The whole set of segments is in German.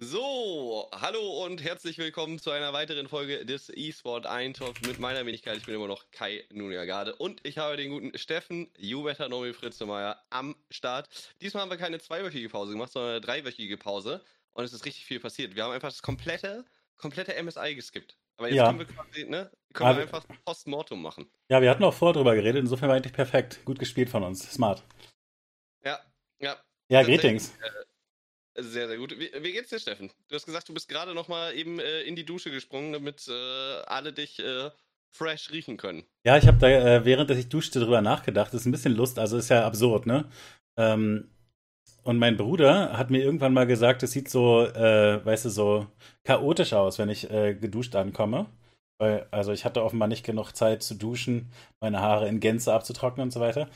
So, hallo und herzlich willkommen zu einer weiteren Folge des eSport Eintopf mit meiner Wenigkeit. Ich bin immer noch Kai Nuniagade und ich habe den guten Steffen Jubetter Nomi Fritzemeier am Start. Diesmal haben wir keine zweiwöchige Pause gemacht, sondern eine dreiwöchige Pause und es ist richtig viel passiert. Wir haben einfach das komplette, komplette MSI geskippt. Aber jetzt Ja. können wir quasi, ne, können wir einfach Postmortem machen. Ja, wir hatten auch vorher drüber geredet, insofern war eigentlich perfekt. Gut gespielt von uns. Smart. Ja, ja, Ja, Greetings. Sehr, sehr gut. Wie, wie geht's dir, Steffen? Du hast gesagt, du bist gerade noch mal eben äh, in die Dusche gesprungen, damit äh, alle dich äh, fresh riechen können. Ja, ich habe da, äh, während ich duschte, drüber nachgedacht. Das ist ein bisschen Lust, also ist ja absurd, ne? Ähm, und mein Bruder hat mir irgendwann mal gesagt, es sieht so, äh, weißt du, so chaotisch aus, wenn ich äh, geduscht ankomme. Weil, also ich hatte offenbar nicht genug Zeit zu duschen, meine Haare in Gänze abzutrocknen und so weiter.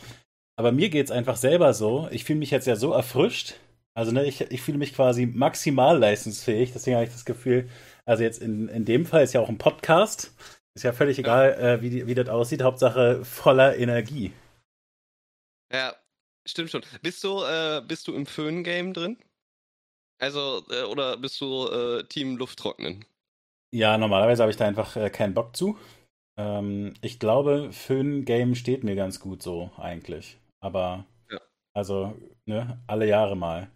Aber mir geht's einfach selber so. Ich fühle mich jetzt ja so erfrischt. Also, ne, ich, ich fühle mich quasi maximal leistungsfähig. Deswegen habe ich das Gefühl, also jetzt in, in dem Fall ist ja auch ein Podcast. Ist ja völlig egal, äh, wie, die, wie das aussieht. Hauptsache voller Energie. Ja, stimmt schon. Bist du, äh, bist du im Föhn-Game drin? Also, äh, oder bist du äh, Team Lufttrocknen? Ja, normalerweise habe ich da einfach äh, keinen Bock zu. Ähm, ich glaube, Föhn-Game steht mir ganz gut so eigentlich. Aber, Ja. also, ne, alle Jahre mal.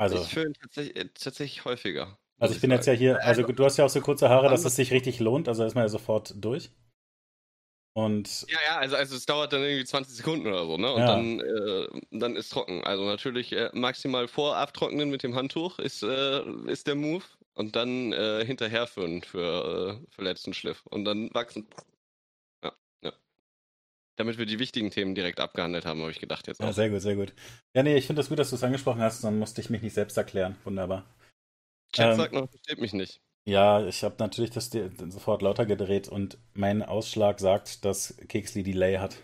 Also, ich föhn tatsächlich, äh, tatsächlich häufiger. also ich bin jetzt ja hier, also du hast ja auch so kurze Haare, dass es sich richtig lohnt, also ist man ja sofort durch. Und Ja, ja, also, also es dauert dann irgendwie 20 Sekunden oder so, ne? Und Ja. dann, äh, dann ist trocken. Also natürlich äh, maximal vor abtrocknen mit dem Handtuch ist, äh, ist der Move. Und dann äh, hinterher föhnen für, äh, für letzten Schliff. Und dann wachsen. Damit wir die wichtigen Themen direkt abgehandelt haben, habe ich gedacht jetzt auch. ja, sehr gut, sehr gut. Ja, nee, ich finde das gut, dass du es angesprochen hast, dann musste ich mich nicht selbst erklären. Wunderbar. Chat ähm, sagt noch, versteht mich nicht. Ja, ich habe natürlich das sofort lauter gedreht und mein Ausschlag sagt, dass Keksli Delay hat.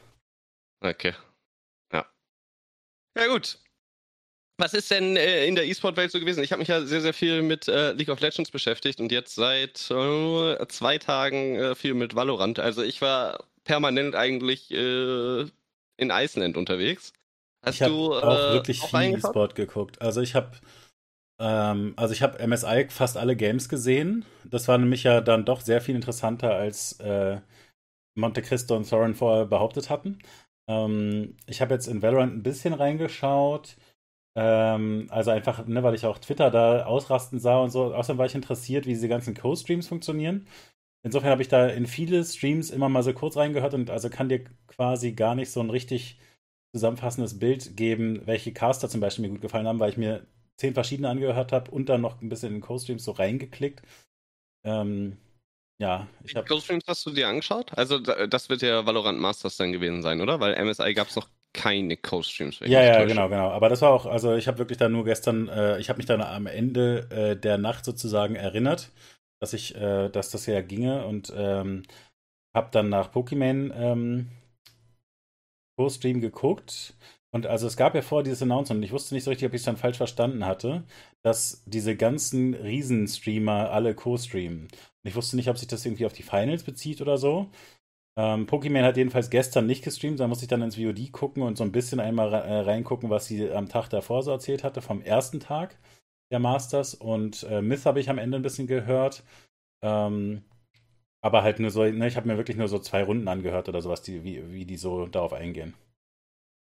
Okay. Ja. Ja, gut. Was ist denn äh, in der E-Sport-Welt so gewesen? Ich habe mich ja sehr, sehr viel mit äh, League of Legends beschäftigt und jetzt seit äh, zwei Tagen äh, viel mit Valorant. Also ich war permanent eigentlich äh, in Iceland unterwegs. Hast ich habe du auch äh, wirklich auch viel? E-Sport geguckt. Also ich habe ähm, also ich habe MSI fast alle Games gesehen. Das war nämlich ja dann doch sehr viel interessanter als äh, Monte Cristo und Thorin vorher behauptet hatten. Ähm, ich habe jetzt in Valorant ein bisschen reingeschaut. Ähm, also einfach, ne, weil ich auch Twitter da ausrasten sah und so. Außerdem war ich interessiert, wie diese ganzen Co-Streams funktionieren. Insofern habe ich da in viele Streams immer mal so kurz reingehört und also kann dir quasi gar nicht so ein richtig zusammenfassendes Bild geben, welche Caster zum Beispiel mir gut gefallen haben, weil ich mir zehn verschiedene angehört habe und dann noch ein bisschen in Co-Streams so reingeklickt. Ähm, ja, ich habe Co-Streams hast du dir angeschaut? Also da- das wird ja Valorant Masters dann gewesen sein, oder? Weil MSI gab es noch keine Co-Streams. Ja, ja, täusche. genau, genau. Aber das war auch, also ich habe wirklich dann nur gestern, äh, ich habe mich dann am Ende äh, der Nacht sozusagen erinnert, dass ich, äh, dass das ja ginge und ähm, habe dann nach Pokémon ähm, Co-Stream geguckt. Und also es gab ja vor dieses Announcement, und ich wusste nicht so richtig, ob ich es dann falsch verstanden hatte, dass diese ganzen Riesenstreamer alle Co-streamen. Und ich wusste nicht, ob sich das irgendwie auf die Finals bezieht oder so. Ähm, Pokémon hat jedenfalls gestern nicht gestreamt, da musste ich dann ins VOD gucken und so ein bisschen einmal äh, reingucken, was sie am Tag davor so erzählt hatte, vom ersten Tag der Masters. Und äh, Myth habe ich am Ende ein bisschen gehört. Ähm, aber halt nur so, ne, ich habe mir wirklich nur so zwei Runden angehört oder sowas, die, wie, wie die so darauf eingehen.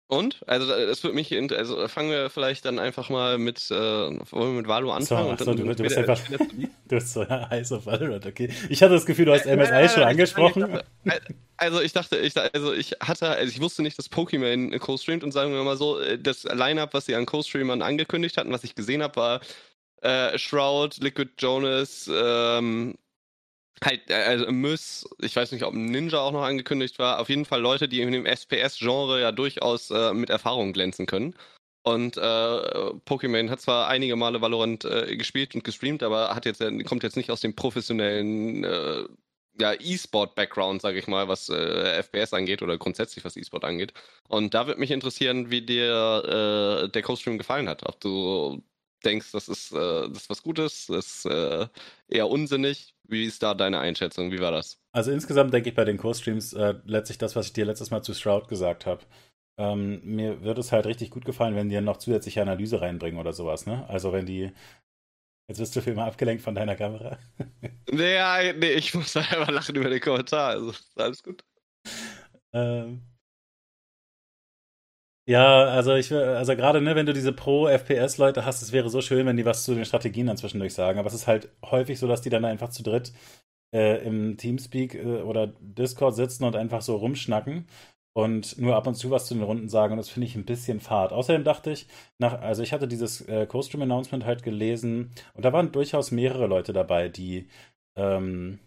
Und? Also es wird mich, also fangen wir vielleicht dann einfach mal mit, äh, wollen wir mit Valo anfangen? so, und du- du bist einfach-? Du bist so heiß auf Valorant, okay. Ich hatte das Gefühl, du hast MSI nein, schon angesprochen. Ich dachte, also ich dachte, ich, also ich hatte, also ich wusste nicht, dass Pokémon co-streamt und sagen wir mal so, äh, das Line-Up, was sie an Co-Streamern angekündigt hatten, was ich gesehen habe, war äh, Shroud, Liquid Jonas, ähm, halt, äh, also Myth, ich weiß nicht, ob Ninja auch noch angekündigt war, auf jeden Fall Leute, die in dem SPS-Genre ja durchaus äh, mit Erfahrung glänzen können. Und äh, Pokémon hat zwar einige Male Valorant äh, gespielt und gestreamt, aber hat jetzt, kommt jetzt nicht aus dem professionellen äh, ja, E-Sport-Background, sage ich mal, was äh, FPS angeht oder grundsätzlich was E-Sport angeht. Und da würde mich interessieren, wie dir äh, der Co-Stream gefallen hat. Ob du denkst, das ist, äh, das ist was Gutes, das ist äh, eher unsinnig. Wie ist da deine Einschätzung? Wie war das? Also insgesamt denke ich bei den Co-Streams äh, letztlich das, was ich dir letztes Mal zu Shroud gesagt habe. Ähm, mir wird es halt richtig gut gefallen, wenn die dann noch zusätzliche Analyse reinbringen oder sowas, ne? Also wenn die Jetzt wirst du für immer abgelenkt von deiner Kamera. nee, nee, ich muss einfach lachen über den Kommentar. Also, alles gut. Ähm. Ja, also ich also gerade, ne, wenn du diese Pro-FPS-Leute hast, es wäre so schön, wenn die was zu den Strategien dann zwischendurch sagen. Aber es ist halt häufig so, dass die dann einfach zu dritt äh, im Teamspeak äh, oder Discord sitzen und einfach so rumschnacken und nur ab und zu was zu den Runden sagen und das finde ich ein bisschen fad. Außerdem dachte ich, nach, also ich hatte dieses äh, Co-Stream-Announcement halt gelesen und da waren durchaus mehrere Leute dabei, die ähm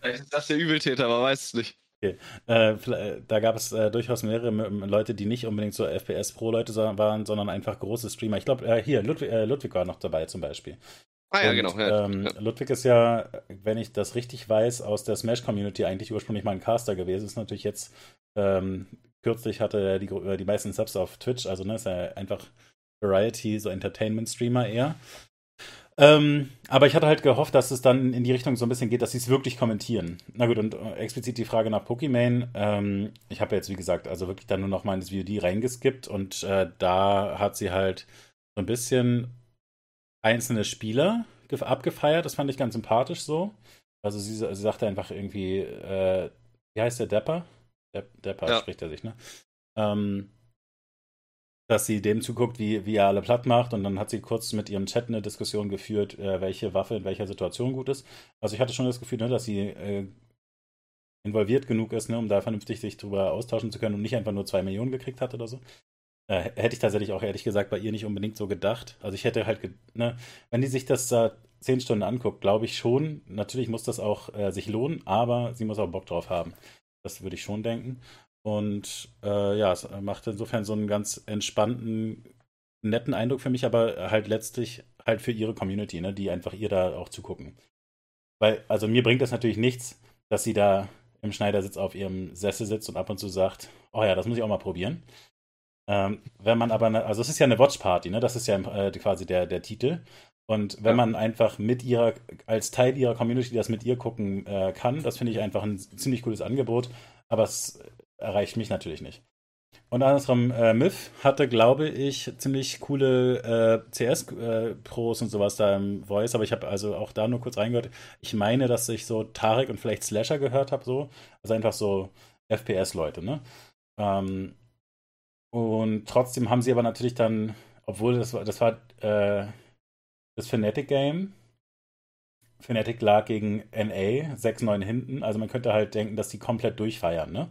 Vielleicht ist der Übeltäter, aber weiß es nicht. Okay. Äh, äh, da gab es äh, durchaus mehrere Leute, die nicht unbedingt so FPS-Pro-Leute waren, sondern einfach große Streamer. Ich glaube, äh, hier, Ludwig, äh, Ludwig, war noch dabei zum Beispiel. Ah ja, und, genau. Ja, ähm, ja. Ludwig ist ja, wenn ich das richtig weiß, aus der Smash-Community eigentlich ursprünglich mal ein Caster gewesen. Ist natürlich jetzt, ähm, kürzlich hatte er die, die meisten Subs auf Twitch, also ne, ist er einfach Variety, so Entertainment-Streamer eher. Ähm, aber ich hatte halt gehofft, dass es dann in die Richtung so ein bisschen geht, dass sie es wirklich kommentieren. Na gut, und äh, explizit die Frage nach Pokimane. Ähm, ich habe jetzt, wie gesagt, also wirklich dann nur noch mal in das VOD reingeskippt und äh, da hat sie halt so ein bisschen einzelne Spieler abgefeiert. Das fand ich ganz sympathisch so. Also sie, sie sagte einfach irgendwie, äh, wie heißt der Depper? Depp, Depper ja. spricht er sich, ne? Ähm, dass sie dem zuguckt, wie, wie er alle platt macht. Und dann hat sie kurz mit ihrem Chat eine Diskussion geführt, äh, welche Waffe in welcher Situation gut ist. Also ich hatte schon das Gefühl, ne, dass sie äh, involviert genug ist, ne, um da vernünftig sich drüber austauschen zu können und nicht einfach nur zwei Millionen gekriegt hat oder so. Äh, hätte ich tatsächlich auch ehrlich gesagt bei ihr nicht unbedingt so gedacht. Also ich hätte halt, ne, wenn die sich das da zehn Stunden anguckt, glaube ich schon. Natürlich muss das auch äh, sich lohnen, aber sie muss auch Bock drauf haben. Das würde ich schon denken. Und äh, ja, es macht insofern so einen ganz entspannten, netten Eindruck für mich, aber halt letztlich halt für ihre Community, ne, die einfach ihr da auch zugucken. Weil, also mir bringt das natürlich nichts, dass sie da im Schneidersitz auf ihrem Sessel sitzt und ab und zu sagt, oh ja, das muss ich auch mal probieren. Ähm, wenn man aber, ne, also es ist ja eine Watch-Party, ne? Das ist ja äh, quasi der, der Titel. Und wenn ja. man einfach mit ihrer, als Teil ihrer Community das mit ihr gucken äh, kann, das finde ich einfach ein ziemlich cooles Angebot. Aber es erreicht mich natürlich nicht. Und andersrum, äh, Myth hatte, glaube ich, ziemlich coole äh, CS-Pros äh, und sowas da im Voice, aber ich habe also auch da nur kurz reingehört. Ich meine, dass ich so Tarek und vielleicht Slasher gehört habe, so. Also einfach so FPS-Leute, ne? Ähm, und trotzdem haben sie aber natürlich dann, obwohl das war, das war äh, das Fnatic Game. Fnatic lag gegen NA 6-9 hinten. Also man könnte halt denken, dass die komplett durchfeiern, ne?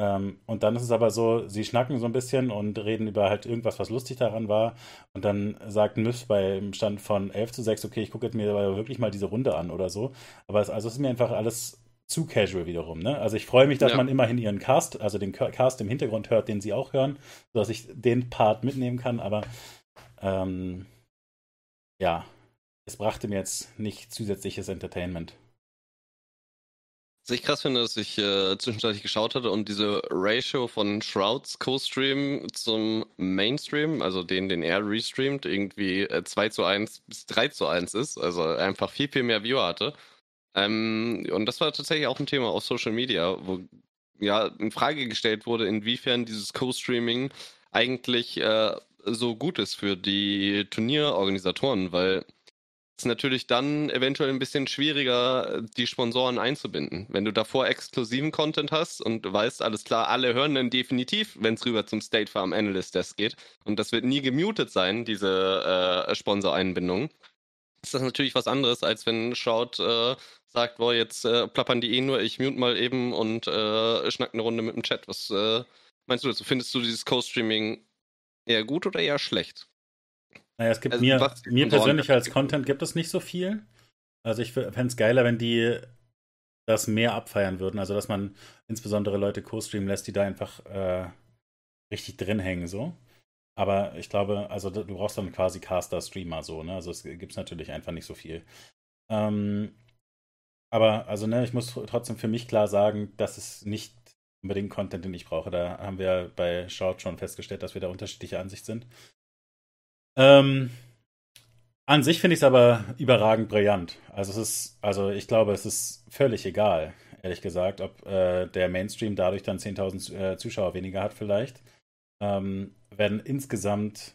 Ähm, und dann ist es aber so, sie schnacken so ein bisschen und reden über halt irgendwas, was lustig daran war. Und dann sagt Myth beim Stand von 11 zu 6, okay, ich gucke jetzt mir aber wirklich mal diese Runde an oder so. Aber es, also es ist mir einfach alles zu casual wiederum. Ne? Also ich freue mich, dass ja. man immerhin ihren Cast, also den Cast im Hintergrund hört, den sie auch hören, sodass ich den Part mitnehmen kann. Aber ähm, ja, es brachte mir jetzt nicht zusätzliches Entertainment. Was ich krass finde, dass ich äh, zwischenzeitlich geschaut hatte und diese Ratio von Shrouds Co-Stream zum Mainstream, also den, den er restreamt, irgendwie äh, 2 zu 1 bis 3 zu 1 ist, also einfach viel, viel mehr Viewer hatte. Ähm, und das war tatsächlich auch ein Thema auf Social Media, wo ja in Frage gestellt wurde, inwiefern dieses Co-Streaming eigentlich äh, so gut ist für die Turnierorganisatoren, weil es natürlich dann eventuell ein bisschen schwieriger, die Sponsoren einzubinden. Wenn du davor exklusiven Content hast und weißt, alles klar, alle hören dann definitiv, wenn es rüber zum State Farm Analyst Desk geht. Und das wird nie gemutet sein, diese äh, Sponsoreinbindung. Ist das natürlich was anderes, als wenn Shroud äh, sagt, boah, jetzt äh, plappern die eh nur, ich mute mal eben und äh, schnack eine Runde mit dem Chat. Was äh, meinst du dazu? Findest du dieses Co-Streaming eher gut oder eher schlecht? Naja, es gibt also, mir, mir persönlich als Content gibt es nicht so viel. Also ich fände es geiler, wenn die das mehr abfeiern würden. Also dass man insbesondere Leute co-streamen lässt, die da einfach äh, richtig drin hängen, so. Aber ich glaube, also du brauchst dann quasi Caster-Streamer so, ne? Also es gibt es natürlich einfach nicht so viel. Ähm, aber also, ne, ich muss trotzdem für mich klar sagen, das ist nicht unbedingt Content, den ich brauche. Da haben wir bei Shout schon festgestellt, dass wir da unterschiedlicher Ansicht sind. Ähm, an sich finde ich es aber überragend brillant. Also es ist, also ich glaube, es ist völlig egal, ehrlich gesagt, ob äh, der Mainstream dadurch dann 10.000 äh, Zuschauer weniger hat vielleicht. Ähm, werden insgesamt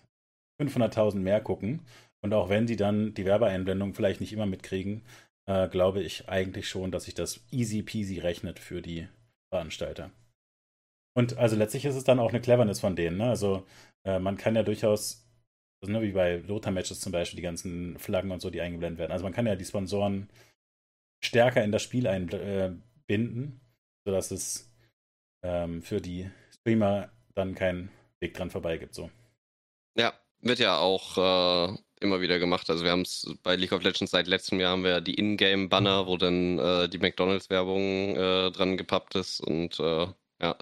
500.000 mehr gucken. Und auch wenn die dann die Werbeeinblendung vielleicht nicht immer mitkriegen, äh, glaube ich eigentlich schon, dass sich das easy peasy rechnet für die Veranstalter. Und also letztlich ist es dann auch eine Cleverness von denen. Ne? Also äh, man kann ja durchaus, also, ne, wie bei Lothar-Matches zum Beispiel, die ganzen Flaggen und so, die eingeblendet werden. Also man kann ja die Sponsoren stärker in das Spiel einbinden, sodass es ähm, für die Streamer dann keinen Weg dran vorbei gibt. So. Ja, wird ja auch äh, immer wieder gemacht. Also wir haben es bei League of Legends seit letztem Jahr haben wir die Ingame-Banner, wo dann äh, die McDonalds-Werbung äh, dran gepappt ist und äh, ja.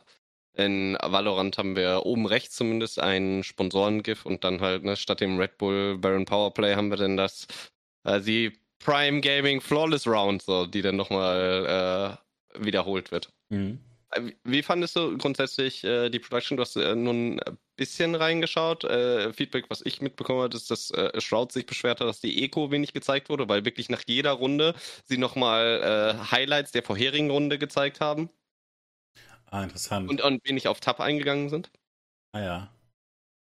In Valorant haben wir oben rechts zumindest ein Sponsoren-GIF und dann halt, ne, statt dem Red Bull Baron Powerplay haben wir dann das, äh, die Prime Gaming Flawless Round, so, die dann nochmal äh, wiederholt wird. Mhm. Äh, wie fandest du grundsätzlich äh, die Production? Du hast äh, nun ein bisschen reingeschaut. Äh, Feedback, was ich mitbekommen habe, ist, dass äh, Shroud sich beschwert hat, dass die Eco wenig gezeigt wurde, weil wirklich nach jeder Runde sie nochmal äh, Highlights der vorherigen Runde gezeigt haben. Ah, interessant. Und, und wenig auf Tab eingegangen sind. Ah ja.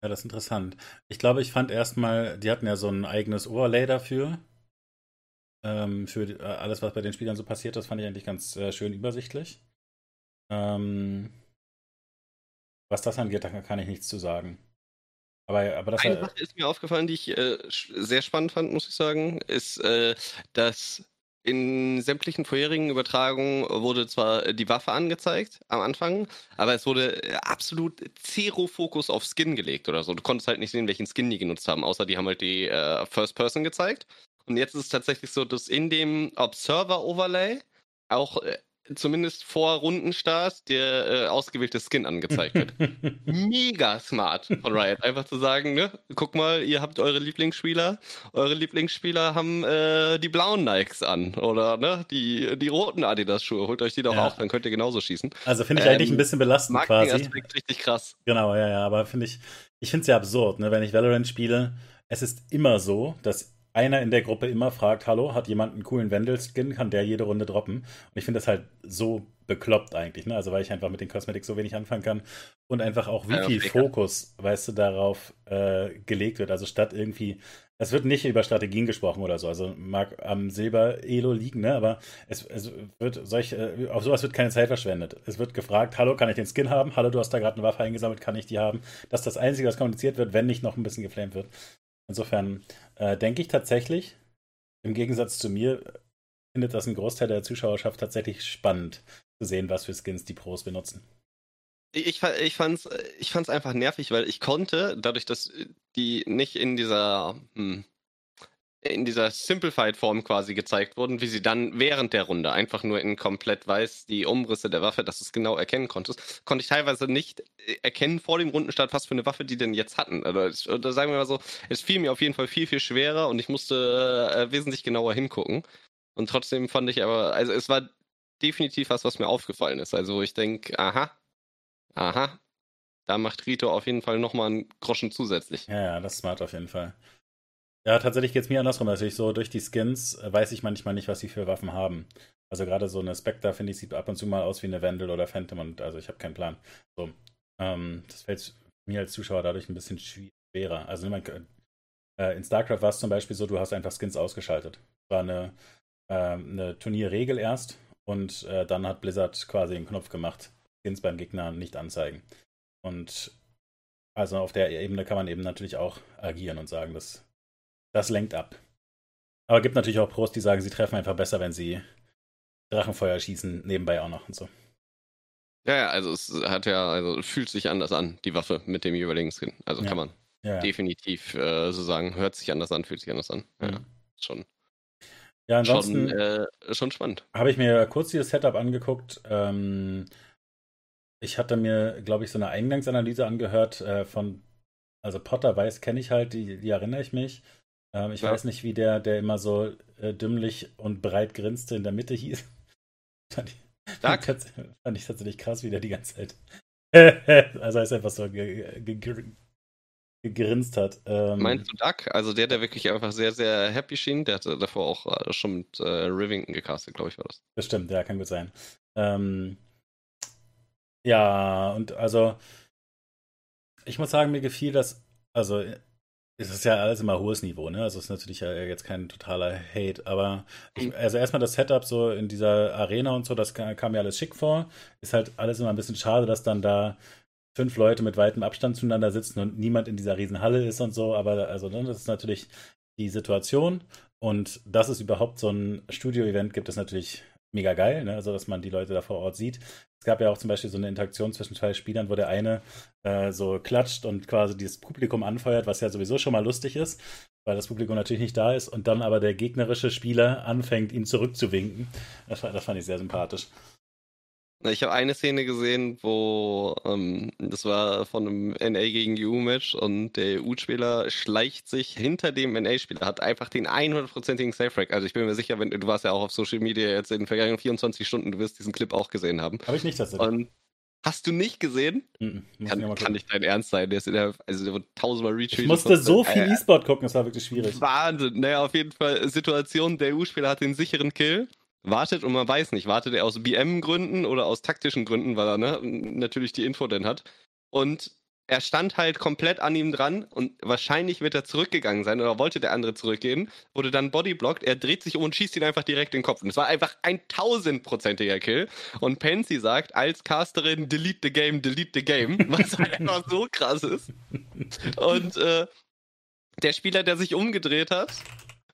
Ja, das ist interessant. Ich glaube, ich fand erstmal, die hatten ja so ein eigenes Overlay dafür. Ähm, für die, alles, was bei den Spielern so passiert, das fand ich eigentlich ganz schön übersichtlich. Ähm, was das angeht, da kann ich nichts zu sagen. Aber, aber das Eine Sache ist mir aufgefallen, die ich äh, sehr spannend fand, muss ich sagen, ist, äh, dass in sämtlichen vorherigen Übertragungen wurde zwar die Waffe angezeigt am Anfang, aber es wurde äh, absolut zero Fokus auf Skin gelegt oder so. Du konntest halt nicht sehen, welchen Skin die genutzt haben, außer die haben halt die äh, First Person gezeigt. Und jetzt ist es tatsächlich so, dass in dem Observer Overlay auch äh, zumindest vor Rundenstart der äh, ausgewählte Skin angezeigt wird. Mega smart von Riot. Einfach zu sagen, ne, guck mal, ihr habt eure Lieblingsspieler, eure Lieblingsspieler haben äh, die blauen Nikes an oder ne, die, die roten Adidas-Schuhe. Holt euch die doch ja. auch, dann könnt ihr genauso schießen. Also finde ich ähm, eigentlich ein bisschen belastend quasi. Aspekt richtig krass. Genau, ja, ja, aber finde ich, ich finde es ja absurd, ne, wenn ich Valorant spiele. Es ist immer so, dass einer in der Gruppe immer fragt, hallo, hat jemand einen coolen Wendel-Skin, kann der jede Runde droppen? Und ich finde das halt so bekloppt eigentlich, ne? Also weil ich einfach mit den Cosmetics so wenig anfangen kann und einfach auch wie viel Fokus, weißt du, darauf äh, gelegt wird. Also statt irgendwie, es wird nicht über Strategien gesprochen oder so. Also mag am Silber-Elo liegen, ne? Aber es, es wird solch, äh, auf sowas wird keine Zeit verschwendet. Es wird gefragt, hallo, kann ich den Skin haben? Hallo, du hast da gerade eine Waffe eingesammelt, kann ich die haben? Das ist das Einzige, was kommuniziert wird, wenn nicht noch ein bisschen geflamed wird. Insofern äh, denke ich tatsächlich, im Gegensatz zu mir, findet das ein Großteil der Zuschauerschaft tatsächlich spannend zu sehen, was für Skins die Pros benutzen. Ich, ich, fand's, ich fand's einfach nervig, weil ich konnte, dadurch, dass die nicht in dieser hm, in dieser Simplified-Form quasi gezeigt wurden, wie sie dann während der Runde einfach nur in komplett weiß die Umrisse der Waffe, dass du es genau erkennen konntest, konnte ich teilweise nicht äh, erkennen vor dem Rundenstart, was für eine Waffe die denn jetzt hatten. Also, oder sagen wir mal so, es fiel mir auf jeden Fall viel, viel schwerer und ich musste äh, wesentlich genauer hingucken. Und trotzdem fand ich aber, also es war definitiv was, was mir aufgefallen ist. Also ich denke, aha, aha, da macht Rito auf jeden Fall nochmal einen Groschen zusätzlich. Ja, ja, das ist smart auf jeden Fall. Ja, tatsächlich geht es mir andersrum. Natürlich so durch die Skins äh, weiß ich manchmal nicht, was sie für Waffen haben. Also gerade so eine Spectre, finde ich, sieht ab und zu mal aus wie eine Vandal oder Phantom und also ich habe keinen Plan. So, ähm, das fällt mir als Zuschauer dadurch ein bisschen schwerer. Also man, äh, in StarCraft war es zum Beispiel so, du hast einfach Skins ausgeschaltet. War eine, äh, eine Turnierregel erst und äh, dann hat Blizzard quasi einen Knopf gemacht, Skins beim Gegner nicht anzeigen. Und also auf der Ebene kann man eben natürlich auch agieren und sagen, das das lenkt ab. Aber gibt natürlich auch Pros, die sagen, sie treffen einfach besser, wenn sie Drachenfeuer schießen, nebenbei auch noch und so. Ja, ja, also es hat ja, also fühlt sich anders an, die Waffe mit dem jeweiligen Skin. Also ja. kann man ja, definitiv äh, so sagen, hört sich anders an, fühlt sich anders an. Ja, mhm. schon. Ja, ansonsten schon, äh, schon spannend. Habe ich mir kurz dieses Setup angeguckt. Ähm, ich hatte mir, glaube ich, so eine Eingangsanalyse angehört äh, von, also Potter Weiß kenne ich halt, die, die erinnere ich mich. Ähm, ich ja. weiß nicht, wie der, der immer so äh, dümmlich und breit grinste in der Mitte hieß. fand, ich, fand ich tatsächlich krass, wie der die ganze Zeit. also er ist einfach so ge, ge, ge, gegrinst hat. Ähm, Meinst du Duck? Also der, der wirklich einfach sehr, sehr happy schien, der hatte davor auch äh, schon mit äh, Rivington gecastet, glaube ich, war das. Das stimmt, ja, kann gut sein. Ähm, ja, und also ich muss sagen, mir gefiel das, also es ist ja alles immer hohes Niveau, ne? Also es ist natürlich ja jetzt kein totaler Hate, aber ich, also erstmal das Setup so in dieser Arena und so, das kam, mir alles schick vor. Ist halt alles immer ein bisschen schade, dass dann da fünf Leute mit weitem Abstand zueinander sitzen und niemand in dieser riesen Halle ist und so, aber also ne, das ist natürlich die Situation und dass es überhaupt so ein Studio-Event gibt, ist natürlich mega geil, ne? also dass man die Leute da vor Ort sieht. Es gab ja auch zum Beispiel so eine Interaktion zwischen zwei Spielern, wo der eine äh, so klatscht und quasi dieses Publikum anfeuert, was ja sowieso schon mal lustig ist, weil das Publikum natürlich nicht da ist und dann aber der gegnerische Spieler anfängt, ihm zurückzuwinken. Das, das fand ich sehr sympathisch. Ich habe eine Szene gesehen, wo ähm, das war von einem NA gegen EU-Match und der EU-Spieler schleicht sich hinter dem NA-Spieler, hat einfach den 100%igen Safe-Rack. Also ich bin mir sicher, wenn du warst ja auch auf Social Media jetzt in den vergangenen 24 Stunden, du wirst diesen Clip auch gesehen haben. Habe ich nicht tatsächlich. Und Hast du nicht gesehen? -mm, kann, kann nicht dein Ernst sein. Der ist in der, also der wird tausendmal retweetet. Ich musste so viel äh, E-Sport gucken, das war wirklich schwierig. Wahnsinn. Naja, auf jeden Fall Situation, der EU-Spieler hat den sicheren Kill wartet und man weiß nicht, wartet er aus BM-Gründen oder aus taktischen Gründen, weil er ne, natürlich die Info denn hat. Und er stand halt komplett an ihm dran und wahrscheinlich wird er zurückgegangen sein oder wollte der andere zurückgehen, wurde dann bodyblockt, er dreht sich um und schießt ihn einfach direkt in den Kopf. Und es war einfach ein tausendprozentiger Kill. Und Pansy sagt als Casterin, delete the game, delete the game, was halt einfach so krass ist. Und äh, der Spieler, der sich umgedreht hat,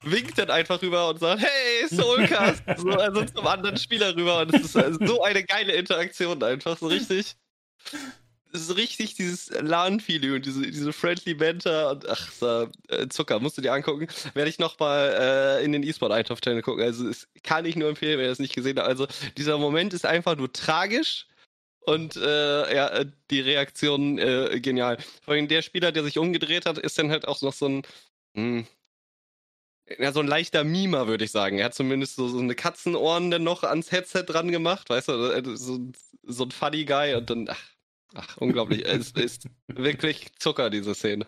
winkt dann einfach rüber und sagt, hey, Soulcast, so, also zum anderen Spieler rüber und es ist also so eine geile Interaktion einfach, so richtig, so richtig dieses LAN-Feeling und diese, diese Friendly Banter und ach, so, äh, Zucker, musst du dir angucken. Werde ich nochmal äh, in den E-Sport-Eintopf-Channel gucken, also es kann ich nur empfehlen, wer das nicht gesehen hat. Also dieser Moment ist einfach nur tragisch, und äh, ja, äh, die Reaktion äh, genial. Vor allem der Spieler, der sich umgedreht hat, ist dann halt auch noch so ein, mh, hm, ja, so ein leichter Mimer, würde ich sagen. Er hat zumindest so, so eine Katzenohren dann noch ans Headset dran gemacht, weißt du, äh, so, so ein Funny Guy und dann, ach, ach unglaublich. es ist wirklich Zucker, diese Szene.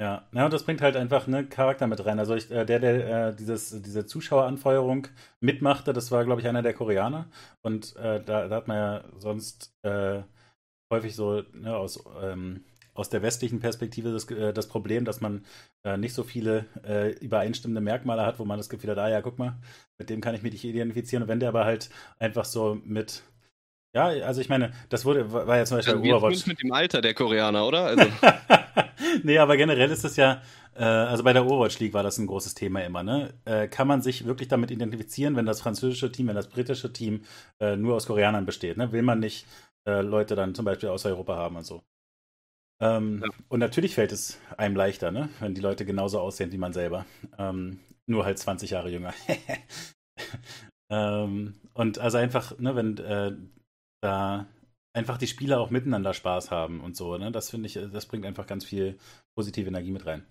Ja, ja, und das bringt halt einfach einen Charakter mit rein. Also ich, äh, der, der äh, dieses, diese Zuschaueranfeuerung mitmachte, das war, glaube ich, einer der Koreaner. Und äh, da, da, hat man ja sonst äh, häufig so ne, aus ähm, aus der westlichen Perspektive das, äh, das Problem, dass man äh, nicht so viele äh, übereinstimmende Merkmale hat, wo man das Gefühl hat, ah ja, guck mal, mit dem kann ich mich identifizieren. Und wenn der aber halt einfach so mit ja, also ich meine, das wurde, war ja zum Beispiel ja, Overwatch. mit dem Alter der Koreaner, oder? Also. nee, aber generell ist es ja, äh, also bei der Overwatch League war das ein großes Thema immer, ne? Äh, kann man sich wirklich damit identifizieren, wenn das französische Team, wenn das britische Team äh, nur aus Koreanern besteht, ne? Will man nicht äh, Leute dann zum Beispiel aus Europa haben und so. Ähm, ja. Und natürlich fällt es einem leichter, ne? wenn die Leute genauso aussehen wie man selber. Ähm, nur halt 20 Jahre jünger. ähm, und also einfach, ne, wenn äh, da einfach die Spieler auch miteinander Spaß haben und so, ne? Das finde ich, das bringt einfach ganz viel positive Energie mit rein.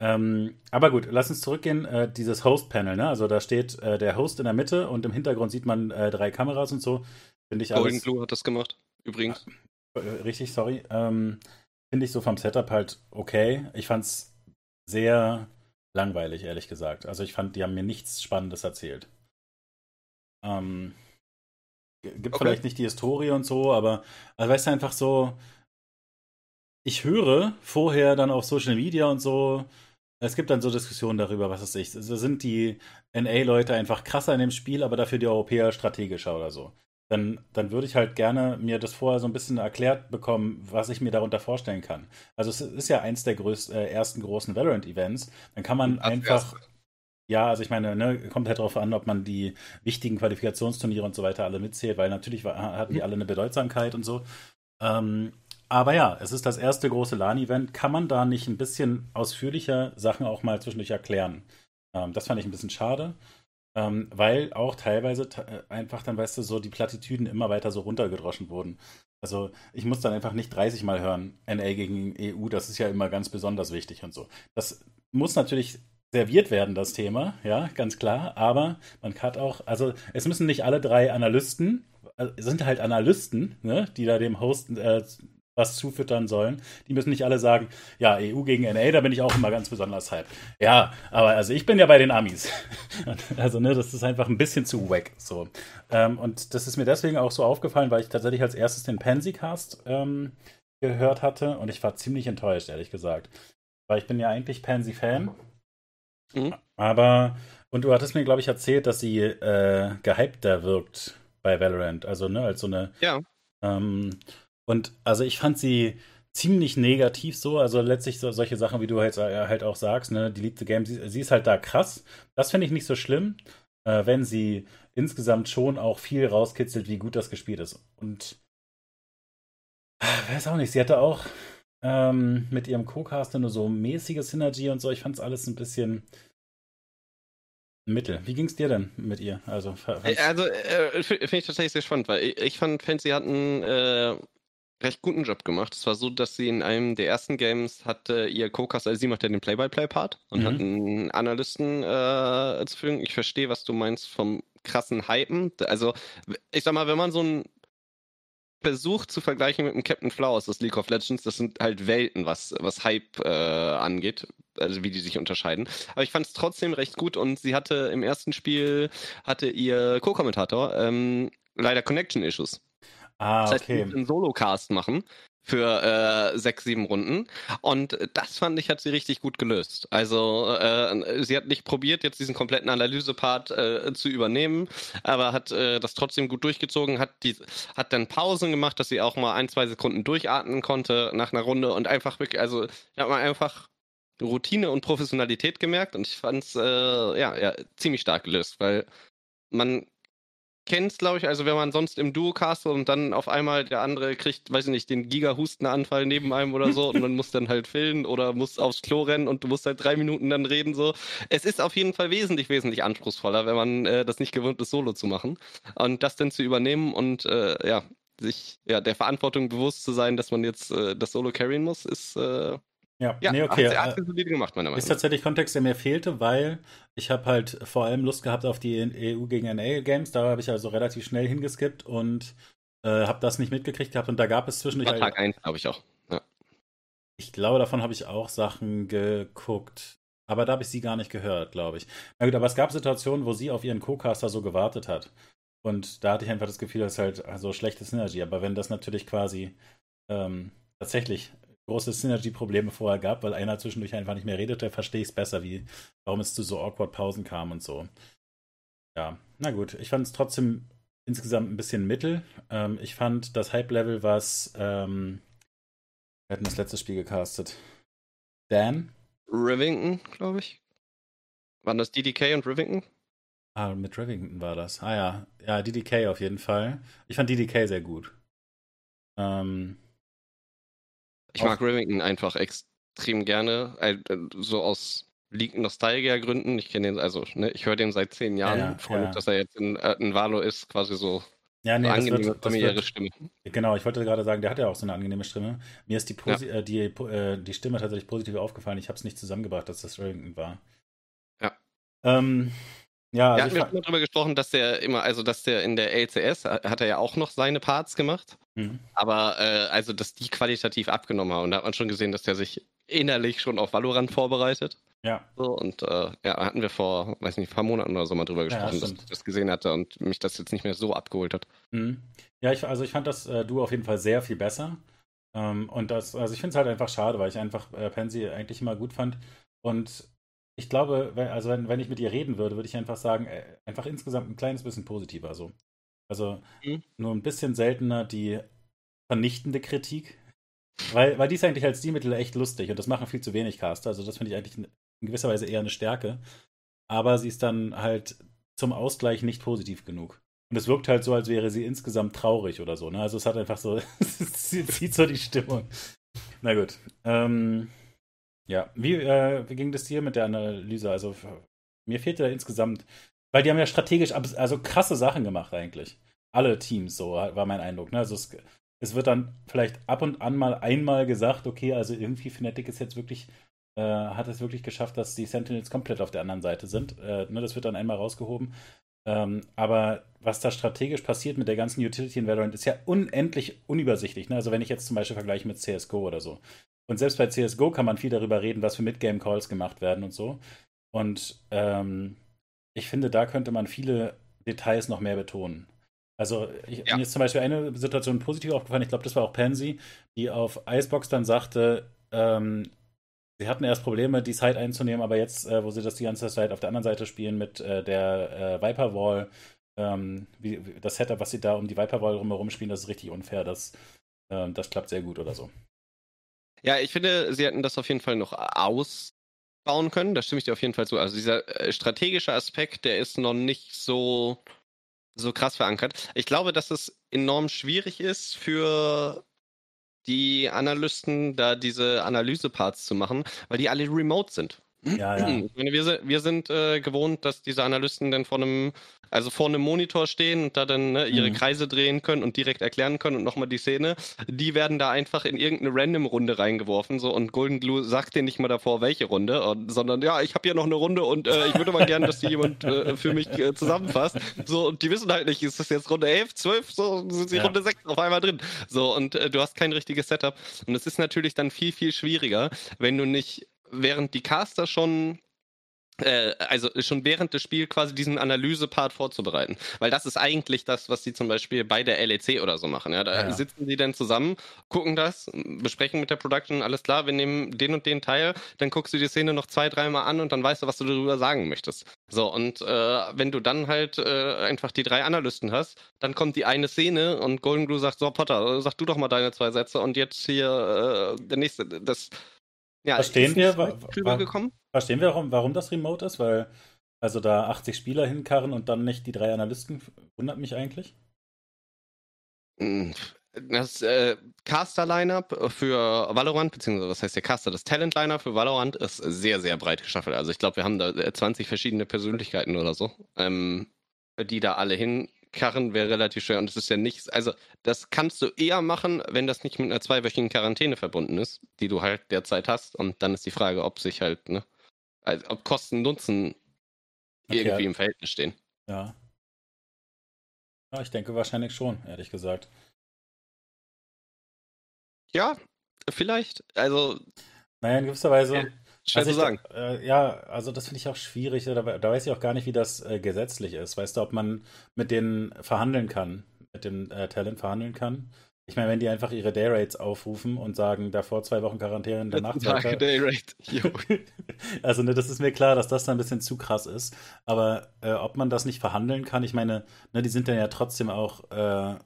Ähm, aber gut, lass uns zurückgehen. Äh, dieses Host-Panel, ne? Also da steht äh, der Host in der Mitte und im Hintergrund sieht man äh, drei Kameras und so. Finde ich alles. Golden Blue hat das gemacht, übrigens. Äh, richtig, sorry. Ähm, finde ich so vom Setup halt okay. Ich fand es sehr langweilig, ehrlich gesagt. Also ich fand, die haben mir nichts Spannendes erzählt. Ähm, gibt okay. vielleicht nicht die Historie und so, aber also weißt du einfach so, ich höre vorher dann auf Social Media und so, es gibt dann so Diskussionen darüber, was es ist. Also sind die NA-Leute einfach krasser in dem Spiel, aber dafür die Europäer strategischer oder so dann, dann würde ich halt gerne mir das vorher so ein bisschen erklärt bekommen, was ich mir darunter vorstellen kann. Also es ist ja eins der größ, äh, ersten großen Valorant-Events. Dann kann man Ach, einfach. Erst. Ja, also ich meine, ne, kommt halt darauf an, ob man die wichtigen Qualifikationsturniere und so weiter alle mitzählt, weil natürlich hatten die mhm. alle eine Bedeutsamkeit und so. Ähm, aber ja, es ist das erste große LAN-Event. Kann man da nicht ein bisschen ausführlicher Sachen auch mal zwischendurch erklären? Ähm, das fand ich ein bisschen schade. Ähm, weil auch teilweise äh, einfach dann, weißt du, so die Plattitüden immer weiter so runtergedroschen wurden. Also ich muss dann einfach nicht 30 Mal hören, NA gegen EU, das ist ja immer ganz besonders wichtig und so. Das muss natürlich serviert werden, das Thema, ja, ganz klar, aber man kann auch, also es müssen nicht alle drei Analysten, äh, sind halt Analysten, ne, die da dem Host äh, was zufüttern sollen. Die müssen nicht alle sagen, ja, EU gegen NA, da bin ich auch immer ganz besonders hype. Ja, aber also ich bin ja bei den Amis. also, ne, das ist einfach ein bisschen zu wack. So. Ähm, und das ist mir deswegen auch so aufgefallen, weil ich tatsächlich als erstes den Pansy-Cast ähm, gehört hatte und ich war ziemlich enttäuscht, ehrlich gesagt. weil ich bin ja eigentlich Pansy-Fan. Mhm. Aber, und du hattest mir, glaube ich, erzählt, dass sie äh, gehypter wirkt bei Valorant. Also, ne, als so eine. Ja. Ähm, und also ich fand sie ziemlich negativ so. Also letztlich so, solche Sachen, wie du halt, äh, halt auch sagst, ne, Delete the Game, sie, sie ist halt da krass. Das finde ich nicht so schlimm, äh, wenn sie insgesamt schon auch viel rauskitzelt, wie gut das gespielt ist. Und weiß auch nicht, sie hatte auch ähm, mit ihrem Co-Caster nur so mäßige Synergy und so. Ich fand es alles ein bisschen Mittel. Wie ging es dir denn mit ihr? Also, also äh, finde ich tatsächlich sehr spannend, weil ich, ich fand, Fancy hat einen äh, recht guten Job gemacht. Es war so, dass sie in einem der ersten Games hatte ihr Co-Caster, also sie macht ja den Play-by-Play-Part und mhm. hat einen Analysten äh, zu führen. Ich verstehe, was du meinst vom krassen Hypen. Also, ich sag mal, wenn man so ein versucht zu vergleichen mit dem Captain Flowers aus League of Legends, das sind halt Welten, was, was Hype äh, angeht, also wie die sich unterscheiden. Aber ich fand es trotzdem recht gut und sie hatte im ersten Spiel, hatte ihr Co-Kommentator ähm, leider Connection-Issues. Ah, das heißt, okay. einen Solo-Cast machen für äh, sechs, sieben Runden. Und das fand ich, hat sie richtig gut gelöst. Also äh, sie hat nicht probiert, jetzt diesen kompletten Analysepart äh, zu übernehmen, aber hat äh, das trotzdem gut durchgezogen, hat, die, hat dann Pausen gemacht, dass sie auch mal ein, zwei Sekunden durchatmen konnte nach einer Runde und einfach wirklich, also ich habe mal einfach Routine und Professionalität gemerkt und ich fand es äh, ja, ja, ziemlich stark gelöst, weil man kennst, glaube ich, also wenn man sonst im Duo castet und dann auf einmal der andere kriegt, weiß ich nicht, den Giga-Hustenanfall neben einem oder so und man muss dann halt filmen oder muss aufs Klo rennen und du musst halt drei Minuten dann reden so. Es ist auf jeden Fall wesentlich, wesentlich anspruchsvoller, wenn man äh, das nicht gewöhnt ist, Solo zu machen und das dann zu übernehmen und äh, ja, sich ja der Verantwortung bewusst zu sein, dass man jetzt äh, das Solo carryen muss, ist äh, ja, ja nee, okay. Hat, hat äh, gemacht, meiner Meinung Ist tatsächlich Kontext, der mir fehlte, weil ich habe halt vor allem Lust gehabt auf die EU gegen NA Games. Da habe ich also relativ schnell hingeskippt und äh, habe das nicht mitgekriegt gehabt. Und da gab es zwischendurch. Tag 1, glaube ich auch. Ja. Ich glaube, davon habe ich auch Sachen geguckt. Aber da habe ich sie gar nicht gehört, glaube ich. Na gut, aber es gab Situationen, wo sie auf ihren Co-Caster so gewartet hat. Und da hatte ich einfach das Gefühl, das ist halt so also schlechte Synergy. Aber wenn das natürlich quasi ähm, tatsächlich große Synergy-Probleme vorher gab, weil einer zwischendurch einfach nicht mehr redete, verstehe ich es besser, wie, warum es zu so awkward Pausen kam und so. Ja, na gut. Ich fand es trotzdem insgesamt ein bisschen mittel. Ähm, ich fand das Hype-Level, was ähm, wir hatten das letzte Spiel gecastet. Dan? Rivington, glaube ich. Waren das DDK und Rivington? Ah, mit Rivington war das. Ah ja, ja, DDK auf jeden Fall. Ich fand DDK sehr gut. Ähm, ich mag Rivington einfach extrem gerne, äh, so aus Nostalgia-Gründen. Ich kenne den, also ne, ich höre den seit zehn Jahren. Ja, Freue mich, ja. dass er jetzt in, äh, in Valo ist, quasi so ja, nee, eine angenehme, wird, familiäre Stimme. Genau, ich wollte gerade sagen, der hat ja auch so eine angenehme Stimme. Mir ist die, Posi ja. äh, die, äh, die Stimme tatsächlich positiv aufgefallen. Ich habe es nicht zusammengebracht, dass das Rivington war. Ja. Ähm, ja, also wir hatten schon darüber gesprochen, dass der immer, also dass der in der LCS hat er ja auch noch seine Parts gemacht, mhm. aber äh, also dass die qualitativ abgenommen haben und da hat man schon gesehen, dass der sich innerlich schon auf Valorant vorbereitet. Ja. So, und äh, ja, hatten wir vor, weiß nicht, ein paar Monaten oder so mal drüber gesprochen, ja, dass ich das gesehen hatte und mich das jetzt nicht mehr so abgeholt hat. Mhm. Ja, ich, also ich fand das äh, Duo auf jeden Fall sehr viel besser. Ähm, und das, also ich finde es halt einfach schade, weil ich einfach äh, Pansy eigentlich immer gut fand. Und ich glaube, wenn, also wenn, wenn ich mit ihr reden würde, würde ich einfach sagen, äh, einfach insgesamt ein kleines bisschen positiver. So. Also mhm. nur ein bisschen seltener die vernichtende Kritik. Weil, weil die ist eigentlich als Stilmittel echt lustig und das machen viel zu wenig Caster. Also das finde ich eigentlich in gewisser Weise eher eine Stärke. Aber sie ist dann halt zum Ausgleich nicht positiv genug. Und es wirkt halt so, als wäre sie insgesamt traurig oder so. Ne? Also es hat einfach so, sie zieht so die Stimmung. Na gut. Ähm, ja, wie, äh, wie ging das dir mit der Analyse? Also mir fehlte da insgesamt, weil die haben ja strategisch also krasse Sachen gemacht eigentlich. Alle Teams, so war mein Eindruck. Ne? Also es, es wird dann vielleicht ab und an mal einmal gesagt, okay, also irgendwie Fnatic ist jetzt wirklich, äh, hat es wirklich geschafft, dass die Sentinels komplett auf der anderen Seite sind. Äh, ne, das wird dann einmal rausgehoben. Ähm, aber was da strategisch passiert mit der ganzen Utility in Valorant ist ja unendlich unübersichtlich. Ne? Also wenn ich jetzt zum Beispiel vergleiche mit CSGO oder so. Und selbst bei CSGO kann man viel darüber reden, was für Midgame-Calls gemacht werden und so. Und ähm, ich finde, da könnte man viele Details noch mehr betonen. Also, ich, ja. mir ist zum Beispiel eine Situation positiv aufgefallen. Ich glaube, das war auch Pansy, die auf Icebox dann sagte, ähm, sie hatten erst Probleme, die Side einzunehmen, aber jetzt, äh, wo sie das die ganze Zeit auf der anderen Seite spielen mit äh, der äh, Viper Wall, ähm, wie, wie, das Setup, was sie da um die Viper Wall rumherum spielen, das ist richtig unfair. Das, ähm, das klappt sehr gut oder so. Ja, ich finde, sie hätten das auf jeden Fall noch ausbauen können. Da stimme ich dir auf jeden Fall zu. Also dieser äh, strategische Aspekt, der ist noch nicht so, so krass verankert. Ich glaube, dass es enorm schwierig ist für die Analysten, da diese Analyseparts zu machen, weil die alle remote sind. Ja, ja. Ich meine, wir, wir sind äh, gewohnt, dass diese Analysten dann vor einem, also vor einem Monitor stehen und da dann ne, ihre mhm. Kreise drehen können und direkt erklären können und nochmal die Szene. Die werden da einfach in irgendeine Random-Runde reingeworfen so und Golden Glue sagt dir nicht mal davor, welche Runde, und, sondern ja, ich habe hier noch eine Runde und äh, ich würde mal gerne, dass die jemand äh, für mich äh, zusammenfasst. So, und die wissen halt nicht, ist das jetzt Runde 11, 12, so sind sie ja. Runde 6 auf einmal drin. So, und äh, du hast kein richtiges Setup. Und es ist natürlich dann viel, viel schwieriger, wenn du nicht während die Caster schon äh, also schon während des Spiels quasi diesen Analysepart vorzubereiten. Weil das ist eigentlich das, was sie zum Beispiel bei der LEC oder so machen. Ja? Da ja. sitzen sie dann zusammen, gucken das, besprechen mit der Production, alles klar, wir nehmen den und den Teil, dann guckst du die Szene noch zwei, dreimal an und dann weißt du, was du darüber sagen möchtest. So, und äh, wenn du dann halt äh, einfach die drei Analysten hast, dann kommt die eine Szene und Golden Glue sagt, so Potter, sag du doch mal deine zwei Sätze und jetzt hier äh, der nächste, das ja, verstehen wir, verstehen wir, warum, warum das Remote ist? Weil also da 80 Spieler hinkarren und dann nicht die drei Analysten, wundert mich eigentlich. Hm, das äh, Caster-Lineup für Valorant, beziehungsweise was heißt der Caster? Das Talent-Lineup für Valorant ist sehr, sehr breit gestaffelt. Also ich glaube, wir haben da 20 verschiedene Persönlichkeiten oder so, ähm, die da alle hin Karren wäre relativ schwer und es ist ja nichts. Also, das kannst du eher machen, wenn das nicht mit einer zweiwöchigen Quarantäne verbunden ist, die du halt derzeit hast. Und dann ist die Frage, ob sich halt, ne, also ob Kosten Nutzen okay, irgendwie im Verhältnis stehen. Ja. Ja, ich denke wahrscheinlich schon, ehrlich gesagt. Ja, vielleicht. Also. Naja, in gewisser Weise. Äh, Schwer also zu sagen. Äh, ja, also das finde ich auch schwierig. Da, da, weiß ich auch gar nicht, wie das äh, gesetzlich ist. Weißt du, ob man mit denen verhandeln kann, mit dem äh, Talent verhandeln kann? Ich meine, wenn die einfach ihre Dayrates aufrufen und sagen, davor zwei Wochen Quarantäne, danach Tage Dayrate. also ne, das ist mir klar, dass das dann ein bisschen zu krass ist. Aber äh, ob man das nicht verhandeln kann, ich meine, ne, die sind dann ja trotzdem auch äh,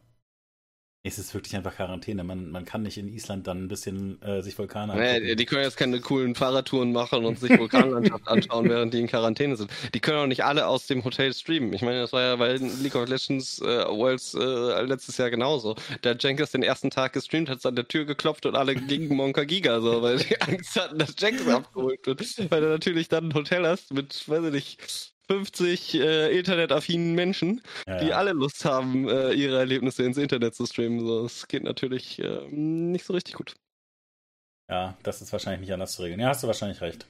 es ist wirklich einfach Quarantäne. Man, man kann nicht in Island dann ein bisschen äh, sich Vulkane anschauen. Naja, die können jetzt keine coolen Fahrradtouren machen und sich Vulkanlandschaft anschauen, während die in Quarantäne sind. Die können auch nicht alle aus dem Hotel streamen. Ich meine, das war ja bei League of Legends äh, Worlds äh, letztes Jahr genauso. Der Jenkins den ersten Tag gestreamt, hat an der Tür geklopft und alle gegen Monka Giga, so, weil die Angst hatten, dass Jenkins abgeholt wird. Weil du natürlich dann ein Hotel hast mit, weiß ich nicht, 50 äh, internetaffinen Menschen, ja, die alle Lust haben, äh, ihre Erlebnisse ins Internet zu streamen. So, das geht natürlich äh, nicht so richtig gut. Ja, das ist wahrscheinlich nicht anders zu regeln. Ja, hast du wahrscheinlich recht.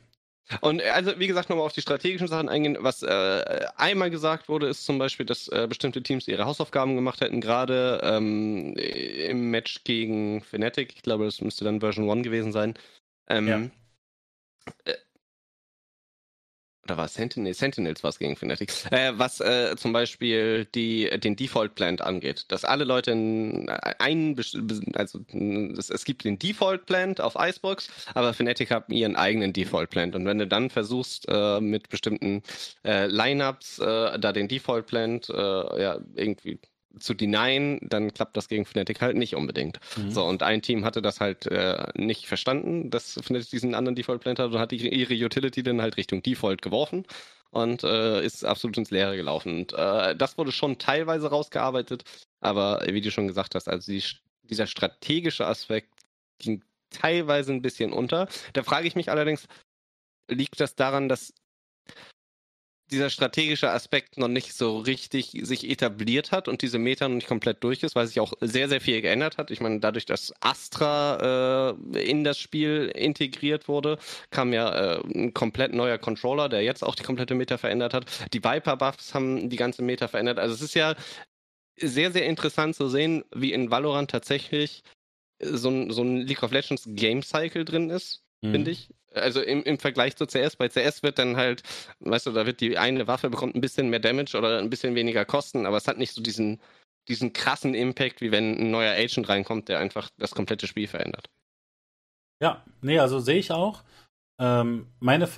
Und äh, also, wie gesagt, nochmal auf die strategischen Sachen eingehen. Was äh, einmal gesagt wurde, ist zum Beispiel, dass äh, bestimmte Teams ihre Hausaufgaben gemacht hätten, gerade ähm, im Match gegen Fnatic. Ich glaube, das müsste dann Version 1 gewesen sein. Ähm, ja. Äh, oder war Sentinel? Sentinels war es gegen Fnatic, äh, was äh, zum Beispiel die, den Default Plant angeht, dass alle Leute in, äh, einen, also es, gibt den Default Plant auf Icebox, aber Fnatic hat ihren eigenen Default Plant und wenn du dann versuchst äh, mit bestimmten äh, Lineups äh, da den Default Plant ja irgendwie zu denyen, dann klappt das gegen Fnatic halt nicht unbedingt. Mhm. So, und ein Team hatte das halt äh, nicht verstanden, dass Fnatic diesen anderen Default Plant hat und hat ihre Utility dann halt Richtung Default geworfen und äh, ist absolut ins Leere gelaufen. Und äh, das wurde schon teilweise rausgearbeitet, aber wie du schon gesagt hast, also die, dieser strategische Aspekt ging teilweise ein bisschen unter. Da frage ich mich allerdings, liegt das daran, dass dieser strategische Aspekt noch nicht so richtig sich etabliert hat und diese Meta noch nicht komplett durch ist, weil sich auch sehr, sehr viel geändert hat. Ich meine, dadurch, dass Astra äh, in das Spiel integriert wurde, kam ja äh, ein komplett neuer Controller, der jetzt auch die komplette Meta verändert hat. Die Viper-Buffs haben die ganze Meta verändert. Also es ist ja sehr, sehr interessant zu sehen, wie in Valorant tatsächlich so ein, so ein League of Legends Game Cycle drin ist, mhm. finde ich also im, im Vergleich zu CS, bei CS wird dann halt, weißt du, da wird die eine Waffe bekommt ein bisschen mehr Damage oder ein bisschen weniger Kosten, aber es hat nicht so diesen, diesen krassen Impact, wie wenn ein neuer Agent reinkommt, der einfach das komplette Spiel verändert. Ja, nee, also sehe ich auch. Ähm, meine,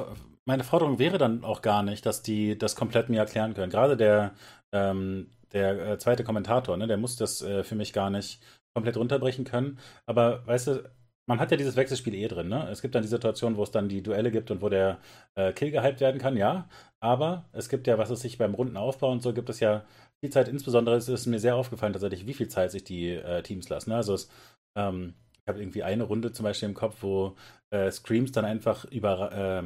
meine Forderung wäre dann auch gar nicht, dass die das komplett mir erklären können. Gerade der, ähm, der äh, zweite Kommentator, ne, der muss das äh, für mich gar nicht komplett runterbrechen können. Aber weißt du, man hat ja dieses Wechselspiel eh drin. Ne? Es gibt dann die Situation, wo es dann die Duelle gibt und wo der äh, Kill gehypt werden kann, ja. Aber es gibt ja, was es sich beim runden Aufbau und so gibt es ja viel Zeit. Insbesondere ist es mir sehr aufgefallen tatsächlich, wie viel Zeit sich die äh, Teams lassen. Ne? Also es, ähm, ich habe irgendwie eine Runde zum Beispiel im Kopf, wo äh, Screams dann einfach über äh,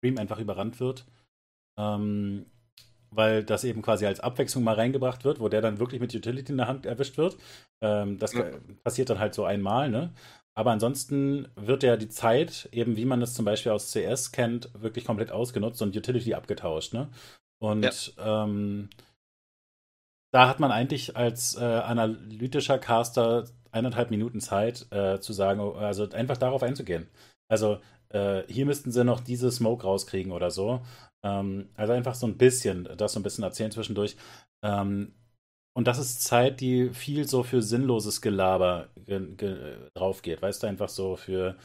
Scream einfach überrannt wird. Ähm, weil das eben quasi als Abwechslung mal reingebracht wird, wo der dann wirklich mit Utility in der Hand erwischt wird. Ähm, das ja. passiert dann halt so einmal, ne? Aber ansonsten wird ja die Zeit, eben wie man es zum Beispiel aus CS kennt, wirklich komplett ausgenutzt und Utility abgetauscht, ne? Und ja. ähm, da hat man eigentlich als äh, analytischer Caster eineinhalb Minuten Zeit äh, zu sagen, also einfach darauf einzugehen. Also äh, hier müssten sie noch diese Smoke rauskriegen oder so. Ähm, also einfach so ein bisschen, das so ein bisschen erzählen zwischendurch. Ähm, und das ist Zeit, die viel so für sinnloses Gelaber drauf geht. Weißt du, einfach so für.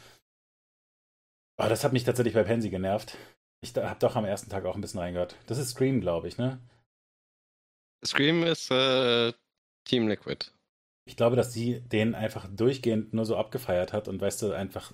Oh, das hat mich tatsächlich bei Pansy genervt. Ich habe doch am ersten Tag auch ein bisschen reingehört. Das ist Scream, glaube ich, ne? Scream ist äh, Team Liquid. Ich glaube, dass sie den einfach durchgehend nur so abgefeiert hat und weißt du, einfach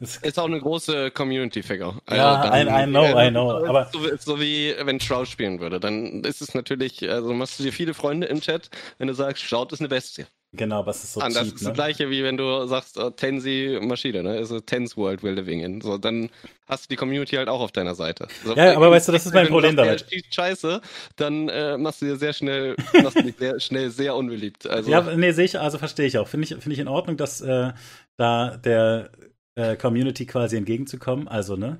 ist auch eine große Community-Figure. Also ja, dann, I, I, know, I know. Aber so, so, wie wenn Shroud spielen würde. Dann ist es natürlich, also machst du dir viele Freunde im Chat, wenn du sagst, Shroud ist eine Bestie. Genau, was ist so Und das cheap, ist ne? das gleiche, wie wenn du sagst, oh, Tensi Maschine, ne? Also Tens World we're living in. So, dann hast du die Community halt auch auf deiner Seite. So, ja, aber weißt du, das ist mein Problem damit. Scheiße, dann äh, machst du dir sehr schnell, machst du dich sehr schnell sehr unbeliebt. Also, ja, nee, sehe ich, also verstehe ich auch. Finde ich, finde ich in Ordnung, dass äh, da der äh, Community quasi entgegenzukommen. Also, ne?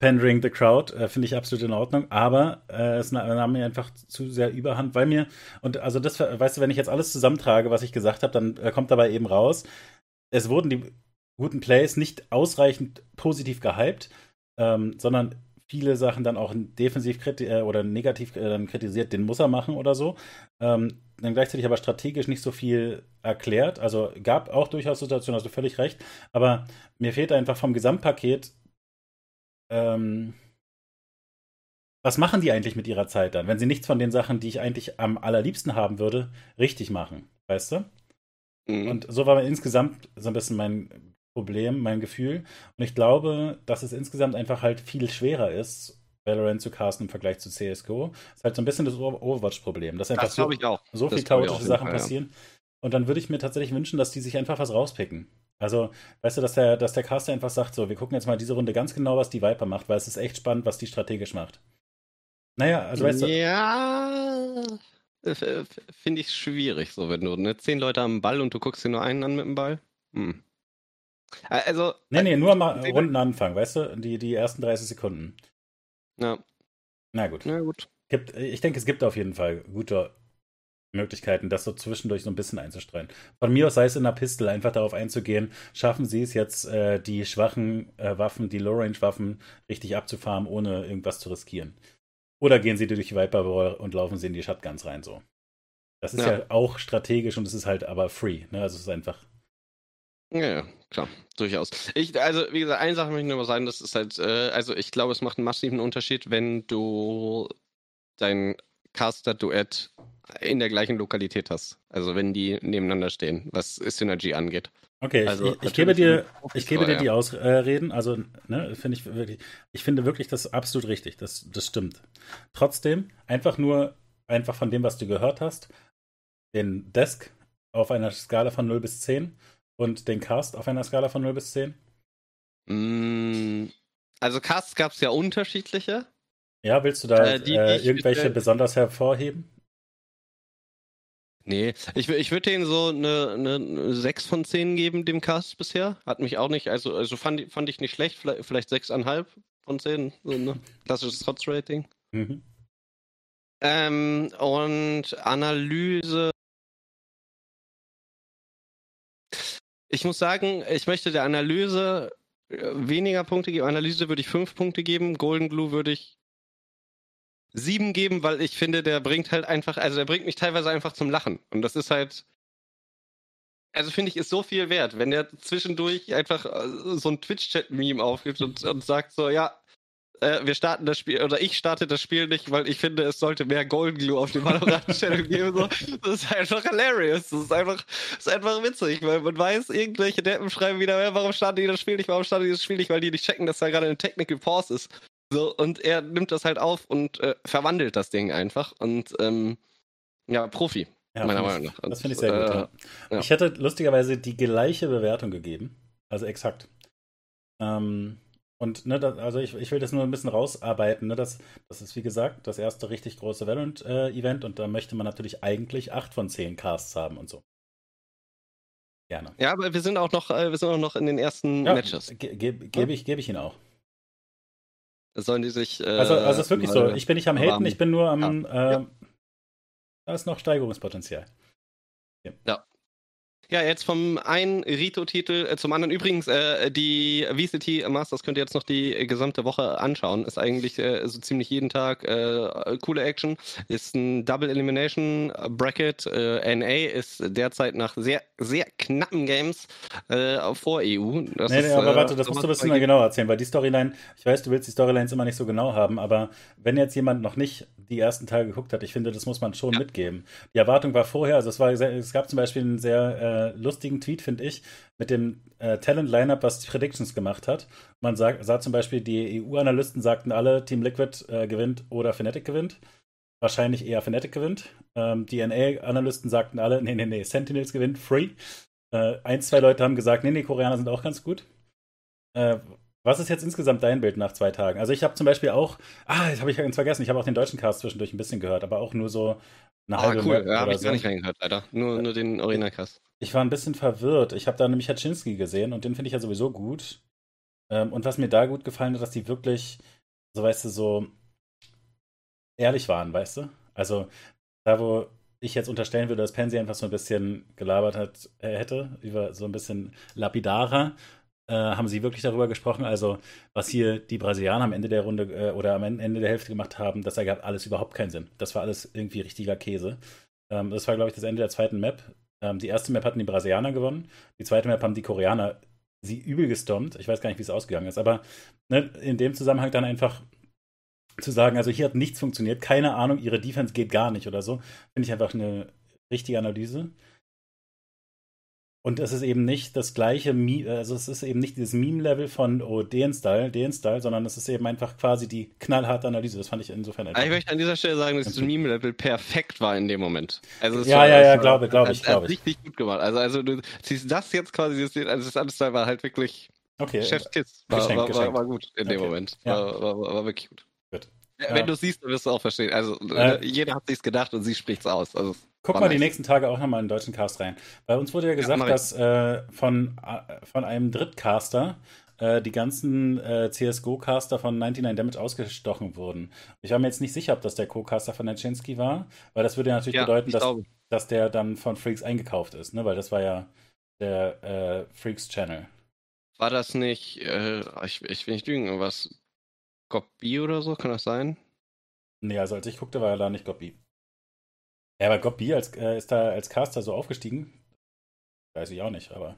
Pandering the Crowd äh, finde ich absolut in Ordnung, aber äh, es nahm mir einfach zu sehr Überhand, weil mir, und also das, weißt du, wenn ich jetzt alles zusammentrage, was ich gesagt habe, dann äh, kommt dabei eben raus, es wurden die guten Plays nicht ausreichend positiv gehypt, ähm, sondern viele Sachen dann auch defensiv äh, oder negativ äh, kritisiert, den muss er machen oder so. Ähm, dann gleichzeitig aber strategisch nicht so viel erklärt. Also gab auch durchaus Situationen, hast du völlig recht. Aber mir fehlt einfach vom Gesamtpaket, ähm, was machen die eigentlich mit ihrer Zeit dann, wenn sie nichts von den Sachen, die ich eigentlich am allerliebsten haben würde, richtig machen? Weißt du? Mhm. Und so war insgesamt so ein bisschen mein Problem, mein Gefühl. Und ich glaube, dass es insgesamt einfach halt viel schwerer ist, Valorant zu casten im Vergleich zu CSGO. Das ist halt so ein bisschen das Overwatch-Problem, dass einfach das so, so viel chaotische Sachen Fall, passieren. Ja. Und dann würde ich mir tatsächlich wünschen, dass die sich einfach was rauspicken. Also, weißt du, dass der, dass der Caster einfach sagt, so, wir gucken jetzt mal diese Runde ganz genau, was die Viper macht, weil es ist echt spannend, was die strategisch macht. Naja, also weißt du. Ja, finde ich schwierig, so, wenn du ne, zehn Leute am Ball und du guckst dir nur einen an mit dem Ball. Hm. Also. Nee, nee, nur am Rundenanfang, weißt du, die, die ersten 30 Sekunden. Ja. Na gut. Na gut. Gibt, ich denke, es gibt auf jeden Fall gute Möglichkeiten, das so zwischendurch so ein bisschen einzustreuen. Von mir aus sei es in der Pistol, einfach darauf einzugehen, schaffen sie es jetzt, äh, die schwachen äh, Waffen, die Low-Range-Waffen richtig abzufarmen, ohne irgendwas zu riskieren. Oder gehen sie durch die Viper Wall und laufen sie in die Shotguns rein, so. Das ist ja, ja auch strategisch und es ist halt aber free, ne? Also es ist einfach ja, klar, durchaus. Ich, also, wie gesagt, eine Sache möchte ich nur mal sagen, das ist halt, äh, also ich glaube, es macht einen massiven Unterschied, wenn du dein Caster-Duett in der gleichen Lokalität hast. Also wenn die nebeneinander stehen, was Synergy angeht. Okay, also, ich, ich gebe dir, ich gebe dir die Ausreden. Also, ne, finde ich wirklich, ich finde wirklich das absolut richtig. Das, das stimmt. Trotzdem, einfach nur, einfach von dem, was du gehört hast, den Desk auf einer Skala von 0 bis 10 und den Cast auf einer Skala von 0 bis 10? Mm, also Casts gab es ja unterschiedliche. Ja, willst du da äh, die, äh, irgendwelche ich, besonders hervorheben? Nee, ich, ich würde denen so eine, eine 6 von 10 geben, dem Cast bisher. Hat mich auch nicht, also, also fand, fand ich nicht schlecht, vielleicht, vielleicht 6,5 von 10. So ein klassisches Hots-Rating. Mhm. Ähm, und Analyse Ich muss sagen, ich möchte der Analyse äh, weniger Punkte geben. Analyse würde ich fünf Punkte geben. Golden Glue würde ich sieben geben, weil ich finde, der bringt halt einfach, also der bringt mich teilweise einfach zum Lachen. Und das ist halt, Also finde ich, ist so viel wert, wenn der zwischendurch einfach äh, so ein Twitch-Chat-Meme aufgibt und, und sagt so, ja, äh, wir starten das Spiel, oder ich starte das Spiel nicht, weil ich finde, es sollte mehr Golden Glue auf dem Valorant-Channel geben. So. Das ist einfach hilarious. Das ist einfach, das ist einfach witzig, weil man weiß, irgendwelche Deppen schreiben wieder, ja, warum starten die das Spiel nicht, warum starten die das Spiel nicht, weil die nicht checken, dass da gerade eine Technical Pause ist. So, und er nimmt das halt auf und äh, verwandelt das Ding einfach. Und ähm, ja, Profi. Ja, meiner Meinung nach. Das finde ich sehr gut. äh, Ja. ja. Ich hätte lustigerweise die gleiche Bewertung gegeben. Also exakt. Ähm, und ne, das, also ich, ich will das nur ein bisschen rausarbeiten. Ne? Das, das ist wie gesagt das erste richtig große Valorant-Event und da möchte man natürlich eigentlich 8 von 10 Casts haben und so. Gerne. Ja, aber wir sind auch noch, äh, wir sind auch noch in den ersten Ja, Matches. ge ge gebe ich, geb ich Ihnen auch. Sollen die sich. Äh, Also, also es ist wirklich so. Ich bin nicht am Haten, ich bin nur am. Ja. ähm, Da ist noch Steigerungspotenzial. Ja, jetzt vom einen Rito-Titel äh, zum anderen. Übrigens, äh, die VCT Masters könnt ihr jetzt noch die gesamte Woche anschauen. Ist eigentlich äh, so ziemlich jeden Tag äh, coole Action. Ist ein Double Elimination Bracket. Äh, NA ist derzeit nach sehr, sehr knappen Games äh, vor EU. Das Nee, ist, nee, aber warte, das musst du ein bisschen genauer erzählen, weil die Storyline, ich weiß, du willst die Storylines immer nicht so genau haben, aber wenn jetzt jemand noch nicht die ersten Teile geguckt hat, ich finde, das muss man schon Ja. mitgeben. Die Erwartung war vorher, also es, war sehr, es gab zum Beispiel einen sehr äh, lustigen Tweet, finde ich, mit dem äh, Talent-Lineup, was die Predictions gemacht hat. Man sah, sah zum Beispiel, die EU-Analysten sagten alle, Team Liquid äh, gewinnt oder Fnatic gewinnt. Wahrscheinlich eher Fnatic gewinnt. Ähm, die NA-Analysten sagten alle, nee, nee, nee, Sentinels gewinnt, free. Äh, ein, zwei Leute haben gesagt, nee, nee, Koreaner sind auch ganz gut. Äh, was ist jetzt insgesamt dein Bild nach zwei Tagen? Also ich habe zum Beispiel auch, ah, das habe ich ganz vergessen, ich habe auch den deutschen Cast zwischendurch ein bisschen gehört, aber auch nur so eine Ah, halbe cool. Ja, habe ich so. gar nicht reingehört, leider. Nur, nur den Originalcast. Ich war ein bisschen verwirrt. Ich habe da nämlich Haczynski gesehen und den finde ich ja sowieso gut. Ähm, und was mir da gut gefallen hat, dass die wirklich, so weißt du, so ehrlich waren, weißt du? Also da, wo ich jetzt unterstellen würde, dass Pansy einfach so ein bisschen gelabert hat, äh, hätte, über so ein bisschen lapidarer, äh, haben sie wirklich darüber gesprochen. Also, was hier die Brasilianer am Ende der Runde äh, oder am Ende der Hälfte gemacht haben, das ergab alles überhaupt keinen Sinn. Das war alles irgendwie richtiger Käse. Ähm, das war, glaube ich, das Ende der zweiten Map. Ähm, die erste Map hatten die Brasilianer gewonnen. Die zweite Map haben die Koreaner sie übel gestompt. Ich weiß gar nicht, wie es ausgegangen ist, aber ne, in dem Zusammenhang dann einfach zu sagen, also hier hat nichts funktioniert, keine Ahnung, ihre Defense geht gar nicht oder so, finde ich einfach eine richtige Analyse. Und es ist eben nicht das gleiche, also es ist eben nicht dieses Meme-Level von, oh, den Style, den Style, sondern es ist eben einfach quasi die knallharte Analyse. Das fand ich insofern einfach. ich möchte an dieser Stelle sagen, dass das Meme-Level perfekt war in dem Moment. Also es Ja, ja, ja, glaube- glaube ich, glaube ich. Richtig gut gemacht. Also, also du siehst das jetzt quasi, also das andere Style war halt wirklich Okay, Chefskiss. War, Geschenk, war, war, war gut in dem Okay. Moment. Ja. War, war, war, war wirklich gut. Gut. Wenn Ja. du es siehst, dann wirst du auch verstehen. Also Äh, jeder hat sich's gedacht und sie spricht's aus. Also Guck mal die nächsten Tage auch nochmal in den deutschen Cast rein. Bei uns wurde ja gesagt, ich. dass äh, von, äh, von einem Drittcaster äh, die ganzen äh, CSGO-Caster von 99 Damage ausgestochen wurden. Ich war mir jetzt nicht sicher, ob das der Co-Caster von Netschinski war, weil das würde ja natürlich ja, bedeuten, dass, glaube. dass der dann von Freaks eingekauft ist, ne? weil das war ja der äh, Freaks-Channel. War das nicht, äh, ich, ich will nicht lügen, irgendwas Copy oder so, kann das sein? Nee, also als ich guckte, war er da nicht Gobbi. Ja, aber Gobbi als, äh, ist da als Caster so aufgestiegen? Weiß ich auch nicht, aber.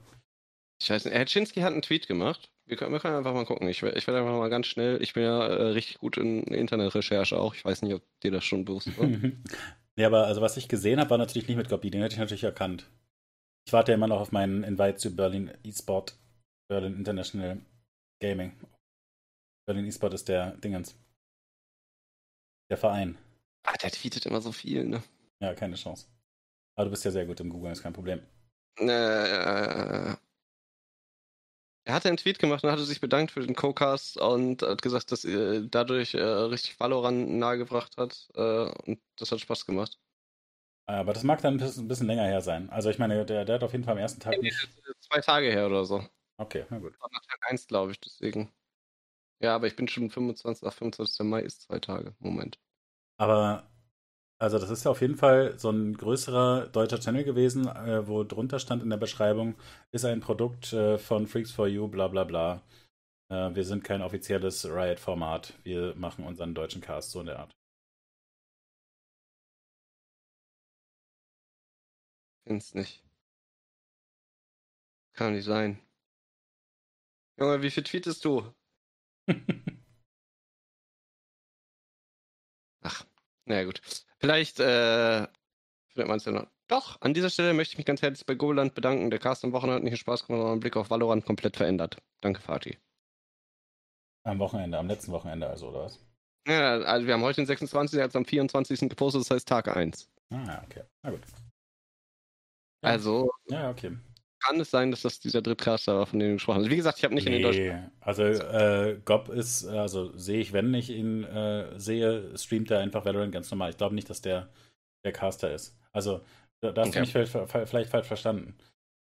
Ich weiß nicht. Herczynski hat einen Tweet gemacht. Wir können, wir können einfach mal gucken. Ich, ich werde einfach mal ganz schnell. Ich bin ja äh, richtig gut in Internetrecherche auch. Ich weiß nicht, ob dir das schon bewusst war. ja, aber also was ich gesehen habe, war natürlich nicht mit Gobbi. Den hätte ich natürlich erkannt. Ich warte ja immer noch auf meinen Invite zu Berlin eSport, Berlin International Gaming. Berlin eSport ist der Dingens. Der Verein. ah, der tweetet immer so viel, ne? Ja, keine Chance. Aber du bist ja sehr gut im Googlen, ist kein Problem. Äh, er hatte einen Tweet gemacht und hatte sich bedankt für den Co-Cast und hat gesagt, dass er dadurch äh, richtig Valorant nahegebracht hat. Äh, und das hat Spaß gemacht. Aber das mag dann ein bisschen, länger her sein. Also ich meine, der, der hat auf jeden Fall am ersten Tag Nee, nicht. das Zwei Tage her oder so. Okay, na gut. war nach Tag 1, glaube ich, deswegen. Ja, aber ich bin schon 25, ach, 25. Mai ist zwei Tage. Moment. Aber also das ist ja auf jeden Fall so ein größerer deutscher Channel gewesen, äh, wo drunter stand in der Beschreibung, ist ein Produkt äh, von Freaks for You, bla bla bla. Äh, wir sind kein offizielles Riot-Format. Wir machen unseren deutschen Cast so in der Art. Find's nicht. Kann nicht sein. Junge, wie viel tweetest du? Ach, naja gut. Vielleicht äh, findet man es ja noch. Doch, an dieser Stelle möchte ich mich ganz herzlich bei Goland bedanken. Der Cast am Wochenende hat nicht Spaß gemacht, aber Blick auf Valorant komplett verändert. Danke, Fatih. Am Wochenende, am letzten Wochenende also, oder was? Ja, also wir haben heute den 26. jetzt am 24. gepostet, das heißt Tag 1. Ah, okay. Na gut. Ja. Also. Ja, okay. Kann es sein, dass das dieser Drittcaster war, von dem du gesprochen hast? Wie gesagt, ich habe nicht nee, in den Deutschen. Also, äh, Gob ist, also sehe ich, wenn ich ihn äh, sehe, streamt er einfach Valorant ganz normal. Ich glaube nicht, dass der der Caster ist. Also, da, da hast okay. du mich vielleicht, vielleicht falsch verstanden.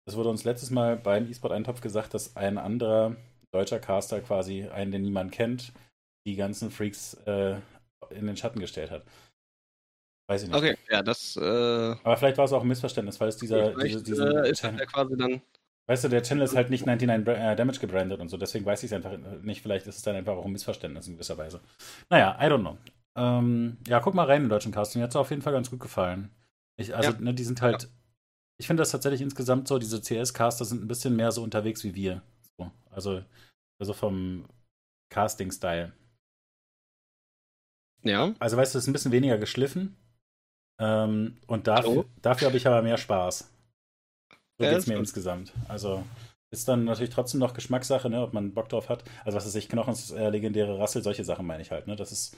Es wurde uns letztes Mal beim E-Sport-Eintopf gesagt, dass ein anderer deutscher Caster quasi, einen, den niemand kennt, die ganzen Freaks äh, in den Schatten gestellt hat. Weiß ich nicht. Okay, ja, das. Äh, Aber vielleicht war es auch ein Missverständnis, weil es dieser. Diese, diesen äh, ist Channel, ja quasi dann. Weißt du, der Channel ist halt nicht 99 äh, Damage gebrandet und so, deswegen weiß ich es einfach nicht. Vielleicht ist es dann einfach auch ein Missverständnis in gewisser Weise. Naja, I don't know. Ähm, ja, guck mal rein in deutschen Casting. Mir hat es auf jeden Fall ganz gut gefallen. Ich, also, ja. ne, die sind halt. Ja. Ich finde das tatsächlich insgesamt so, diese CS-Caster sind ein bisschen mehr so unterwegs wie wir. So, also, also vom Casting-Style. Ja. Also, weißt du, es ist ein bisschen weniger geschliffen. Ähm, und dafür, dafür habe ich aber mehr Spaß. So ja, geht es mir gut. insgesamt. Also ist dann natürlich trotzdem noch Geschmackssache, ne, ob man Bock drauf hat. Also was weiß ich, Knochens äh, legendäre Rassel, solche Sachen meine ich halt. Ne? Das ist,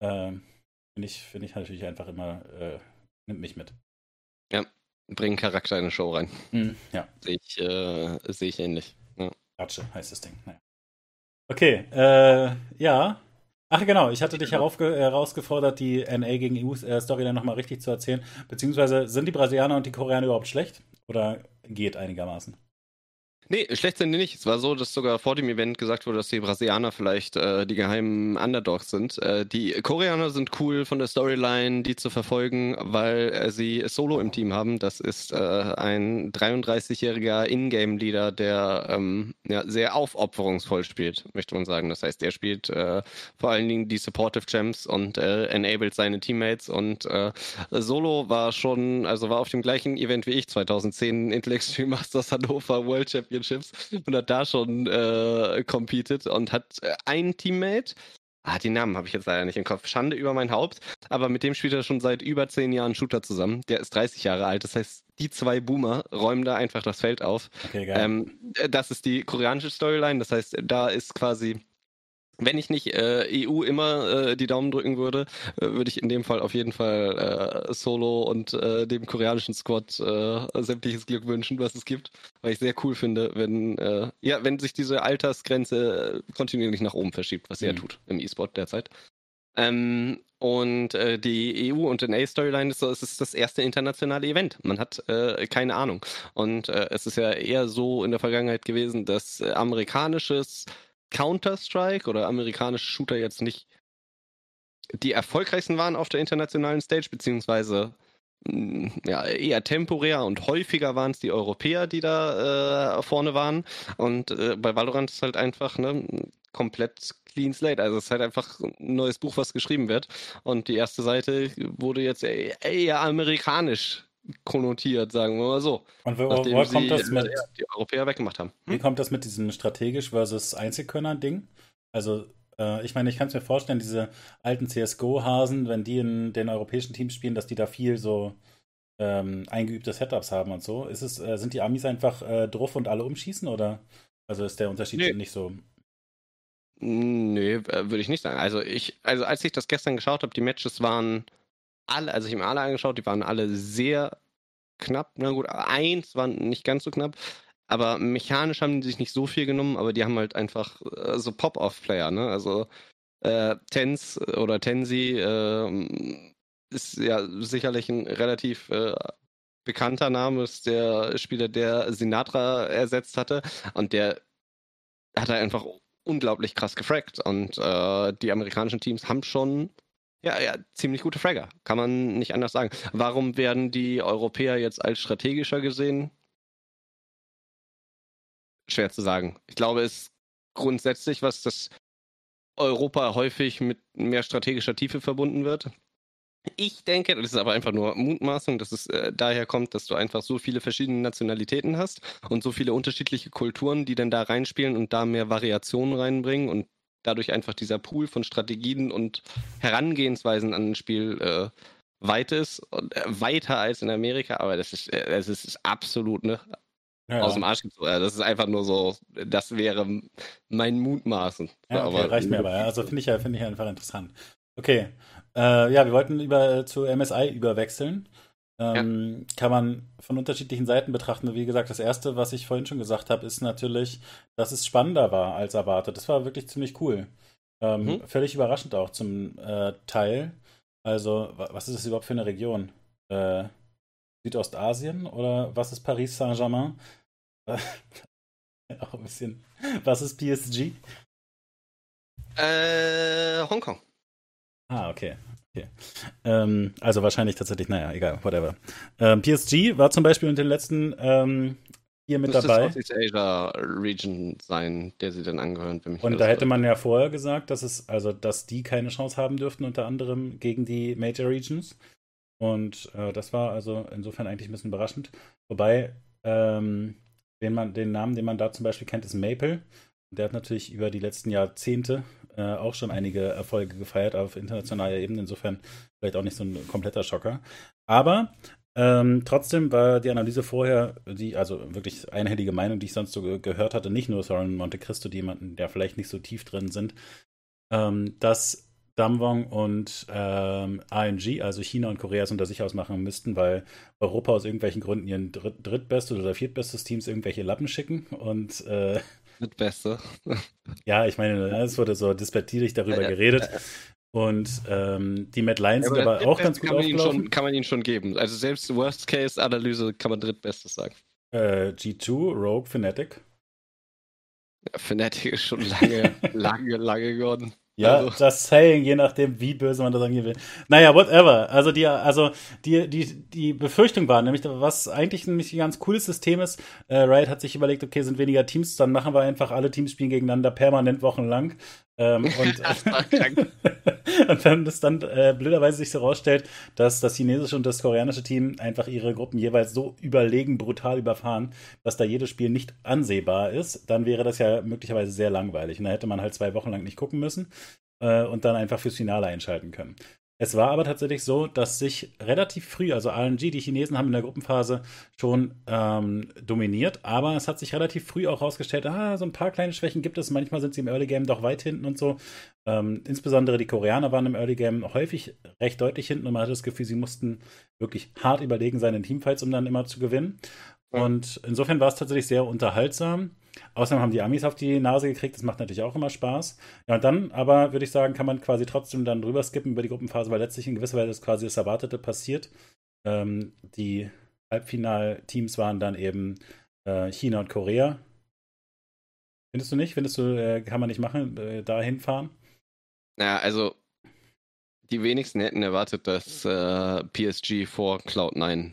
äh, finde ich, finde ich natürlich einfach immer, äh, nimmt mich mit. Ja, bringen Charakter in eine Show rein. Mm, ja. Sehe ich, äh, seh ich ähnlich. Ja. Ratsche heißt das Ding. Naja. Okay, äh, ja, Ach genau, ich hatte dich herausgefordert, die NA gegen EU-Storyline nochmal richtig zu erzählen. Beziehungsweise sind die Brasilianer und die Koreaner überhaupt schlecht? Oder geht einigermaßen? Nee, schlecht sind die nicht. Es war so, dass sogar vor dem Event gesagt wurde, dass die Brasilianer vielleicht äh, die geheimen Underdogs sind. Äh, die Koreaner sind cool von der Storyline, die zu verfolgen, weil äh, sie Solo im Team haben. Das ist äh, ein 33-jähriger Ingame-Leader, der ähm, ja, sehr aufopferungsvoll spielt, möchte man sagen. Das heißt, er spielt äh, vor allen Dingen die Supportive Champs und äh, enabled seine Teammates. Und Solo war schon, also war auf dem gleichen Event wie ich 2010, Intellect Stream Masters Hannover World Champion Championships und hat da schon äh, competed und hat äh, einen Teammate. Ah, die Namen habe ich jetzt leider nicht im Kopf. Schande über mein Haupt. Aber mit dem spielt er schon seit über zehn Jahren Shooter zusammen. Der ist 30 Jahre alt. Das heißt, die zwei Boomer räumen da einfach das Feld auf. Okay, geil. Ähm, das ist die koreanische Storyline. Das heißt, da ist quasi wenn ich nicht äh, EU immer äh, die Daumen drücken würde, äh, würde ich in dem Fall auf jeden Fall äh, Solo und äh, dem koreanischen Squad äh, sämtliches Glück wünschen, was es gibt, weil ich sehr cool finde, wenn äh, ja, wenn sich diese Altersgrenze kontinuierlich nach oben verschiebt, was sie mhm. ja tut im E-Sport derzeit. Ähm, und äh, die EU und NA-Storyline ist so, es ist das erste internationale Event. Man hat äh, keine Ahnung. Und äh, es ist ja eher so in der Vergangenheit gewesen, dass äh, amerikanisches Counter-Strike oder amerikanische Shooter jetzt nicht die erfolgreichsten waren auf der internationalen Stage, beziehungsweise mm, ja, eher temporär und häufiger waren es die Europäer, die da äh, vorne waren. Und äh, bei Valorant ist halt einfach ne, komplett clean slate. Also es ist halt einfach ein neues Buch, was geschrieben wird. Und die erste Seite wurde jetzt eher amerikanisch konnotiert, sagen wir mal so. Und wo, woher kommt das mit die Europäer weggemacht haben? Hm? Wie kommt das mit diesem strategisch versus Einzelkönner-Ding? Also, äh, ich meine, ich kann es mir vorstellen, diese alten CSGO-Hasen, wenn die in den europäischen Teams spielen, dass die da viel so ähm, eingeübte Setups haben und so. Ist es, äh, sind die Amis einfach äh, drauf und alle umschießen oder? Also ist der Unterschied nee. nicht so Nö, äh, würde ich nicht sagen. Also ich, also als ich das gestern geschaut habe, die Matches waren alle, also ich habe mir alle angeschaut, die waren alle sehr knapp. Na gut, eins war nicht ganz so knapp. Aber mechanisch haben die sich nicht so viel genommen, aber die haben halt einfach äh, so Pop-Off-Player, ne? Also äh, Tens oder Tensi äh, ist ja sicherlich ein relativ äh, bekannter Name, ist der Spieler, der Sinatra ersetzt hatte. Und der hat er einfach unglaublich krass gefragt. Und äh, die amerikanischen Teams haben schon ja, ja, ziemlich gute Fragger. Kann man nicht anders sagen. Warum werden die Europäer jetzt als strategischer gesehen? Schwer zu sagen. Ich glaube, es ist grundsätzlich, was das Europa häufig mit mehr strategischer Tiefe verbunden wird. Ich denke, das ist aber einfach nur Mutmaßung, dass es äh, daher kommt, dass du einfach so viele verschiedene Nationalitäten hast und so viele unterschiedliche Kulturen, die dann da reinspielen und da mehr Variationen reinbringen und dadurch einfach dieser Pool von Strategien und Herangehensweisen an ein Spiel äh, weit ist und äh, weiter als in Amerika, aber das ist, äh, das ist, ist absolut ne, ja, aus dem Arsch gezogen. Das ist einfach nur so, das wäre mein Mutmaßen. Ja, okay, aber, reicht mir aber. Also finde ich, ja, find ich einfach interessant. Okay, äh, ja, wir wollten über, zu MSI überwechseln. Ähm, ja. Kann man von unterschiedlichen Seiten betrachten. Wie gesagt, das erste, was ich vorhin schon gesagt habe, ist natürlich, dass es spannender war als erwartet. Das war wirklich ziemlich cool. Ähm, mhm. Völlig überraschend auch zum äh, Teil. Also, was ist das überhaupt für eine Region? Äh, Südostasien oder was ist Paris Saint-Germain? auch ein bisschen. Was ist PSG? Äh, Hongkong. Ah, okay. Okay. Ähm, also wahrscheinlich tatsächlich, naja, egal, whatever. Ähm, PSG war zum Beispiel in den letzten ähm, hier mit das dabei. Das Southeast Asia Region sein, der sie dann angehören. Für mich Und da hätte man ja vorher gesagt, dass es, also dass die keine Chance haben dürften, unter anderem gegen die Major Regions. Und äh, das war also insofern eigentlich ein bisschen überraschend. Wobei, ähm, den, man, den Namen, den man da zum Beispiel kennt, ist Maple. Der hat natürlich über die letzten Jahrzehnte äh, auch schon einige Erfolge gefeiert auf internationaler Ebene. Insofern vielleicht auch nicht so ein kompletter Schocker. Aber ähm, trotzdem war die Analyse vorher, die, also wirklich einhellige Meinung, die ich sonst so ge gehört hatte, nicht nur Soren Monte Cristo, die jemanden, der vielleicht nicht so tief drin sind, ähm, dass Damwon und ähm, ANG, also China und Korea, es unter sich ausmachen müssten, weil Europa aus irgendwelchen Gründen ihren dritt, drittbestes oder viertbestes Teams irgendwelche Lappen schicken und äh, Drittbeste. ja, ich meine, es wurde so dispertierlich darüber geredet. Und ähm, die Mad Lions ja, sind aber auch ganz gut kann man, schon, kann man ihnen schon geben. Also selbst Worst-Case-Analyse kann man drittbestes sagen. Äh, G2, Rogue, Fnatic. Ja, Fnatic ist schon lange, lange, lange geworden. Ja, also. just saying, je nachdem, wie böse man das angehen will. Naja, whatever. Also die, also die, die, die Befürchtung war nämlich, was eigentlich nämlich ein ganz cooles System ist, äh, Riot hat sich überlegt, okay, sind weniger Teams, dann machen wir einfach alle Teams spielen gegeneinander permanent wochenlang. Ähm, und, und wenn es dann äh, blöderweise sich so rausstellt, dass das chinesische und das koreanische Team einfach ihre Gruppen jeweils so überlegen, brutal überfahren, dass da jedes Spiel nicht ansehbar ist, dann wäre das ja möglicherweise sehr langweilig. Und da hätte man halt zwei Wochen lang nicht gucken müssen äh, und dann einfach fürs Finale einschalten können. Es war aber tatsächlich so, dass sich relativ früh, also RNG, die Chinesen haben in der Gruppenphase schon ähm, dominiert, aber es hat sich relativ früh auch herausgestellt, ah, so ein paar kleine Schwächen gibt es. Manchmal sind sie im Early Game doch weit hinten und so. Ähm, insbesondere die Koreaner waren im Early Game häufig recht deutlich hinten und man hatte das Gefühl, sie mussten wirklich hart überlegen sein in Teamfights, um dann immer zu gewinnen. Und insofern war es tatsächlich sehr unterhaltsam. Außerdem haben die Amis auf die Nase gekriegt, das macht natürlich auch immer Spaß. Ja, und dann aber würde ich sagen, kann man quasi trotzdem dann drüber skippen über die Gruppenphase, weil letztlich in gewisser Weise ist quasi das Erwartete passiert. Ähm, die Halbfinalteams waren dann eben äh, China und Korea. Findest du nicht? Findest du, äh, kann man nicht machen, äh, da hinfahren? Ja, also die wenigsten hätten erwartet, dass äh, PSG vor Cloud9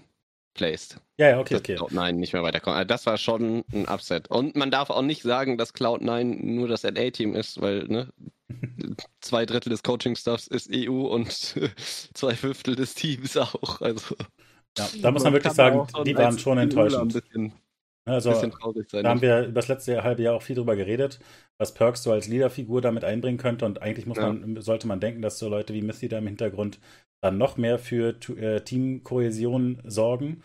placed. Ja, ja, okay, okay. Cloud9 nicht mehr weiterkommt. Also das war schon ein Upset. Und man darf auch nicht sagen, dass Cloud9 nur das LA-Team ist, weil ne, zwei Drittel des Coaching-Staffs ist EU und zwei Fünftel des Teams auch. Also, ja, da muss man, man wirklich sagen, die waren schon enttäuschend. Bisschen, also, sein, da haben wir über das letzte halbe Jahr auch viel drüber geredet, was Perks so als Leaderfigur damit einbringen könnte. Und eigentlich muss ja. man, sollte man denken, dass so Leute wie Misty da im Hintergrund dann noch mehr für äh, Teamkohäsion sorgen.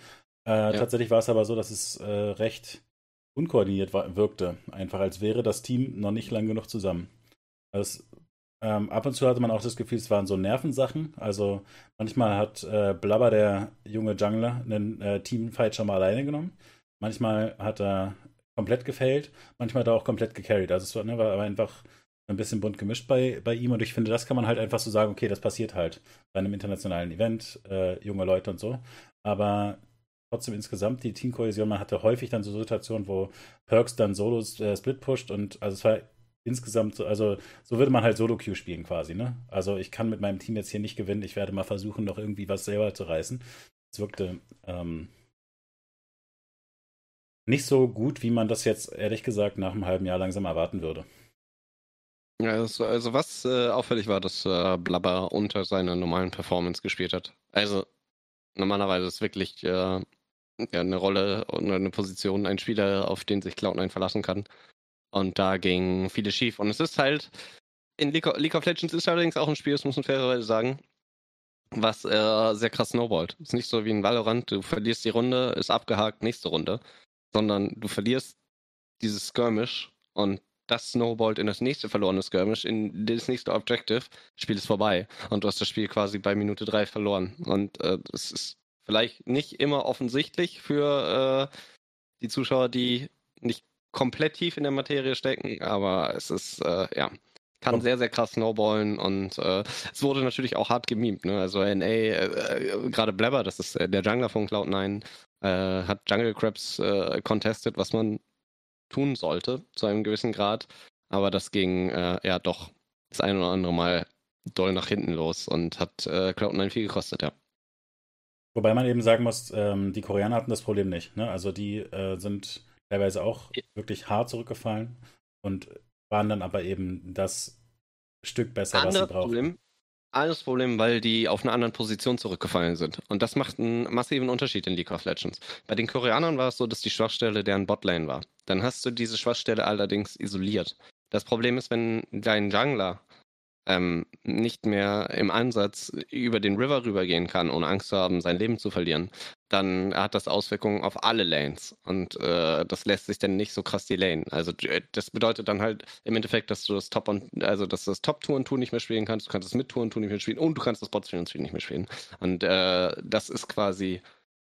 Äh, ja. Tatsächlich war es aber so, dass es äh, recht unkoordiniert war, wirkte. Einfach als wäre das Team noch nicht lang genug zusammen. Also, ähm, ab und zu hatte man auch das Gefühl, es waren so Nervensachen. Also manchmal hat äh, Blabber, der junge Jungler, einen äh, Teamfight schon mal alleine genommen. Manchmal hat er komplett gefailt, manchmal hat er auch komplett gecarried. Also es war, ne, war einfach ein bisschen bunt gemischt bei, bei ihm und ich finde, das kann man halt einfach so sagen, okay, das passiert halt bei einem internationalen Event, äh, junge Leute und so. Aber trotzdem insgesamt die Teamkohäsion, man hatte häufig dann so Situationen, wo Perks dann Solo äh, Split pusht und also es war insgesamt so, also so würde man halt Solo-Queue spielen quasi, ne? Also ich kann mit meinem Team jetzt hier nicht gewinnen, ich werde mal versuchen, noch irgendwie was selber zu reißen. Es wirkte ähm, nicht so gut, wie man das jetzt ehrlich gesagt nach einem halben Jahr langsam erwarten würde. Ja, also, also was äh, auffällig war, dass äh, Blabber unter seiner normalen Performance gespielt hat. Also normalerweise ist wirklich äh, ja, eine Rolle und eine Position ein Spieler, auf den sich Cloud9 verlassen kann. Und da ging vieles schief. Und es ist halt, in League of, League of Legends ist allerdings auch ein Spiel, das muss man fairerweise sagen, was äh, sehr krass snowballt. Es ist nicht so wie in Valorant, du verlierst die Runde, ist abgehakt, nächste Runde. Sondern du verlierst dieses Skirmish und das snowballt in das nächste verlorene Skirmish, in das nächste Objective, Spiel ist vorbei. Und du hast das Spiel quasi bei Minute 3 verloren. Und äh, es ist vielleicht nicht immer offensichtlich für äh, die Zuschauer, die nicht komplett tief in der Materie stecken, aber es ist, äh, ja, kann sehr, sehr krass snowballen und äh, es wurde natürlich auch hart gemimt. Ne? Also NA, äh, gerade Blabber, das ist äh, der Jungler von Cloud9, äh, hat Jungle Crabs äh, contested, was man tun sollte, zu einem gewissen Grad. Aber das ging äh, ja doch das ein oder andere Mal doll nach hinten los und hat äh, Cloud9 viel gekostet, ja. Wobei man eben sagen muss, ähm, die Koreaner hatten das Problem nicht. Ne? Also die äh, sind teilweise auch wirklich hart zurückgefallen und waren dann aber eben das Stück besser, Andere was sie brauchen. Problem, alles Problem, weil die auf einer anderen Position zurückgefallen sind. Und das macht einen massiven Unterschied in League of Legends. Bei den Koreanern war es so, dass die Schwachstelle deren Botlane war. Dann hast du diese Schwachstelle allerdings isoliert. Das Problem ist, wenn dein Jungler ähm, nicht mehr im Ansatz über den River rübergehen kann, ohne Angst zu haben, sein Leben zu verlieren, dann hat das Auswirkungen auf alle Lanes. Und äh, das lässt sich dann nicht so krass delayen. Also das bedeutet dann halt im Endeffekt, dass du das Top und also dass das Top-Touren-Tour nicht mehr spielen kannst, du kannst das Mid-Touren-Tour nicht mehr spielen und du kannst das Bot-Tour nicht mehr spielen. Und äh, das ist quasi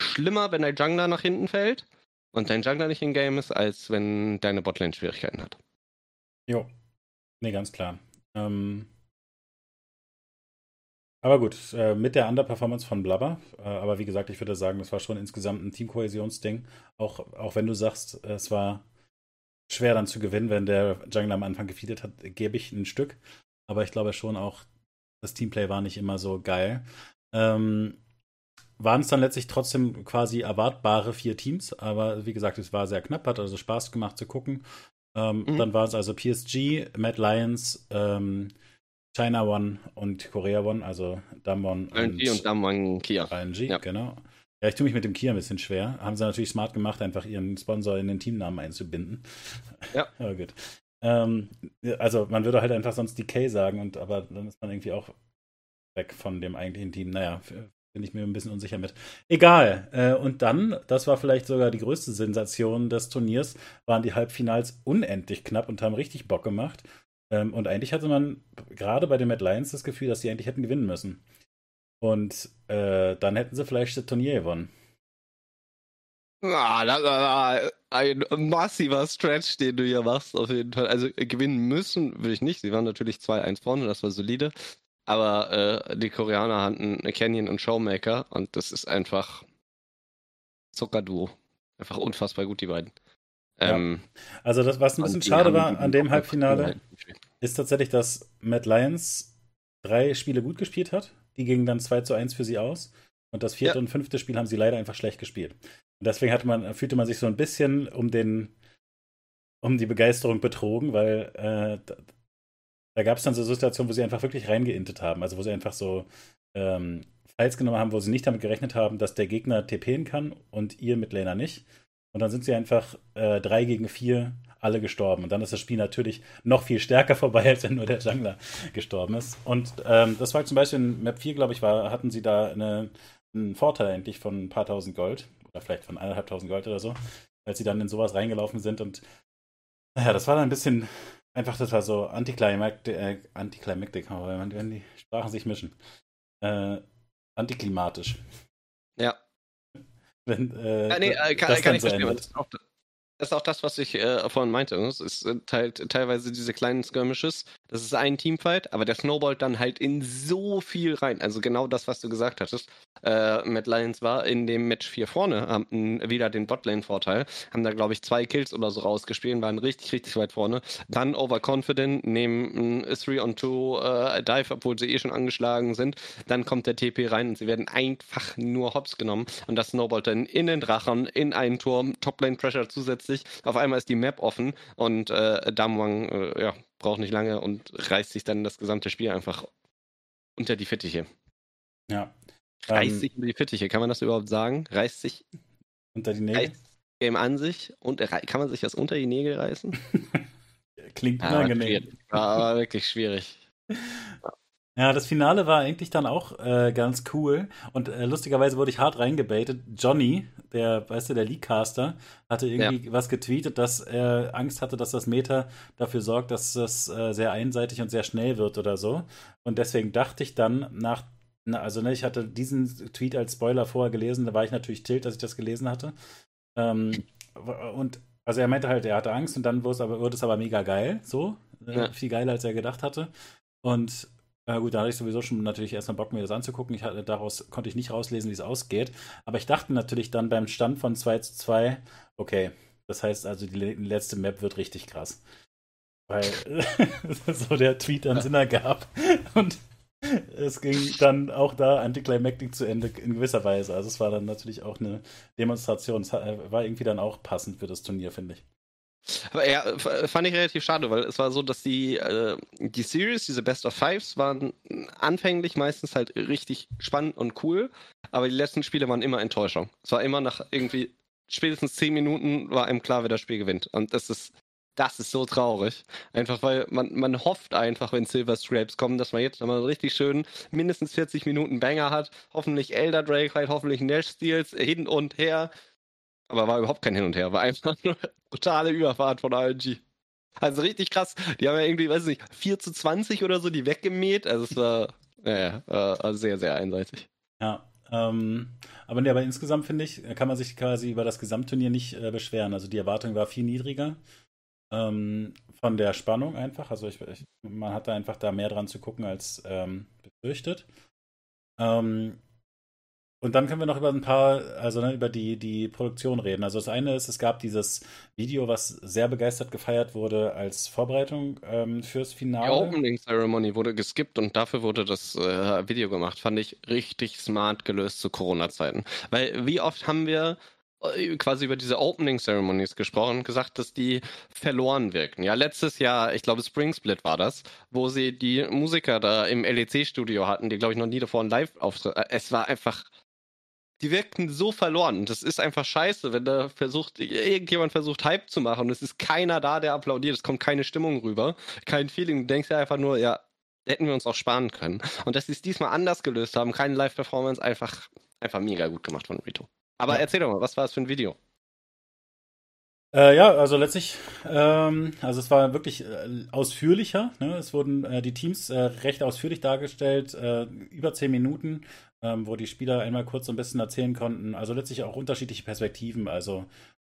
schlimmer, wenn dein Jungler nach hinten fällt und dein Jungler nicht in Game ist, als wenn deine Botlane Schwierigkeiten hat. Jo. Nee, ganz klar. Ähm, aber gut, äh, mit der Underperformance von Blabber, äh, aber wie gesagt, ich würde sagen, das war schon insgesamt ein Teamkohäsionsding. Auch, auch wenn du sagst, es war schwer dann zu gewinnen, wenn der Jungler am Anfang gefeedet hat, gebe ich ein Stück. Aber ich glaube schon auch, das Teamplay war nicht immer so geil. Ähm, waren es dann letztlich trotzdem quasi erwartbare vier Teams, aber wie gesagt, es war sehr knapp, hat also Spaß gemacht zu gucken. Ähm, mhm. Dann war es also PSG, Mad Lions, ähm, China One und Korea One, also Damwon und, und Damwon Kia. RNG, ja. genau. Ja, ich tue mich mit dem Kia ein bisschen schwer. Haben sie natürlich smart gemacht, einfach ihren Sponsor in den Teamnamen einzubinden. Ja. aber gut. Ähm, also man würde halt einfach sonst DK sagen, und aber dann ist man irgendwie auch weg von dem eigentlichen Team. Naja, bin ich mir ein bisschen unsicher mit. Egal. Äh, und dann, das war vielleicht sogar die größte Sensation des Turniers, waren die Halbfinals unendlich knapp und haben richtig Bock gemacht. Ähm, und eigentlich hatte man gerade bei den Mad Lions das Gefühl, dass sie eigentlich hätten gewinnen müssen. Und äh, dann hätten sie vielleicht das Turnier gewonnen. Ah, das war ein massiver Stretch, den du hier machst, auf jeden Fall. Also gewinnen müssen würde ich nicht. Sie waren natürlich 2-1 vorne, das war solide. Aber äh, die Koreaner hatten Canyon und Showmaker und das ist einfach Zuckerduo. Einfach unfassbar gut, die beiden. Ähm, Also das, was ein bisschen schade war an dem Halbfinale, ist tatsächlich, dass Matt Lyons drei Spiele gut gespielt hat. Die gingen dann 2 zu 1 für sie aus. Und das vierte ja. und fünfte Spiel haben sie leider einfach schlecht gespielt. Und deswegen man, fühlte man sich so ein bisschen um den, um die Begeisterung betrogen, weil äh, da, da gab es dann so Situationen, wo sie einfach wirklich reingeintet haben. Also wo sie einfach so ähm, Files genommen haben, wo sie nicht damit gerechnet haben, dass der Gegner TPen kann und ihr mit Lena nicht. Und dann sind sie einfach äh, drei gegen vier alle gestorben. Und dann ist das Spiel natürlich noch viel stärker vorbei, als wenn nur der Jungler gestorben ist. Und ähm, das war zum Beispiel in Map 4, glaube ich, war, hatten sie da eine, einen Vorteil eigentlich von ein paar tausend Gold. Oder vielleicht von eineinhalbtausend Gold oder so. Als sie dann in sowas reingelaufen sind. Und naja, das war dann ein bisschen einfach, das war so antiklimactic, äh, antiklimactic wenn die Sprachen sich mischen. Äh, antiklimatisch. Ja, wenn, äh, ja, nee, äh, kann, das kann ich verstehen. Auch, das ist, auch, das was ich äh, vorhin meinte. Es sind halt teilweise diese kleinen Skirmishes. Das ist ein Teamfight, aber der snowballt dann halt in so viel rein. Also genau das, was du gesagt hattest. Äh, Matt Lions war in dem Match 4 vorne, haben wieder den Botlane-Vorteil, haben da, glaube ich, zwei Kills oder so rausgespielt, waren richtig, richtig weit vorne. Dann overconfident, nehmen ein 3 on 2 äh, Dive, obwohl sie eh schon angeschlagen sind. Dann kommt der TP rein und sie werden einfach nur hops genommen. Und das snowballt dann in den Drachen, in einen Turm, Toplane-Pressure zusätzlich. Auf einmal ist die Map offen und äh, Damwang, äh, ja, braucht nicht lange und reißt sich dann das gesamte Spiel einfach unter die Fittiche. Ja. Reißt Ähm, sich unter die Fittiche, kann man das überhaupt sagen? Reißt sich unter die Nägel. Game an sich und kann man sich das unter die Nägel reißen? Klingt war unangenehm. War, war wirklich schwierig. Ja, das Finale war eigentlich dann auch äh, ganz cool. Und äh, lustigerweise wurde ich hart reingebaitet. Johnny, der, weißt du, der Leaguecaster, hatte irgendwie was getweetet, dass er Angst hatte, dass das Meta dafür sorgt, dass das äh, sehr einseitig und sehr schnell wird oder so. Und deswegen dachte ich dann nach, na, also ne, ich hatte diesen Tweet als Spoiler vorher gelesen, da war ich natürlich tilt, dass ich das gelesen hatte. Ähm, und also er meinte halt, er hatte Angst und dann wurde es aber, wurde es aber mega geil, so. Äh, Ja. Viel geiler, als er gedacht hatte. Und na gut, da hatte ich sowieso schon natürlich erstmal Bock, mir das anzugucken. Ich hatte, daraus konnte ich nicht rauslesen, wie es ausgeht. Aber ich dachte natürlich dann beim Stand von 2 zu 2, okay, das heißt also, die le- letzte Map wird richtig krass. Weil so der Tweet dann Sinn ergab. Und es ging dann auch da anticlimactic zu Ende in gewisser Weise. Also es war dann natürlich auch eine Demonstration. Es hat- war irgendwie dann auch passend für das Turnier, finde ich. Aber ja, f- fand ich relativ schade, weil es war so, dass die, äh, die Series, diese Best of Fives, waren anfänglich meistens halt richtig spannend und cool, aber die letzten Spiele waren immer Enttäuschung. Es war immer nach irgendwie spätestens zehn Minuten war einem klar, wer das Spiel gewinnt. Und das ist, das ist so traurig. Einfach weil man, man hofft einfach, wenn Silver Scrapes kommen, dass man jetzt nochmal richtig schön mindestens 40 Minuten Banger hat. Hoffentlich Elder Drake halt, hoffentlich Nash Steals hin und her. Aber war überhaupt kein Hin und Her, war einfach nur brutale Überfahrt von RNG. Also richtig krass. Die haben ja irgendwie, weiß ich nicht, 4 zu 20 oder so die weggemäht. Also es war, ja, war sehr, sehr einseitig. Ja, ähm, aber, nee, aber insgesamt finde ich, kann man sich quasi über das Gesamtturnier nicht äh, beschweren. Also die Erwartung war viel niedriger ähm, von der Spannung einfach. Also ich, ich, man hatte einfach da mehr dran zu gucken als ähm, befürchtet. Ähm, und dann können wir noch über ein paar, also ne, über die, die Produktion reden. Also das eine ist, es gab dieses Video, was sehr begeistert gefeiert wurde als Vorbereitung ähm, fürs Die Finale. Opening Ceremony wurde geskippt und dafür wurde das äh, Video gemacht. Fand ich richtig smart gelöst zu Corona-Zeiten. Weil wie oft haben wir äh, quasi über diese Opening Ceremonies gesprochen und gesagt, dass die verloren wirken. Ja, letztes Jahr, ich glaube Spring Split war das, wo sie die Musiker da im LEC-Studio hatten, die glaube ich noch nie davor einen Live-Auftritt. äh, Es war einfach die wirkten so verloren. Und das ist einfach scheiße, wenn da versucht, irgendjemand versucht, Hype zu machen und es ist keiner da, der applaudiert. Es kommt keine Stimmung rüber, kein Feeling. Du denkst ja einfach nur, ja, hätten wir uns auch sparen können. Und dass sie es diesmal anders gelöst haben, keine Live-Performance, einfach, einfach mega gut gemacht von Rito. Aber Ja. erzähl doch mal, was war das für ein Video? Äh, ja, also letztlich, ähm, also es war wirklich äh, ausführlicher. Ne? Es wurden äh, die Teams äh, recht ausführlich dargestellt, äh, über zehn Minuten, ähm, wo die Spieler einmal kurz so ein bisschen erzählen konnten. Also letztlich auch unterschiedliche Perspektiven. Also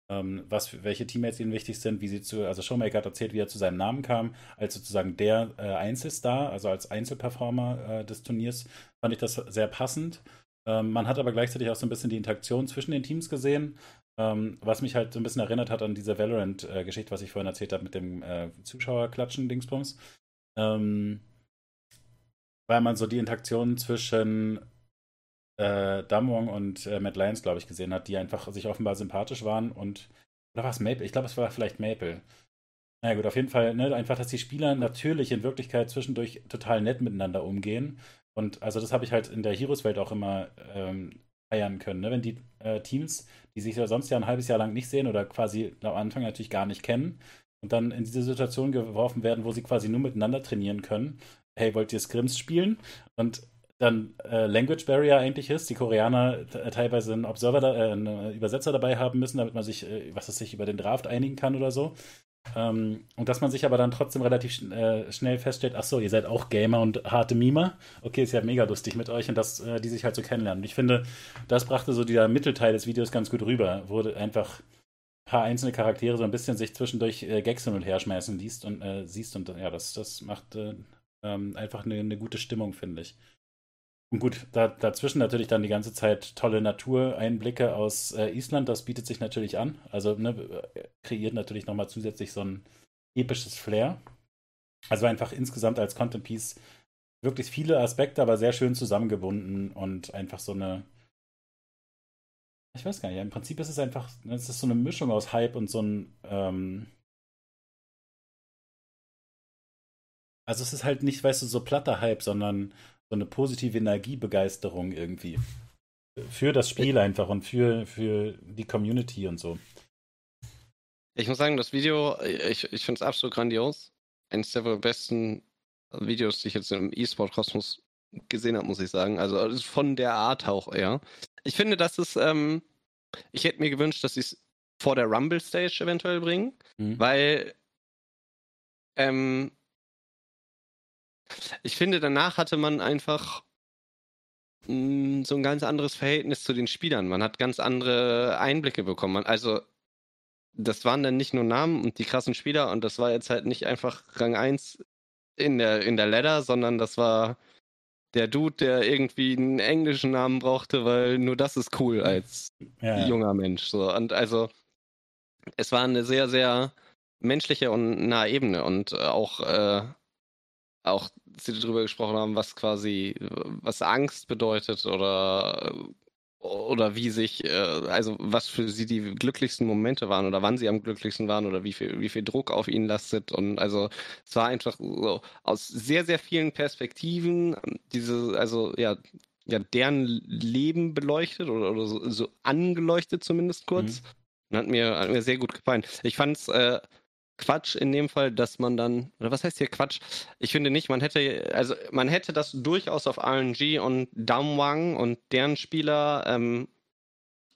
ähm, was, welche Teammates ihnen wichtig sind, wie sie zu, also Showmaker hat erzählt, wie er zu seinem Namen kam, als sozusagen der äh, Einzelstar, also als Einzelperformer äh, des Turniers, fand ich das sehr passend. Ähm, man hat aber gleichzeitig auch so ein bisschen die Interaktion zwischen den Teams gesehen. Ähm, was mich halt so ein bisschen erinnert hat an diese Valorant-Geschichte, was ich vorhin erzählt habe mit dem äh, Zuschauerklatschen-Dingsbums. Ähm, weil man so die Interaktion zwischen äh, Damwong und äh, Matt Lyons, glaube ich, gesehen hat, die einfach sich offenbar sympathisch waren und oder war es Maple? Ich glaube, es war vielleicht Maple. Naja gut, auf jeden Fall, ne, einfach, dass die Spieler natürlich in Wirklichkeit zwischendurch total nett miteinander umgehen. Und also das habe ich halt in der Heroes-Welt auch immer ähm, feiern können. Ne? Wenn die äh, Teams, die sich ja sonst ja ein halbes Jahr lang nicht sehen oder quasi am Anfang natürlich gar nicht kennen und dann in diese Situation geworfen werden, wo sie quasi nur miteinander trainieren können. Hey, wollt ihr Scrims spielen? Und dann äh, Language Barrier eigentlich ist, die Koreaner t- teilweise einen Observer, da, äh, einen Übersetzer dabei haben müssen, damit man sich, äh, was es sich über den Draft einigen kann oder so. Ähm, und dass man sich aber dann trotzdem relativ schn äh, schnell feststellt, ach so, ihr seid auch Gamer und harte Mimer. Okay, ist ja mega lustig mit euch und dass äh, die sich halt so kennenlernen. Und ich finde, das brachte so dieser Mittelteil des Videos ganz gut rüber, du einfach ein paar einzelne Charaktere so ein bisschen sich zwischendurch äh, Gags hin und her schmeißen liest und äh, siehst und äh, ja, das, das macht äh, ähm, einfach eine, eine gute Stimmung, finde ich. Und gut, da, dazwischen natürlich dann die ganze Zeit tolle Natureinblicke aus äh, Island, das bietet sich natürlich an. Also ne, kreiert natürlich nochmal zusätzlich so ein episches Flair. Also einfach insgesamt als Content Piece wirklich viele Aspekte, aber sehr schön zusammengebunden und einfach so eine. Ich weiß gar nicht, im Prinzip ist es einfach, ne, es ist so eine Mischung aus Hype und so ein, ähm, also es ist halt nicht, weißt du, so platter Hype, sondern so eine positive Energiebegeisterung irgendwie. Für das Spiel einfach und für, für die Community und so. Ich muss sagen, das Video, ich, ich finde es absolut grandios. Eines der besten Videos, die ich jetzt im E-Sport-Kosmos gesehen habe, muss ich sagen. Also von der Art auch eher. Ich finde, dass es, ähm, ich hätte mir gewünscht, dass sie es vor der Rumble Stage eventuell bringen, mhm. weil ähm, ich finde, danach hatte man einfach mh, hm, so ein ganz anderes Verhältnis zu den Spielern. Man hat ganz andere Einblicke bekommen. Also, das waren dann nicht nur Namen und die krassen Spieler und das war jetzt halt nicht einfach Rang 1 in der, in der Ladder, sondern das war der Dude, der irgendwie einen englischen Namen brauchte, weil nur das ist cool als ja. junger Mensch. So. Und also, es war eine sehr, sehr menschliche und nahe Ebene und auch, äh, auch sie darüber gesprochen haben, was quasi, was Angst bedeutet oder oder wie sich, äh, also was für sie die glücklichsten Momente waren oder wann sie am glücklichsten waren oder wie viel, wie viel Druck auf ihnen lastet. Und also es war einfach so aus sehr, sehr vielen Perspektiven diese, also ja, ja, deren Leben beleuchtet oder, oder so, so angeleuchtet zumindest kurz. Mhm. Und hat mir, hat mir sehr gut gefallen. Ich fand es äh, Quatsch in dem Fall, dass man dann, oder was heißt hier Quatsch? Ich finde nicht, man hätte, also man hätte das durchaus auf RNG und Damwang und deren Spieler ähm,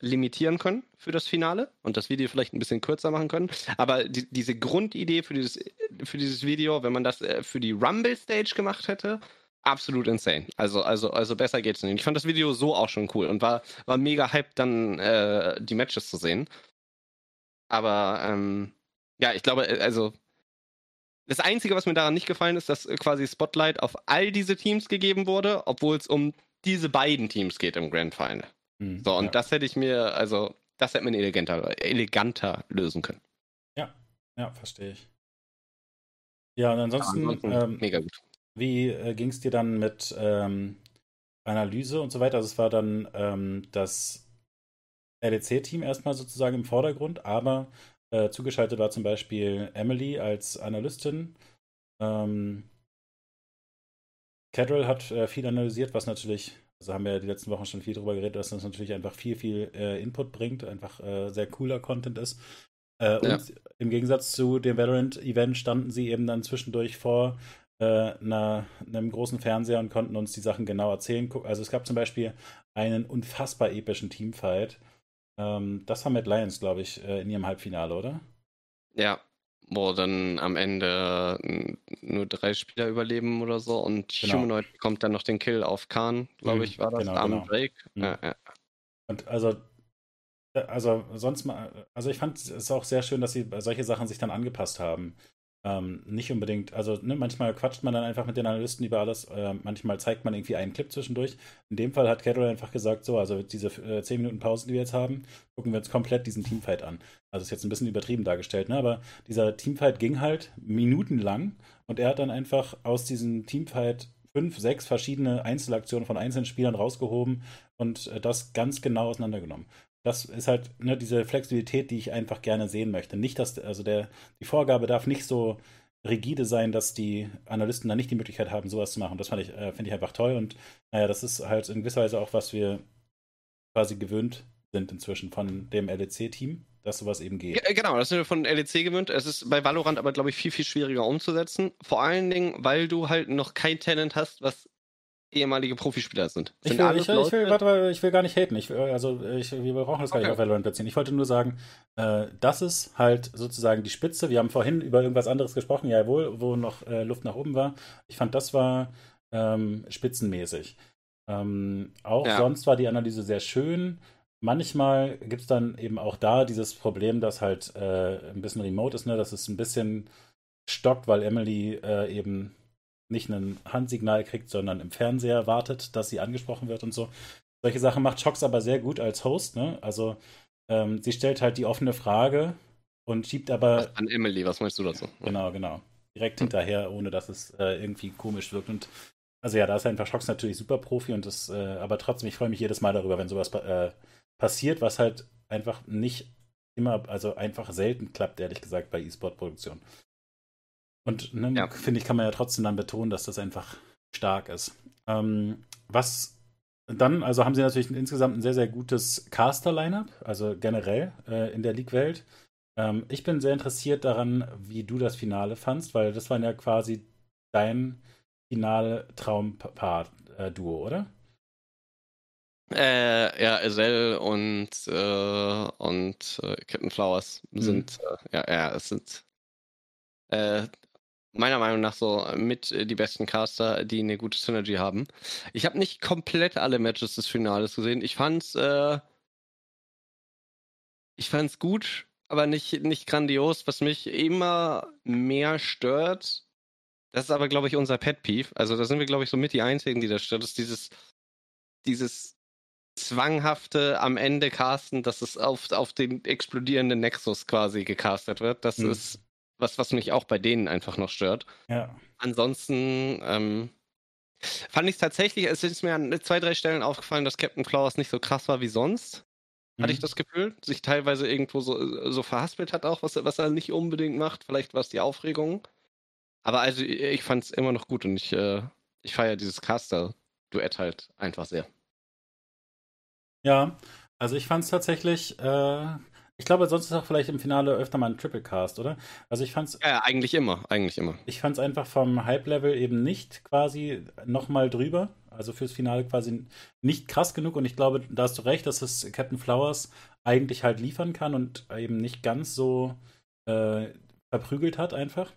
limitieren können für das Finale und das Video vielleicht ein bisschen kürzer machen können. Aber die, diese Grundidee für dieses, für dieses Video, wenn man das äh, für die Rumble Stage gemacht hätte, absolut insane. Also, also, also besser geht's nicht. Ich fand das Video so auch schon cool und war, war mega hyped, dann äh, die Matches zu sehen. Aber ähm, ja, ich glaube, äh, also das Einzige, was mir daran nicht gefallen ist, dass äh, quasi Spotlight auf all diese Teams gegeben wurde, obwohl es um diese beiden Teams geht im Grand Final. Hm, so, und ja. das hätte ich mir, also, das hätte man eleganter, eleganter lösen können. Ja, ja, verstehe ich. Ja, und ansonsten, ja, ansonsten ähm, mega gut. Wie äh, ging es dir dann mit ähm, Analyse und so weiter? Also es war dann ähm, das LEC-Team erstmal sozusagen im Vordergrund, aber äh, zugeschaltet war zum Beispiel Emily als Analystin. Ähm, Cadrell hat äh, viel analysiert, was natürlich, also haben wir ja die letzten Wochen schon viel darüber geredet, dass das natürlich einfach viel, viel äh, Input bringt, einfach äh, sehr cooler Content ist. Äh, ja. Und im Gegensatz zu dem Valorant-Event standen sie eben dann zwischendurch vor äh, einer, einem großen Fernseher und konnten uns die Sachen genau erzählen. Also es gab zum Beispiel einen unfassbar epischen Teamfight ähm, das war mit Lions, glaube ich, äh, in ihrem Halbfinale, oder? Ja, wo dann am Ende nur drei Spieler überleben oder so und genau. Humanoid bekommt dann noch den Kill auf Khan, glaube mhm, ich, war das, genau, am genau. Drake. Mhm. Ja, ja. Und also, äh, also sonst mal, also ich fand es auch sehr schön, dass sie solche Sachen sich dann angepasst haben. Ähm, nicht unbedingt, also ne, manchmal quatscht man dann einfach mit den Analysten über alles, äh, manchmal zeigt man irgendwie einen Clip zwischendurch. In dem Fall hat Carol einfach gesagt, so, also diese äh, 10 Minuten Pause, die wir jetzt haben, gucken wir uns komplett diesen Teamfight an. Also ist jetzt ein bisschen übertrieben dargestellt, ne? aber dieser Teamfight ging halt minutenlang und er hat dann einfach aus diesem Teamfight fünf, sechs verschiedene Einzelaktionen von einzelnen Spielern rausgehoben und äh, das ganz genau auseinandergenommen das ist halt ne, diese Flexibilität, die ich einfach gerne sehen möchte. Nicht, dass, also der, die Vorgabe darf nicht so rigide sein, dass die Analysten dann nicht die Möglichkeit haben, sowas zu machen. Das ich, äh, finde ich einfach toll und naja, das ist halt in gewisser Weise auch, was wir quasi gewöhnt sind inzwischen von dem LEC-Team, dass sowas eben geht. Ja, genau, das sind wir von LEC gewöhnt. Es ist bei Valorant aber, glaube ich, viel, viel schwieriger umzusetzen. Vor allen Dingen, weil du halt noch kein Talent hast, was ehemalige Profispieler sind. sind ich, will, ich, will, ich, will, warte, ich will gar nicht haten. Ich, also ich, wir brauchen das okay. gar nicht auf Valorant beziehen. Ich wollte nur sagen, äh, das ist halt sozusagen die Spitze. Wir haben vorhin über irgendwas anderes gesprochen, jawohl, wo noch äh, Luft nach oben war. Ich fand, das war ähm, spitzenmäßig. Ähm, auch ja. sonst war die Analyse sehr schön. Manchmal gibt es dann eben auch da dieses Problem, dass halt äh, ein bisschen remote ist, ne? dass es ein bisschen stockt, weil Emily äh, eben nicht ein Handsignal kriegt, sondern im Fernseher wartet, dass sie angesprochen wird und so. Solche Sachen macht Shox aber sehr gut als Host, ne? Also ähm, sie stellt halt die offene Frage und schiebt aber. An Emily, was meinst du dazu? Genau, genau. Direkt hinterher, ohne dass es äh, irgendwie komisch wirkt. Und also ja, da ist einfach Shox natürlich super Profi und das, äh, aber trotzdem, ich freue mich jedes Mal darüber, wenn sowas äh, passiert, was halt einfach nicht immer, also einfach selten klappt, ehrlich gesagt, bei E-Sport-Produktionen. Und ne, ja. finde ich, kann man ja trotzdem dann betonen, dass das einfach stark ist. Ähm, was dann, also haben sie natürlich insgesamt ein sehr, sehr gutes Caster-Lineup, also generell äh, in der League-Welt. Ähm, ich bin sehr interessiert daran, wie du das Finale fandst, weil das war ja quasi dein finale Traumpaar-Duo, oder? Äh, ja, Ezel und, äh, und äh, Captain Flowers sind, mhm. ja, ja, es sind äh, meiner Meinung nach so mit die besten Caster, die eine gute Synergy haben. Ich habe nicht komplett alle Matches des Finales gesehen. Ich fand's, äh, ich fand's gut, aber nicht, nicht grandios. Was mich immer mehr stört, das ist aber, glaube ich, unser Pet Peeve. Also da sind wir, glaube ich, so mit die Einzigen, die das stört, ist dieses, dieses zwanghafte am Ende casten, dass es auf, auf den explodierenden Nexus quasi gecastet wird. Das hm. ist was, was mich auch bei denen einfach noch stört. Ja. Ansonsten ähm, fand ich es tatsächlich, es ist mir an zwei, drei Stellen aufgefallen, dass Captain Flowers nicht so krass war wie sonst. Mhm. Hatte ich mhm. das Gefühl, sich teilweise irgendwo so, so verhaspelt hat, auch was, was er nicht unbedingt macht. Vielleicht war es die Aufregung. Aber also ich fand es immer noch gut und ich, äh, ich feiere dieses Caster-Duett halt einfach sehr. Ja, also ich fand es tatsächlich, äh, ich glaube, sonst ist auch vielleicht im Finale öfter mal ein Triple Cast, oder? Also ich fand's. Ja, eigentlich immer, eigentlich immer. Ich fand es einfach vom Hype-Level eben nicht quasi nochmal drüber. Also fürs Finale quasi nicht krass genug. Und ich glaube, da hast du recht, dass es Captain Flowers eigentlich halt liefern kann und eben nicht ganz so äh, verprügelt hat einfach.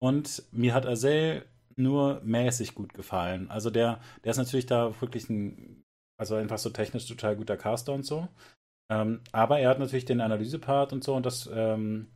Und mir hat Azel nur mäßig gut gefallen. Also der, der ist natürlich da wirklich ein, also einfach so technisch total guter Caster und so. Ähm, aber er hat natürlich den Analysepart und so und das. Ähm,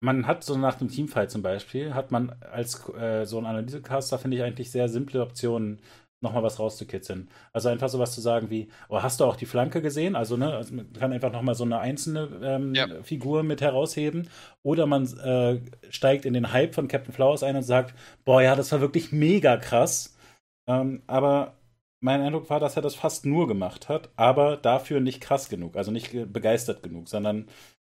man hat so nach dem Teamfight zum Beispiel, hat man als äh, so ein Analysecaster, finde ich, eigentlich sehr simple Optionen, nochmal was rauszukitzeln. Also einfach sowas zu sagen wie, oh, hast du auch die Flanke gesehen? Also, ne, also man kann einfach nochmal so eine einzelne ähm, ja. Figur mit herausheben. Oder man äh, steigt in den Hype von Captain Flowers ein und sagt, boah, ja, das war wirklich mega krass. Ähm, aber mein Eindruck war, dass er das fast nur gemacht hat, aber dafür nicht krass genug, also nicht begeistert genug, sondern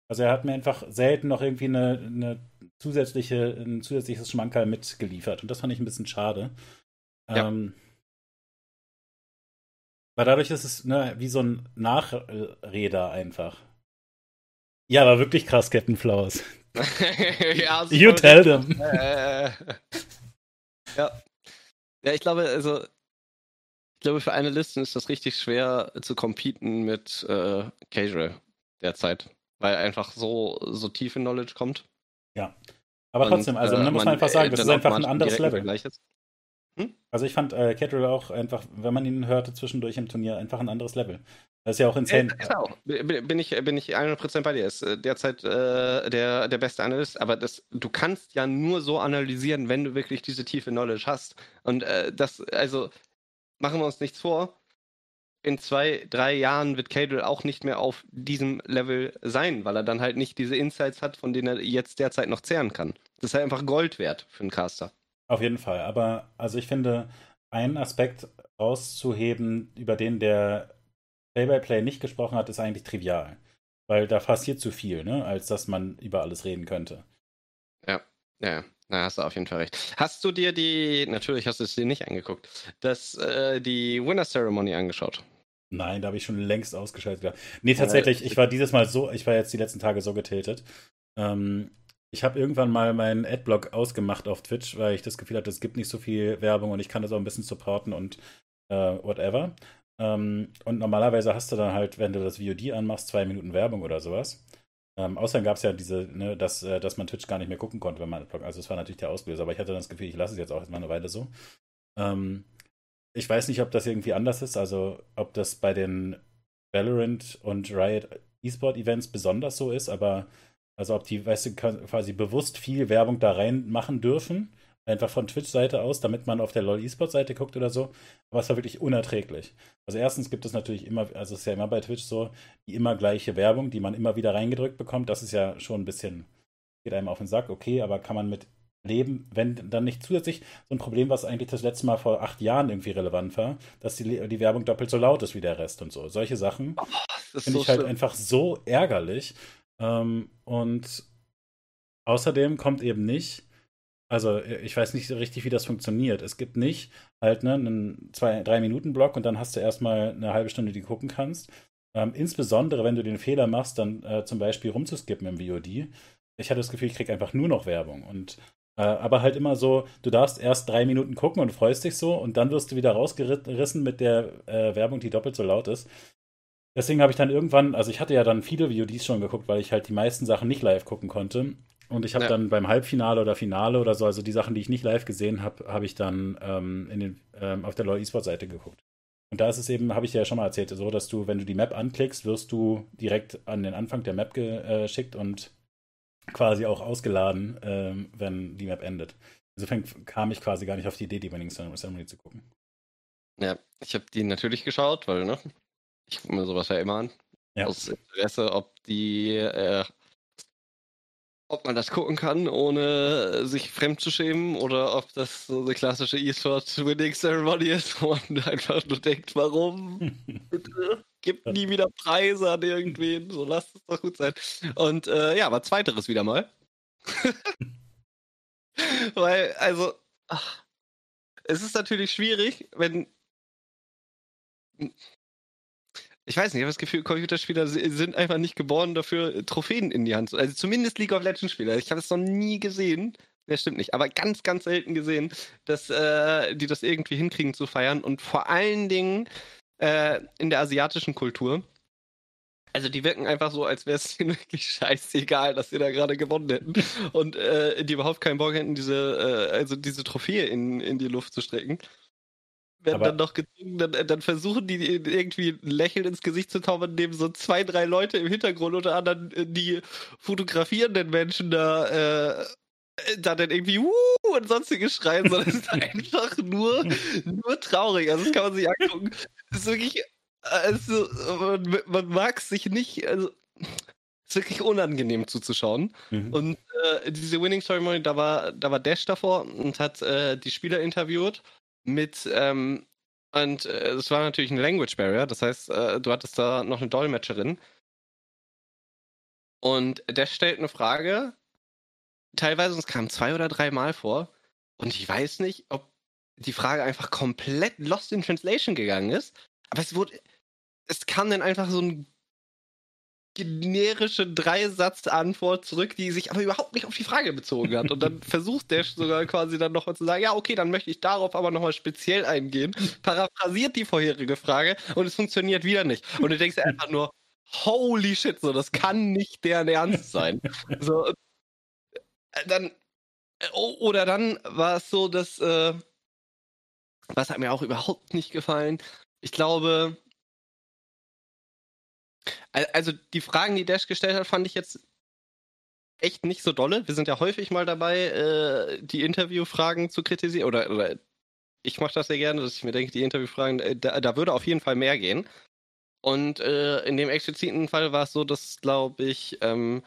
also er hat mir einfach selten noch irgendwie eine, eine zusätzliche, ein zusätzliches Schmankerl mitgeliefert und das fand ich ein bisschen schade. Ja. Ähm, weil dadurch ist es ne, wie so ein Nachreder einfach. Ja, war wirklich krass, Captain Flowers. ja, you tell them. Äh, ja. Ja, ich glaube, also ich glaube, für eine Liste ist das richtig schwer zu competen mit äh, Casual derzeit, weil einfach so, so tiefe Knowledge kommt. Ja. Aber Und, trotzdem, also äh, man, muss man einfach sagen, das ist einfach ein anderes Level. Hm? Also ich fand äh, Cadrill auch einfach, wenn man ihn hörte zwischendurch im Turnier, einfach ein anderes Level. Das ist ja auch insane. Äh, genau, bin ich, bin ich 100% bei dir. Er Ist äh, derzeit äh, der, der beste Analyst, aber das, du kannst ja nur so analysieren, wenn du wirklich diese tiefe Knowledge hast. Und äh, das, also machen wir uns nichts vor, in zwei, drei Jahren wird Cadle auch nicht mehr auf diesem Level sein, weil er dann halt nicht diese Insights hat, von denen er jetzt derzeit noch zehren kann. Das ist halt einfach Gold wert für einen Caster. Auf jeden Fall. Aber also ich finde, einen Aspekt rauszuheben, über den der Play-by-Play -play nicht gesprochen hat, ist eigentlich trivial. Weil da passiert zu viel, ne? als dass man über alles reden könnte. Ja, ja. Na, hast du auf jeden Fall recht. Hast du dir die, natürlich hast du es dir nicht angeguckt, das, äh, die Winner Ceremony angeschaut? Nein, da habe ich schon längst ausgeschaltet. Nee, tatsächlich, ich war dieses Mal so, ich war jetzt die letzten Tage so getiltet. Ähm, ich habe irgendwann mal meinen Adblock ausgemacht auf Twitch, weil ich das Gefühl hatte, es gibt nicht so viel Werbung und ich kann das auch ein bisschen supporten und äh, whatever. Ähm, und normalerweise hast du dann halt, wenn du das VOD anmachst, zwei Minuten Werbung oder sowas. Ähm, außerdem gab es ja diese, ne, dass, äh, dass man Twitch gar nicht mehr gucken konnte, wenn man Adblock. Also, es war natürlich der Auslöser, aber ich hatte das Gefühl, ich lasse es jetzt auch erstmal eine Weile so. Ähm, ich weiß nicht, ob das irgendwie anders ist, also ob das bei den Valorant und Riot E-Sport-Events besonders so ist, aber also ob die, weißt du, quasi bewusst viel Werbung da reinmachen dürfen Einfach von Twitch-Seite aus, damit man auf der LOL E-Sport-Seite guckt oder so. Aber es war wirklich unerträglich. Also erstens gibt es natürlich immer, also es ist ja immer bei Twitch so, die immer gleiche Werbung, die man immer wieder reingedrückt bekommt. Das ist ja schon ein bisschen, geht einem auf den Sack, okay, aber kann man mit leben, wenn dann nicht zusätzlich so ein Problem, was eigentlich das letzte Mal vor acht Jahren irgendwie relevant war, dass die, die Werbung doppelt so laut ist wie der Rest und so. Solche Sachen oh, finde so ich halt schlimm. einfach so ärgerlich. Ähm, und außerdem kommt eben nicht, also ich weiß nicht so richtig, wie das funktioniert. Es gibt nicht halt ne, einen zwei, drei Minuten Block und dann hast du erstmal eine halbe Stunde, die du gucken kannst. Ähm, insbesondere, wenn du den Fehler machst, dann äh, zum Beispiel rumzuskippen im VOD. Ich hatte das Gefühl, ich kriege einfach nur noch Werbung. Und äh, aber halt immer so, du darfst erst drei Minuten gucken und freust dich so und dann wirst du wieder rausgerissen mit der äh, Werbung, die doppelt so laut ist. Deswegen habe ich dann irgendwann, also ich hatte ja dann viele VODs schon geguckt, weil ich halt die meisten Sachen nicht live gucken konnte. Und ich habe ja. dann beim Halbfinale oder Finale oder so, also die Sachen, die ich nicht live gesehen habe, habe ich dann ähm, in den, ähm, auf der LoL eSport Seite geguckt. Und da ist es eben, habe ich dir ja schon mal erzählt, so, dass du, wenn du die Map anklickst, wirst du direkt an den Anfang der Map geschickt und quasi auch ausgeladen, ähm, wenn die Map endet. Insofern kam ich quasi gar nicht auf die Idee, die Winning Ceremony zu gucken. Ja, ich habe die natürlich geschaut, weil, ne, ich gucke mir sowas ja immer an. Ja. Aus Interesse, ob die äh, ob man das gucken kann, ohne sich fremd zu schämen, oder ob das so eine klassische E-Sport-Winning-Ceremony ist, wo man einfach nur denkt, warum? Bitte, gibt nie wieder Preise an irgendwen, so lasst es doch gut sein. Und äh, ja, aber zweiteres wieder mal. Weil, also, ach, es ist natürlich schwierig, wenn ich weiß nicht, ich habe das Gefühl, Computerspieler sind einfach nicht geboren dafür, Trophäen in die Hand zu. Also zumindest League of Legends Spieler. Ich habe es noch nie gesehen. Das stimmt nicht, aber ganz, ganz selten gesehen, dass äh, die das irgendwie hinkriegen zu feiern. Und vor allen Dingen äh, in der asiatischen Kultur. Also die wirken einfach so, als wäre es ihnen wirklich scheißegal, dass sie da gerade gewonnen hätten. Und äh, die überhaupt keinen Bock hätten, diese, äh, also diese Trophäe in, in die Luft zu strecken werden dann noch gezwungen, dann, dann, versuchen die irgendwie ein Lächeln ins Gesicht zu zaubern, nehmen so zwei, drei Leute im Hintergrund, unter anderem äh, die fotografierenden Menschen da, äh, da dann irgendwie Wuh und sonstige schreien, sondern es ist einfach nur, nur traurig. Also das kann man sich angucken. Es ist wirklich, also man, man mag es sich nicht, also es ist wirklich unangenehm zuzuschauen. Mhm. Und äh, diese Winning Ceremony, da war, da war Dash davor und hat äh, die Spieler interviewt mit, ähm, und äh, es war natürlich ein Language Barrier, das heißt, äh, du hattest da noch eine Dolmetscherin. Und der stellt eine Frage, teilweise, es kam zwei oder drei Mal vor, und ich weiß nicht, ob die Frage einfach komplett lost in translation gegangen ist, aber es wurde, es kam dann einfach so ein generische Dreisatz-Antwort zurück, die sich aber überhaupt nicht auf die Frage bezogen hat. Und dann versucht der sogar quasi dann nochmal zu sagen, ja, okay, dann möchte ich darauf aber nochmal speziell eingehen, paraphrasiert die vorherige Frage und es funktioniert wieder nicht. Und du denkst einfach nur, holy shit, so, das kann nicht deren Ernst sein. So, äh, dann, äh, oder dann war es so, dass, äh, was hat mir auch überhaupt nicht gefallen, ich glaube, also die Fragen, die Dash gestellt hat, fand ich jetzt echt nicht so dolle. Wir sind ja häufig mal dabei, äh, die Interviewfragen zu kritisieren. Oder, oder ich mache das sehr gerne, dass ich mir denke, die Interviewfragen, äh, da, da, würde auf jeden Fall mehr gehen. Und äh, in dem expliziten Fall war es so, dass, glaube ich, ähm,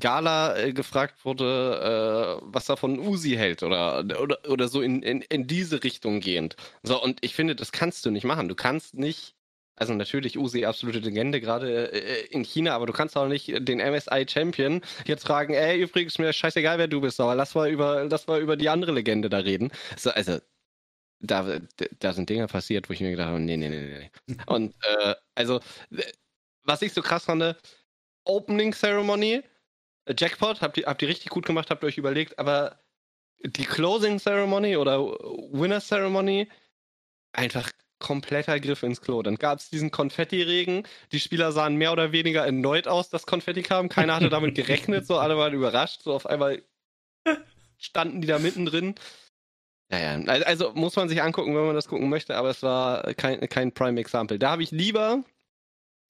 Gala äh, gefragt wurde, äh, was er von Uzi hält oder, oder, oder so in, in, in diese Richtung gehend. So, und ich finde, das kannst du nicht machen. Du kannst nicht also natürlich Uzi absolute Legende, gerade äh, in China, aber du kannst auch nicht den MSI Champion jetzt fragen, ey, übrigens, mir ist scheißegal, wer du bist, aber lass mal über, lass mal über die andere Legende da reden. So, also, da, da sind Dinge passiert, wo ich mir gedacht habe, nee, nee, nee, nee. Und äh, also, was ich so krass fand, Opening Ceremony, Jackpot, habt ihr, habt ihr richtig gut gemacht, habt ihr euch überlegt, aber die Closing Ceremony oder Winner Ceremony, einfach kompletter Griff ins Klo. Dann gab es diesen Konfetti-Regen. Die Spieler sahen mehr oder weniger erneut aus, dass Konfetti kam. Keiner hatte damit gerechnet, so alle waren überrascht. So auf einmal standen die da mittendrin. Naja, also muss man sich angucken, wenn man das gucken möchte, aber es war kein, kein Prime-Example. Da habe ich lieber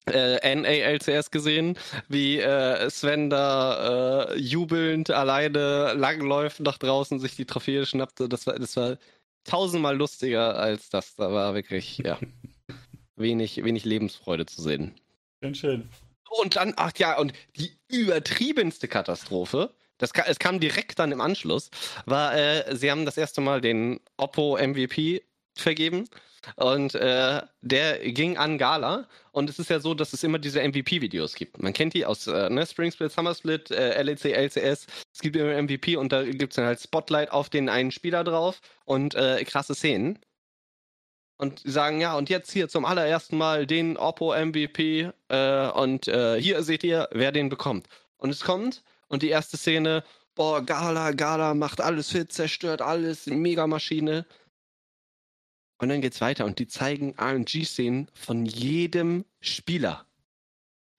äh, NALCS gesehen, wie äh, Sven da äh, jubelnd alleine langläuft nach draußen, sich die Trophäe schnappte. Das war, das war tausendmal lustiger als das. Da war wirklich, ja, wenig, wenig Lebensfreude zu sehen. Schön, schön. Und dann, ach ja, und die übertriebenste Katastrophe, das, es kam direkt dann im Anschluss, war, äh, sie haben das erste Mal den Oppo MVP vergeben. Und äh, der ging an Gala. Und es ist ja so, dass es immer diese MVP-Videos gibt. Man kennt die aus äh, ne? Spring Split, Summer Split, äh, LEC, LCS. Es gibt immer MVP und da gibt es dann halt Spotlight auf den einen Spieler drauf und äh, krasse Szenen. Und sagen, ja, und jetzt hier zum allerersten Mal den Oppo MVP äh, und äh, hier seht ihr, wer den bekommt. Und es kommt und die erste Szene, boah, Gala, Gala macht alles fit, zerstört alles, Megamaschine. Und dann geht's weiter und die zeigen RNG-Szenen von jedem Spieler.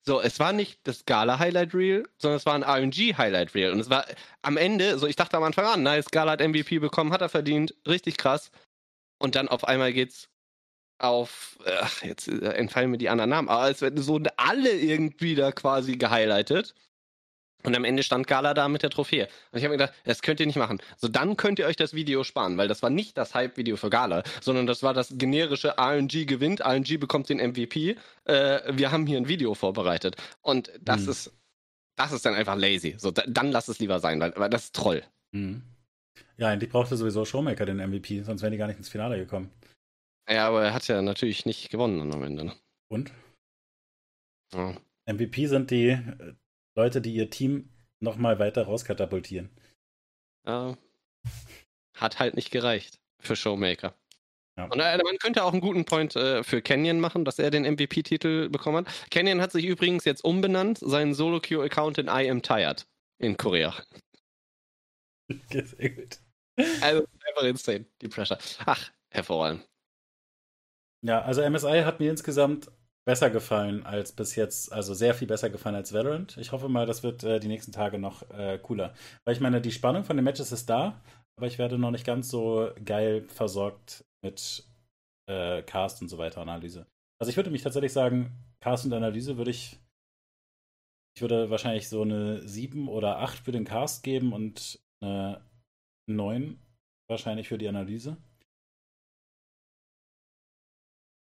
So, es war nicht das Gala-Highlight Reel, sondern es war ein RNG-Highlight Reel. Und es war am Ende, so ich dachte am Anfang an, nice, Gala hat MVP bekommen, hat er verdient, richtig krass. Und dann auf einmal geht's auf, ach, jetzt äh, entfallen mir die anderen Namen, aber es werden so alle irgendwie da quasi gehighlightet. Und am Ende stand Gala da mit der Trophäe. Und ich habe mir gedacht, das könnt ihr nicht machen. So, dann könnt ihr euch das Video sparen, weil das war nicht das Hype-Video für Gala, sondern das war das generische RNG gewinnt, RNG bekommt den MVP. Äh, wir haben hier ein Video vorbereitet. Und das hm. ist, das ist dann einfach lazy. So, da, dann lass es lieber sein, weil, weil das ist Troll. Hm. Ja, eigentlich brauchte sowieso Showmaker den MVP, sonst wären die gar nicht ins Finale gekommen. Ja, aber er hat ja natürlich nicht gewonnen am Ende. Ne? Und? Ja. MVP sind die Leute, die ihr Team nochmal weiter rauskatapultieren. Ja. Hat halt nicht gereicht für Showmaker. Ja. Und äh, man könnte auch einen guten Point äh, für Canyon machen, dass er den MVP-Titel bekommen hat. Canyon hat sich übrigens jetzt umbenannt, seinen Solo-Queue-Account in I Am Tired in Korea. Sehr gut. Also einfach insane, die Pressure. Ach, hervorragend. Ja, also MSI hat mir insgesamt besser gefallen als bis jetzt, also sehr viel besser gefallen als Valorant. Ich hoffe mal, das wird äh, die nächsten Tage noch äh, cooler. Weil ich meine, die Spannung von den Matches ist da, aber ich werde noch nicht ganz so geil versorgt mit äh, Cast und so weiter, Analyse. Also ich würde mich tatsächlich sagen, Cast und Analyse würde ich, ich würde wahrscheinlich so eine 7 oder 8 für den Cast geben und eine 9 wahrscheinlich für die Analyse.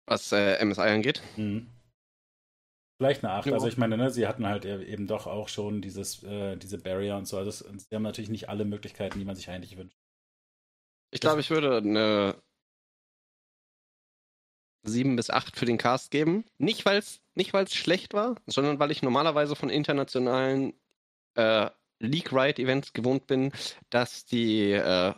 Was äh, MSI angeht. Mhm. Vielleicht eine 8. Ja. Also ich meine, ne, sie hatten halt e-, eben doch auch schon dieses, äh, diese Barrier und so. Also sie haben natürlich nicht alle Möglichkeiten, die man sich eigentlich wünscht. Ich glaube, ich würde eine 7 bis 8 für den Cast geben. Nicht, weil es nicht weil's schlecht war, sondern weil ich normalerweise von internationalen äh, League-Ride-Events gewohnt bin, dass die äh,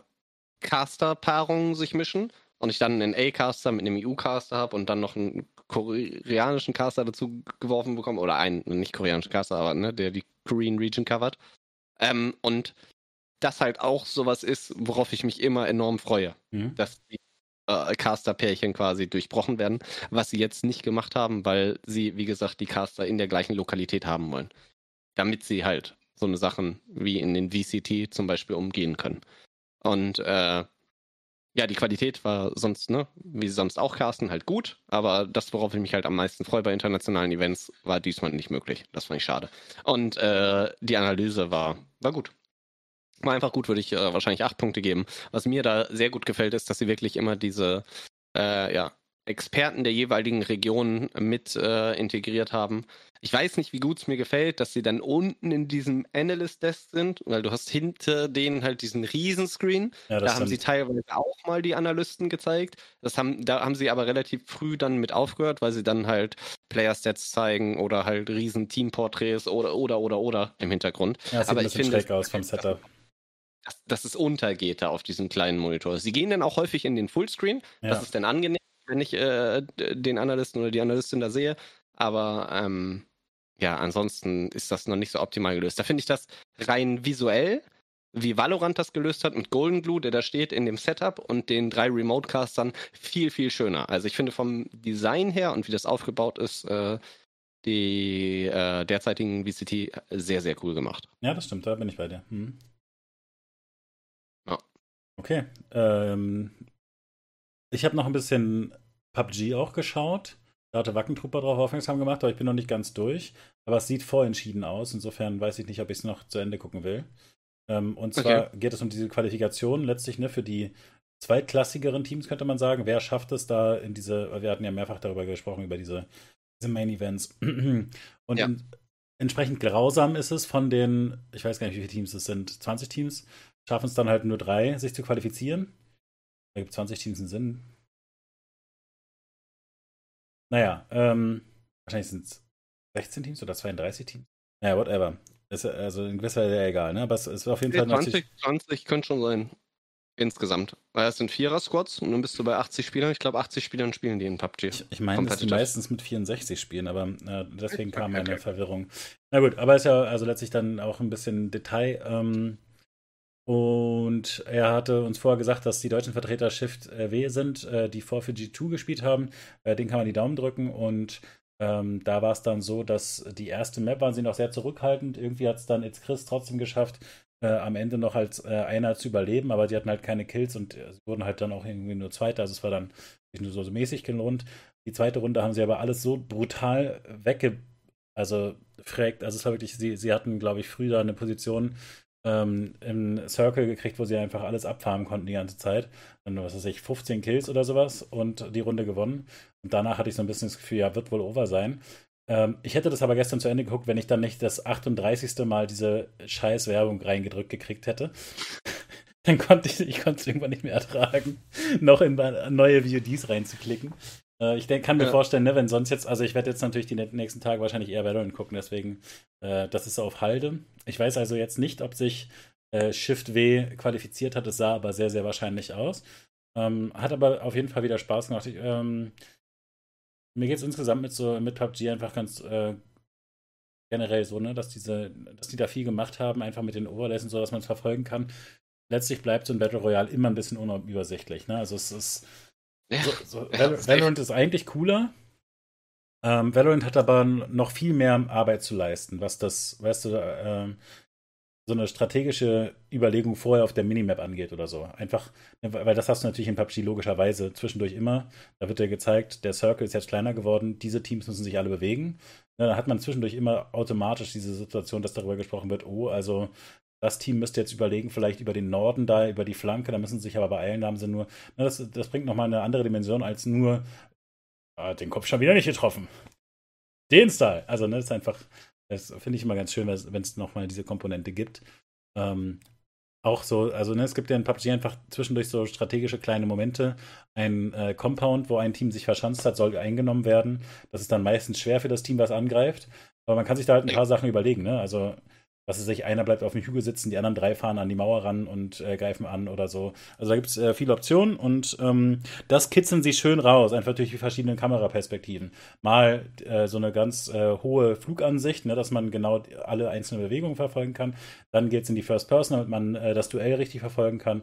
Caster-Paarungen sich mischen und ich dann einen A-Caster mit einem EU-Caster habe und dann noch einen koreanischen Caster dazu geworfen bekomme, oder einen, nicht koreanischen Caster, aber ne, der die Korean Region covert. Ähm, und das halt auch sowas ist, worauf ich mich immer enorm freue, mhm. dass die äh, Caster-Pärchen quasi durchbrochen werden, was sie jetzt nicht gemacht haben, weil sie, wie gesagt, die Caster in der gleichen Lokalität haben wollen. Damit sie halt so eine Sachen wie in den VCT zum Beispiel umgehen können. Und äh, ja, die Qualität war sonst, ne, wie sonst auch Carsten, halt gut, aber das, worauf ich mich halt am meisten freue bei internationalen Events, war diesmal nicht möglich. Das fand ich schade. Und äh, die Analyse war, war gut. War einfach gut, würde ich äh, wahrscheinlich acht Punkte geben. Was mir da sehr gut gefällt, ist, dass sie wirklich immer diese, äh, ja, Experten der jeweiligen Regionen mit äh, integriert haben. Ich weiß nicht, wie gut es mir gefällt, dass sie dann unten in diesem Analyst-Desk sind, weil du hast hinter denen halt diesen Riesenscreen. Ja, da haben sie teilweise auch mal die Analysten gezeigt. Das haben, da haben sie aber relativ früh dann mit aufgehört, weil sie dann halt Player-Stats zeigen oder halt riesen Team-Porträts oder oder oder oder im Hintergrund. Ja, sieht aber ein bisschen ich finde, aus vom Setup. Dass, dass, es untergeht da auf diesem kleinen Monitor. Sie gehen dann auch häufig in den Fullscreen. Ja. Das ist dann angenehm wenn ich äh, den Analysten oder die Analystin da sehe. Aber ähm, ja, ansonsten ist das noch nicht so optimal gelöst. Da finde ich das rein visuell, wie Valorant das gelöst hat mit Golden Glue, der da steht in dem Setup und den drei Remote-Castern viel, viel schöner. Also ich finde vom Design her und wie das aufgebaut ist, äh, die äh, derzeitigen VCT sehr, sehr cool gemacht. Ja, das stimmt, da bin ich bei dir. Hm. Ja. Okay. Ähm, ich habe noch ein bisschen PUBG auch geschaut. Da hatte Wackentrupper darauf aufmerksam gemacht, aber ich bin noch nicht ganz durch. Aber es sieht vorentschieden aus. Insofern weiß ich nicht, ob ich es noch zu Ende gucken will. Ähm, und zwar okay. geht es um diese Qualifikation letztlich ne, für die zweitklassigeren Teams, könnte man sagen. Wer schafft es da in diese, wir hatten ja mehrfach darüber gesprochen, über diese, diese Main Events. Und ja. in, entsprechend grausam ist es von den, ich weiß gar nicht, wie viele Teams es sind, 20 Teams, schaffen es dann halt nur drei, sich zu qualifizieren. Da gibt 20 Teams einen Sinn. Naja, ähm, wahrscheinlich sind es 16 Teams oder 32 Teams. Naja, whatever. Ist, also in gewisser Weise egal, ne? Aber es ist auf jeden Fall 20, 20 könnte schon sein. Insgesamt. Weil es sind Vierer-Squads und dann bist du bei 80 Spielern. Ich glaube, 80 Spielern spielen die in PUBG. Ich, ich meine, dass die meistens mit 64 spielen, aber äh, deswegen kam meine okay. Verwirrung. Na gut, aber ist ja also letztlich dann auch ein bisschen Detail. Ähm, und er hatte uns vorher gesagt, dass die deutschen Vertreter Shift äh, W sind, äh, die vor für G2 gespielt haben. Äh, den kann man die Daumen drücken und ähm, da war es dann so, dass die erste Map waren sie noch sehr zurückhaltend. Irgendwie hat es dann jetzt Chris trotzdem geschafft, äh, am Ende noch als äh, einer zu überleben, aber sie hatten halt keine Kills und äh, wurden halt dann auch irgendwie nur Zweiter. Also es war dann nur so, so mäßig gelohnt. Die zweite Runde haben sie aber alles so brutal wegge... Also fragt, also es war wirklich, sie, sie hatten, glaube ich, früher eine Position, ähm, im Circle gekriegt, wo sie einfach alles abfarmen konnten die ganze Zeit. Und was weiß ich, 15 Kills oder sowas und die Runde gewonnen. Und danach hatte ich so ein bisschen das Gefühl, ja, wird wohl over sein. Ähm, ich hätte das aber gestern zu Ende geguckt, wenn ich dann nicht das 38. Mal diese scheiß Werbung reingedrückt gekriegt hätte. dann konnte ich, ich konnte es irgendwann nicht mehr ertragen, noch in neue VODs reinzuklicken. Äh, ich denk, kann mir ja. vorstellen, ne, wenn sonst jetzt, also ich werde jetzt natürlich die nächsten Tage wahrscheinlich eher Valorant gucken, deswegen, äh, das ist auf Halde. Ich weiß also jetzt nicht, ob sich äh, Shift W qualifiziert hat, es sah aber sehr, sehr wahrscheinlich aus. Ähm, hat aber auf jeden Fall wieder Spaß gemacht. Ich, ähm, mir geht es insgesamt mit so mit PUBG einfach ganz äh, generell so, ne, dass diese, dass die da viel gemacht haben, einfach mit den Overlays und so, dass man es verfolgen kann. Letztlich bleibt so ein Battle Royale immer ein bisschen unübersichtlich, ne? Also es ist ja, so, so, ja, Valorant ist eigentlich cooler. Ähm, Valorant hat aber noch viel mehr Arbeit zu leisten, was das, weißt du, äh, so eine strategische Überlegung vorher auf der Minimap angeht oder so. Einfach, ne, weil das hast du natürlich in PUBG logischerweise zwischendurch immer. Da wird dir gezeigt, der Circle ist jetzt kleiner geworden, diese Teams müssen sich alle bewegen. Ne, da hat man zwischendurch immer automatisch diese Situation, dass darüber gesprochen wird, oh, also das Team müsste jetzt überlegen, vielleicht über den Norden da, über die Flanke, da müssen sie sich aber beeilen, da haben sie nur, ne, das, das bringt nochmal eine andere Dimension als nur, ah, den Kopf schon wieder nicht getroffen. Den Style. Also, ne, das ist einfach, das finde ich immer ganz schön, wenn es nochmal diese Komponente gibt. Ähm, auch so, also ne, es gibt ja in PUBG einfach zwischendurch so strategische kleine Momente. Ein äh, Compound, wo ein Team sich verschanzt hat, soll eingenommen werden. Das ist dann meistens schwer für das Team, was angreift. Aber man kann sich da halt ein paar Sachen überlegen. Ne? Also was weiß ich, einer bleibt auf dem Hügel sitzen, die anderen drei fahren an die Mauer ran und äh, greifen an oder so. Also da gibt es äh, viele Optionen und ähm, das kitzeln sie schön raus, einfach durch die verschiedenen Kameraperspektiven. Mal äh, so eine ganz äh, hohe Flugansicht, ne, dass man genau alle einzelnen Bewegungen verfolgen kann. Dann geht es in die First Person, damit man äh, das Duell richtig verfolgen kann.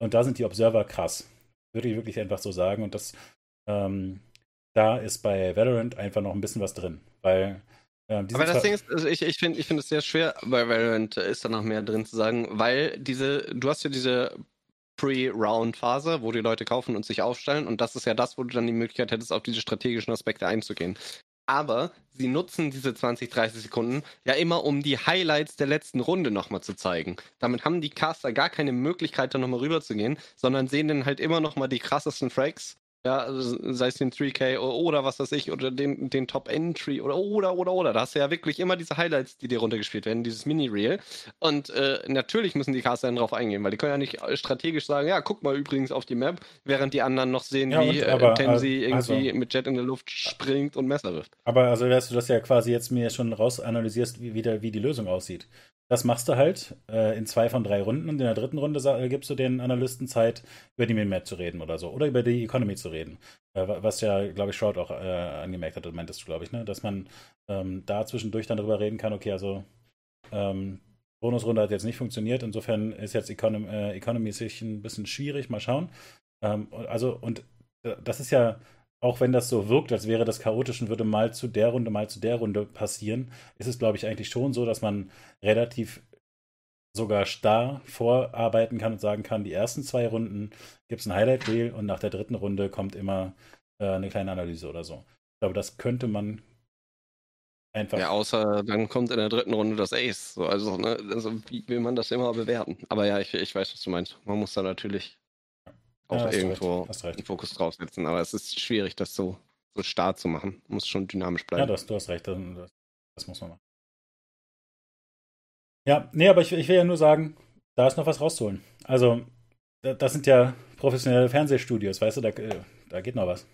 Und da sind die Observer krass. Würde ich wirklich einfach so sagen. Und das, ähm, da ist bei Valorant einfach noch ein bisschen was drin. Weil ja, aber das Ding ist, also ich, ich finde ich find es sehr schwer, bei Valorant ist da noch mehr drin zu sagen, weil diese, du hast ja diese Pre-Round-Phase, wo die Leute kaufen und sich aufstellen und das ist ja das, wo du dann die Möglichkeit hättest, auf diese strategischen Aspekte einzugehen. Aber sie nutzen diese 20, 30 Sekunden ja immer, um die Highlights der letzten Runde nochmal zu zeigen. Damit haben die Caster gar keine Möglichkeit, da nochmal rüberzugehen, sondern sehen dann halt immer nochmal die krassesten Frags ja, also sei es den 3K oder was weiß ich, oder den, den Top-Entry oder, oder, oder, oder. Da hast du ja wirklich immer diese Highlights, die dir runtergespielt werden, dieses Mini-Reel. Und äh, natürlich müssen die Caster dann drauf eingehen, weil die können ja nicht strategisch sagen, ja, guck mal übrigens auf die Map, während die anderen noch sehen, ja, wie äh, Tensi also, irgendwie mit Jet in der Luft springt und Messer wirft. Aber also, dass du das ja quasi jetzt mir schon rausanalysierst, wie, wie, der, wie die Lösung aussieht. Das machst du halt äh, in zwei von drei Runden und in der dritten Runde äh, gibst du den Analysten Zeit, über die Minmap zu reden oder so. Oder über die Economy zu reden. Äh, was ja, glaube ich, Shroud auch äh, angemerkt hat, meintest du, glaube ich, ne? Dass man ähm, da zwischendurch dann drüber reden kann, okay, also ähm, Bonusrunde hat jetzt nicht funktioniert, insofern ist jetzt Economy, äh, Economy sich ein bisschen schwierig, mal schauen. Ähm, also, und äh, das ist ja auch wenn das so wirkt, als wäre das chaotisch und würde mal zu der Runde, mal zu der Runde passieren, ist es, glaube ich, eigentlich schon so, dass man relativ sogar starr vorarbeiten kann und sagen kann, die ersten zwei Runden gibt es ein Highlight-Reel und nach der dritten Runde kommt immer äh, eine kleine Analyse oder so. Ich glaube, das könnte man einfach. Ja, außer dann kommt in der dritten Runde das Ace. So, also, ne, also wie will man das immer bewerten? Aber ja, ich, ich weiß, was du meinst. Man muss da natürlich auch ja, irgendwo einen Fokus drauf setzen. Aber es ist schwierig, das so, so starr zu machen. Muss schon dynamisch bleiben. Ja, das, du hast recht. Das, das muss man machen. Ja, nee, aber ich, ich will ja nur sagen, da ist noch was rauszuholen. Also, das sind ja professionelle Fernsehstudios, weißt du, da, da geht noch was.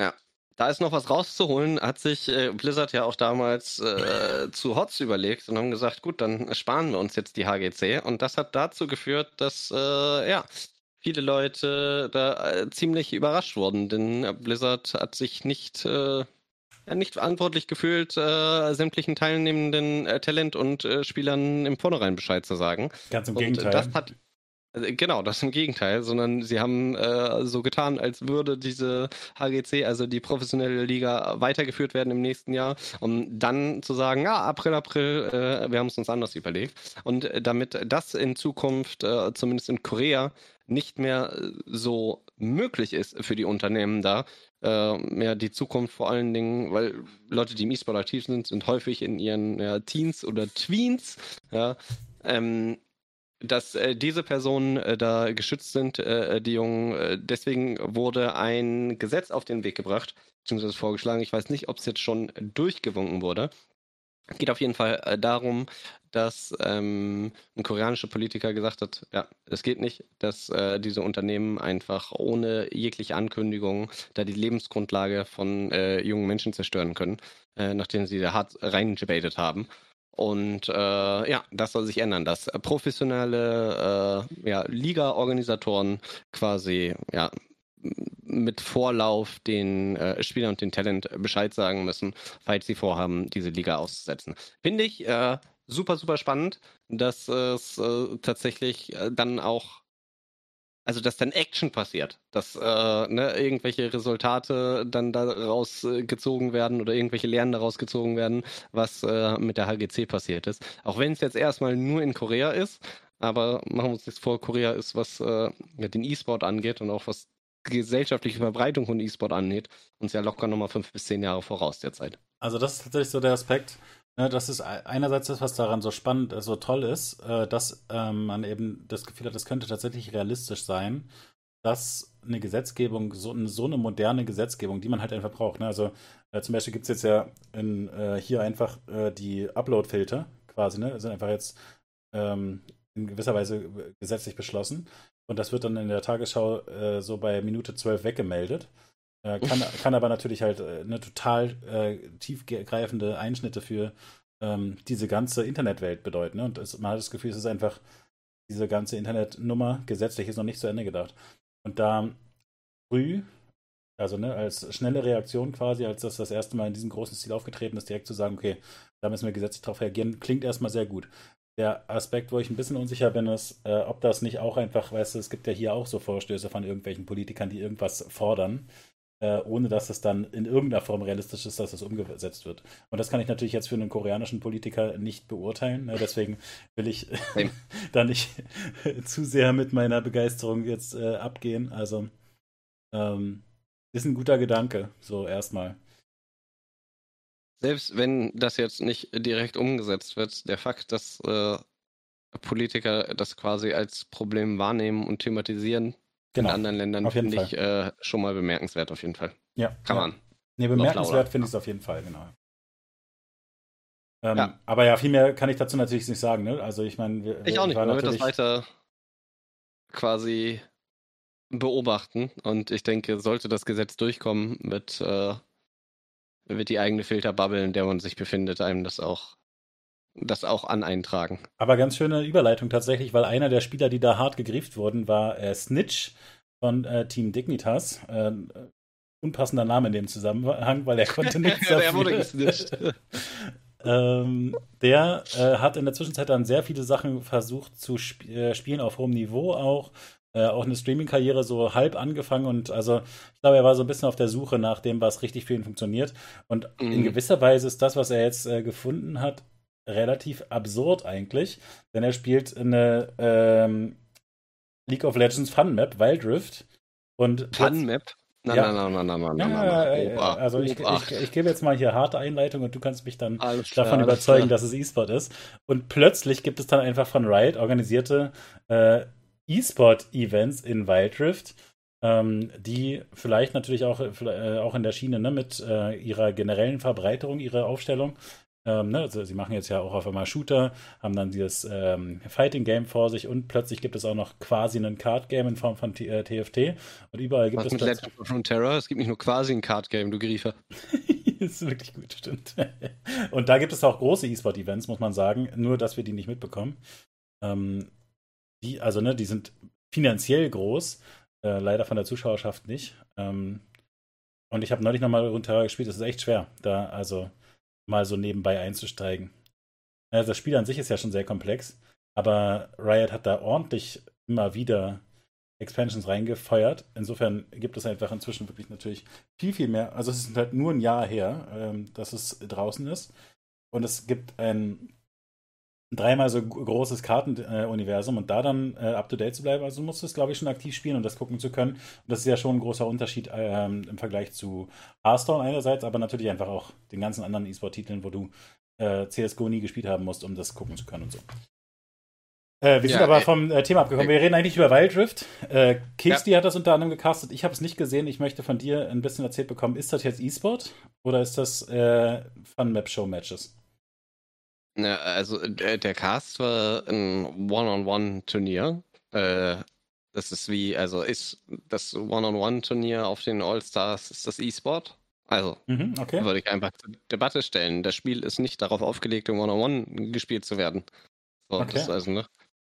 Ja, da ist noch was rauszuholen, hat sich äh, Blizzard ja auch damals äh, zu HOTS überlegt und haben gesagt, gut, dann sparen wir uns jetzt die HGC. Und das hat dazu geführt, dass äh, ja, viele Leute da äh, ziemlich überrascht wurden, denn Blizzard hat sich nicht, äh, nicht verantwortlich gefühlt, äh, sämtlichen teilnehmenden Talent und Spielern im Vornherein Bescheid zu sagen. Ganz im und Gegenteil. Das hat, äh, genau, das im Gegenteil, sondern sie haben äh, so getan, als würde diese HGC, also die professionelle Liga, weitergeführt werden im nächsten Jahr, um dann zu sagen, ja, April, April, äh, wir haben es uns anders überlegt. Und äh, damit das in Zukunft, äh, zumindest in Korea, nicht mehr äh, so möglich ist für die Unternehmen da, mehr die Zukunft vor allen Dingen, weil Leute, die im E-Sport aktiv sind, sind häufig in ihren ja, Teens oder Tweens, ja, ähm, dass äh, diese Personen äh, da geschützt sind, äh, die Jungen. Äh, deswegen wurde ein Gesetz auf den Weg gebracht, beziehungsweise vorgeschlagen. Ich weiß nicht, ob es jetzt schon durchgewunken wurde. Es geht auf jeden Fall äh, darum, dass ähm, ein koreanischer Politiker gesagt hat, ja, es geht nicht, dass äh, diese Unternehmen einfach ohne jegliche Ankündigung da die Lebensgrundlage von jungen Menschen zerstören können, nachdem sie da hart reingebatet haben. Und äh, ja, das soll sich ändern, dass professionelle äh, ja, Liga-Organisatoren quasi ja, mit Vorlauf den äh, Spielern und den Talent Bescheid sagen müssen, falls sie vorhaben, diese Liga auszusetzen. Finde ich äh, super, super spannend, dass es äh, tatsächlich äh, dann auch also dass dann Action passiert, dass äh, ne, irgendwelche Resultate dann daraus äh, gezogen werden oder irgendwelche Lernen daraus gezogen werden, was äh, mit der HGC passiert ist. Auch wenn es jetzt erstmal nur in Korea ist, aber machen wir uns nichts vor, Korea ist, was äh, den E-Sport angeht und auch was gesellschaftliche Verbreitung von E-Sport angeht, uns ja locker nochmal fünf bis zehn Jahre voraus derzeit. Also das ist tatsächlich so der Aspekt, Ne, das ist einerseits das, was daran so spannend, äh, so toll ist, äh, dass ähm, man eben das Gefühl hat, es könnte tatsächlich realistisch sein, dass eine Gesetzgebung, so, so eine moderne Gesetzgebung, die man halt einfach braucht. Ne? Also äh, zum Beispiel gibt es jetzt ja in, äh, hier einfach äh, die Upload-Filter quasi, ne? sind einfach jetzt ähm, in gewisser Weise gesetzlich beschlossen. Und das wird dann in der Tagesschau äh, so bei Minute 12 weggemeldet. Äh, kann, kann aber natürlich halt äh, eine total äh, tiefgreifende Einschnitte für ähm, diese ganze Internetwelt bedeuten. Ne? Und es, man hat das Gefühl, es ist einfach diese ganze Internetnummer gesetzlich ist noch nicht zu Ende gedacht. Und da früh, also ne, als schnelle Reaktion quasi, als das das erste Mal in diesem großen Stil aufgetreten ist, direkt zu sagen, okay, da müssen wir gesetzlich darauf reagieren, klingt erstmal sehr gut. Der Aspekt, wo ich ein bisschen unsicher bin, ist, äh, ob das nicht auch einfach, weißt du, es gibt ja hier auch so Vorstöße von irgendwelchen Politikern, die irgendwas fordern äh, ohne dass es dann in irgendeiner Form realistisch ist, dass es umgesetzt wird. Und das kann ich natürlich jetzt für einen koreanischen Politiker nicht beurteilen. Ne? Deswegen will ich da nicht zu sehr mit meiner Begeisterung jetzt äh, abgehen. Also ähm, ist ein guter Gedanke, so erstmal. Selbst wenn das jetzt nicht direkt umgesetzt wird, der Fakt, dass äh, Politiker das quasi als Problem wahrnehmen und thematisieren, genau. in anderen Ländern finde ich äh, schon mal bemerkenswert auf jeden Fall. Ja. Kann ja. man. Nee, bemerkenswert finde ich es auf jeden Fall, genau. Ähm, ja. Aber ja, viel mehr kann ich dazu natürlich nicht sagen. Ne? Also ich meine, ich auch nicht. Man wird das weiter quasi beobachten und ich denke, sollte das Gesetz durchkommen, wird, äh, wird die eigene Filterbubble, in der man sich befindet, einem das auch das auch an eintragen. Aber ganz schöne Überleitung tatsächlich, weil einer der Spieler, die da hart gegriffen wurden, war äh, Snitch von äh, Team Dignitas. Äh, unpassender Name in dem Zusammenhang, weil er konnte nichts dafür. der wurde gesnitcht. ähm, der äh, hat in der Zwischenzeit dann sehr viele Sachen versucht zu sp äh, spielen auf hohem Niveau auch. Äh, auch eine Streaming-Karriere so halb angefangen und also ich glaube, er war so ein bisschen auf der Suche nach dem, was richtig für ihn funktioniert. Und mhm. in gewisser Weise ist das, was er jetzt gefunden hat, relativ absurd eigentlich, denn er spielt eine ähm, League of Legends Fun Map, Wild Rift. Und Fun Map? Nein, ja. nein, nein, nein, nein, nein, nein, nein. Also ich, ich, ich, gebe jetzt mal hier harte Einleitung und du kannst mich dann alles davon klar, überzeugen, dass es E-Sport ist. Und plötzlich gibt es dann einfach von Riot organisierte äh, E-Sport-Events in Wild Rift, ähm, die vielleicht natürlich auch, äh, auch in der Schiene ne, mit äh, ihrer generellen Verbreiterung, ihrer Aufstellung Ähm, ne? also sie machen jetzt ja auch auf einmal Shooter, haben dann dieses ähm, Fighting Game vor sich und plötzlich gibt es auch noch quasi ein Card Game in Form von T äh, TFT und überall gibt Was es mit Legend of Runeterra, es gibt nicht nur quasi ein Card Game, du Griefer. ist wirklich gut, stimmt. und da gibt es auch große E-Sport Events, muss man sagen, nur dass wir die nicht mitbekommen. Ähm, die, also ne, die sind finanziell groß, äh, leider von der Zuschauerschaft nicht. Ähm, und ich habe neulich nochmal Runeterra gespielt, es ist echt schwer, da also mal so nebenbei einzusteigen. Also das Spiel an sich ist ja schon sehr komplex, aber Riot hat da ordentlich immer wieder Expansions reingefeuert. Insofern gibt es einfach inzwischen wirklich natürlich viel, viel mehr. Also es ist halt nur ein Jahr her, ähm, dass es draußen ist. Und es gibt ein dreimal so großes Kartenuniversum äh, und da dann äh, up to date zu bleiben, also musst du es, glaube ich, schon aktiv spielen und das gucken zu können. Und das ist ja schon ein großer Unterschied ähm, im Vergleich zu Hearthstone einerseits, aber natürlich einfach auch den ganzen anderen E-Sport-Titeln, wo du äh, CSGO nie gespielt haben musst, um das gucken zu können und so. Äh, wir ja, sind aber ey, vom äh, Thema abgekommen. Wir reden eigentlich über Wild Rift. Äh, Kixty ja. hat das unter anderem gecastet. Ich habe es nicht gesehen. Ich möchte von dir ein bisschen erzählt bekommen. Ist das jetzt E-Sport oder ist das äh, Fun-Map-Show-Matches? Ja, also der, der Cast war ein One-on-One-Turnier. Äh, das ist wie, also ist das One-on-One-Turnier auf den All-Stars, ist das E-Sport? Also, mhm, okay. würde ich einfach zur Debatte stellen. Das Spiel ist nicht darauf aufgelegt, um One-on-One gespielt zu werden. So, okay. das also, ne?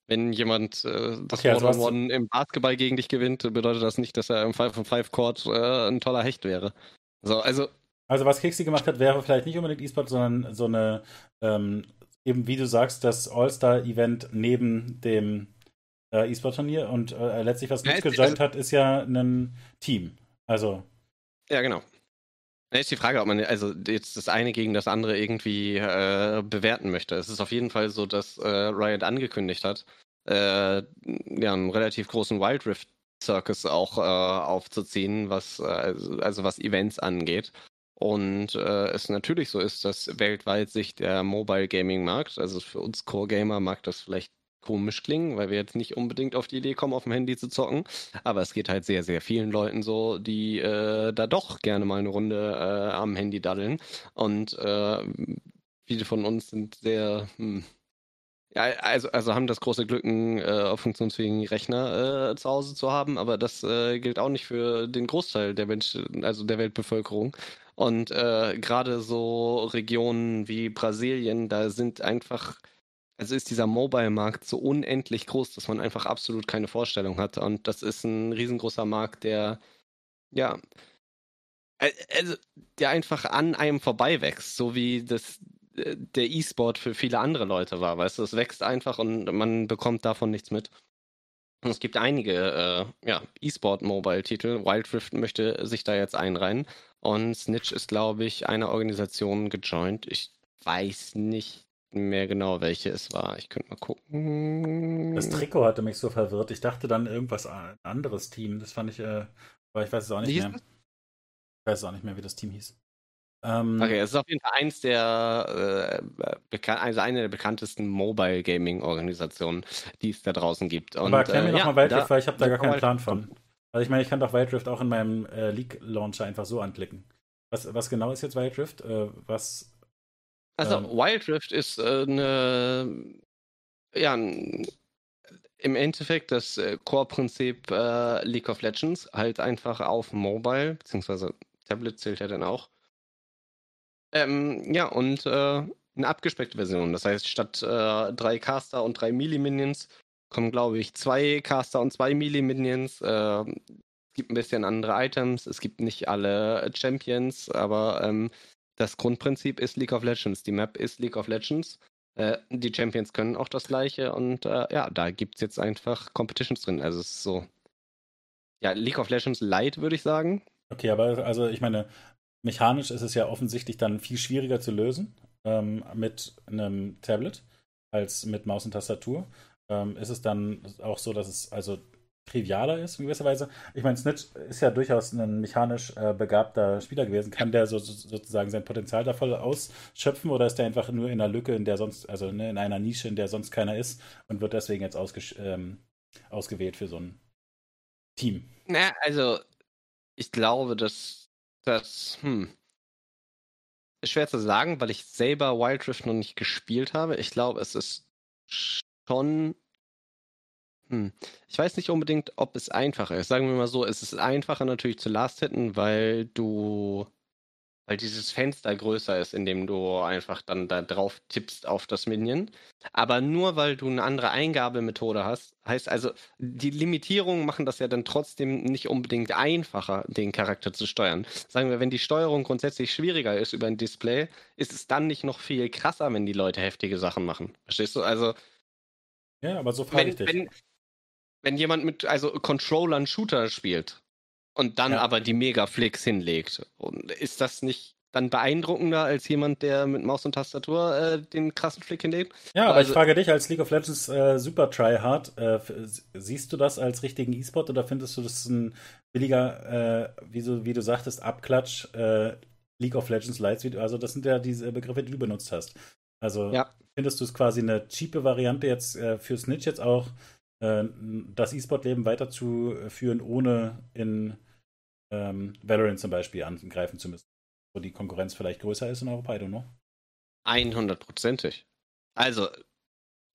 Wenn jemand äh, das okay, also One-on-One im Basketball gegen dich gewinnt, bedeutet das nicht, dass er im 5-on-5-Court äh, ein toller Hecht wäre. So, also also was Kixi gemacht hat, wäre vielleicht nicht unbedingt E-Sport, sondern so eine, ähm, eben wie du sagst, das All-Star-Event neben dem äh, E-Sport-Turnier und äh, letztlich, was Nitz ja, gejoint hat, ist ja ein Team. Also. Ja, genau. Da ist die Frage, ob man also jetzt das eine gegen das andere irgendwie äh, bewerten möchte. Es ist auf jeden Fall so, dass äh, Riot angekündigt hat, äh, ja, einen relativ großen Wild Rift Circus auch äh, aufzuziehen, was also, also was Events angeht. Und äh, es natürlich so ist, dass weltweit sich der Mobile Gaming Markt, also für uns Core Gamer mag das vielleicht komisch klingen, weil wir jetzt nicht unbedingt auf die Idee kommen, auf dem Handy zu zocken. Aber es geht halt sehr, sehr vielen Leuten so, die äh, da doch gerne mal eine Runde äh, am Handy daddeln. Und äh, viele von uns sind sehr, hm, ja, also, also haben das große Glück, einen äh, funktionsfähigen Rechner äh, zu Hause zu haben, aber das äh, gilt auch nicht für den Großteil der Menschen, also der Weltbevölkerung. Und äh, gerade so Regionen wie Brasilien, da sind einfach, also ist dieser Mobile-Markt so unendlich groß, dass man einfach absolut keine Vorstellung hat. Und das ist ein riesengroßer Markt, der, ja, also der einfach an einem vorbei wächst, so wie das äh, der E-Sport für viele andere Leute war. Weißt du, es wächst einfach und man bekommt davon nichts mit. Und es gibt einige äh, ja, E-Sport-Mobile-Titel. Wild Rift möchte sich da jetzt einreihen. Und Snitch ist, glaube ich, einer Organisation gejoint. Ich weiß nicht mehr genau, welche es war. Ich könnte mal gucken. Das Trikot hatte mich so verwirrt. Ich dachte dann irgendwas ein anderes Team. Das fand ich, äh, aber ich weiß es auch nicht mehr. Ich weiß auch nicht mehr, wie das Team hieß. Ähm, okay, es ist auf jeden Fall eins der, äh, also eine der bekanntesten Mobile Gaming Organisationen, die es da draußen gibt. Und, aber erklär mir äh, nochmal ja, Wildrift, weil ich habe da gar keinen Plan von. Also ich meine, ich kann doch Wildrift auch in meinem äh, League Launcher einfach so anklicken. Was, was genau ist jetzt Wildrift? Äh, was? Also ähm, Wildrift ist äh, eine, ja, im Endeffekt das äh, Core-Prinzip äh, League of Legends, halt einfach auf Mobile, beziehungsweise Tablet zählt ja dann auch. Ähm, ja, und äh, eine abgespeckte Version. Das heißt, statt äh, drei Caster und drei Melee-Minions kommen, glaube ich, zwei Caster und zwei Melee-Minions. Äh, es gibt ein bisschen andere Items, es gibt nicht alle Champions, aber ähm, das Grundprinzip ist League of Legends. Die Map ist League of Legends. Äh, die Champions können auch das gleiche und äh, ja, da gibt es jetzt einfach Competitions drin. Also es ist so, ja, League of Legends Light, würde ich sagen. Okay, aber also ich meine, mechanisch ist es ja offensichtlich dann viel schwieriger zu lösen ähm, mit einem Tablet als mit Maus und Tastatur ähm, ist es dann auch so, dass es also trivialer ist in gewisser Weise. Ich meine, Snitch ist ja durchaus ein mechanisch äh, begabter Spieler gewesen. Kann der so, sozusagen sein Potenzial da voll ausschöpfen oder ist der einfach nur in einer Lücke, in der sonst, also ne, in einer Nische, in der sonst keiner ist und wird deswegen jetzt ähm, ausgewählt für so ein Team? Na, also ich glaube, dass das, hm, schwer zu sagen, weil ich selber Wild Rift noch nicht gespielt habe. Ich glaube, es ist schon. Hm. Ich weiß nicht unbedingt, ob es einfacher ist. Sagen wir mal so, es ist einfacher natürlich zu Last hitten, weil du weil dieses Fenster größer ist, in dem du einfach dann da drauf tippst auf das Minion. Aber nur weil du eine andere Eingabemethode hast, heißt also, die Limitierungen machen das ja dann trotzdem nicht unbedingt einfacher, den Charakter zu steuern. Sagen wir, wenn die Steuerung grundsätzlich schwieriger ist über ein Display, ist es dann nicht noch viel krasser, wenn die Leute heftige Sachen machen. Verstehst du? Also. Ja, aber so frage ich dich. Wenn, wenn jemand mit also Controllern Shooter spielt, und dann ja. aber die Megaflix hinlegt. Und ist das nicht dann beeindruckender als jemand, der mit Maus und Tastatur äh, den krassen Flick hinlegt? Ja, aber also, ich frage dich als League of Legends äh, Super Tryhard, äh, siehst du das als richtigen E-Sport oder findest du das ein billiger, äh, wie, so, wie du sagtest, Abklatsch äh, League of Legends Lights Video? Also das sind ja diese Begriffe, die du benutzt hast. Also ja. findest du es quasi eine cheape Variante jetzt äh, für Snitch jetzt auch das E-Sport-Leben weiterzuführen, ohne in ähm, Valorant zum Beispiel angreifen zu müssen, wo die Konkurrenz vielleicht größer ist in Europa, I don't know. 100%ig. Also,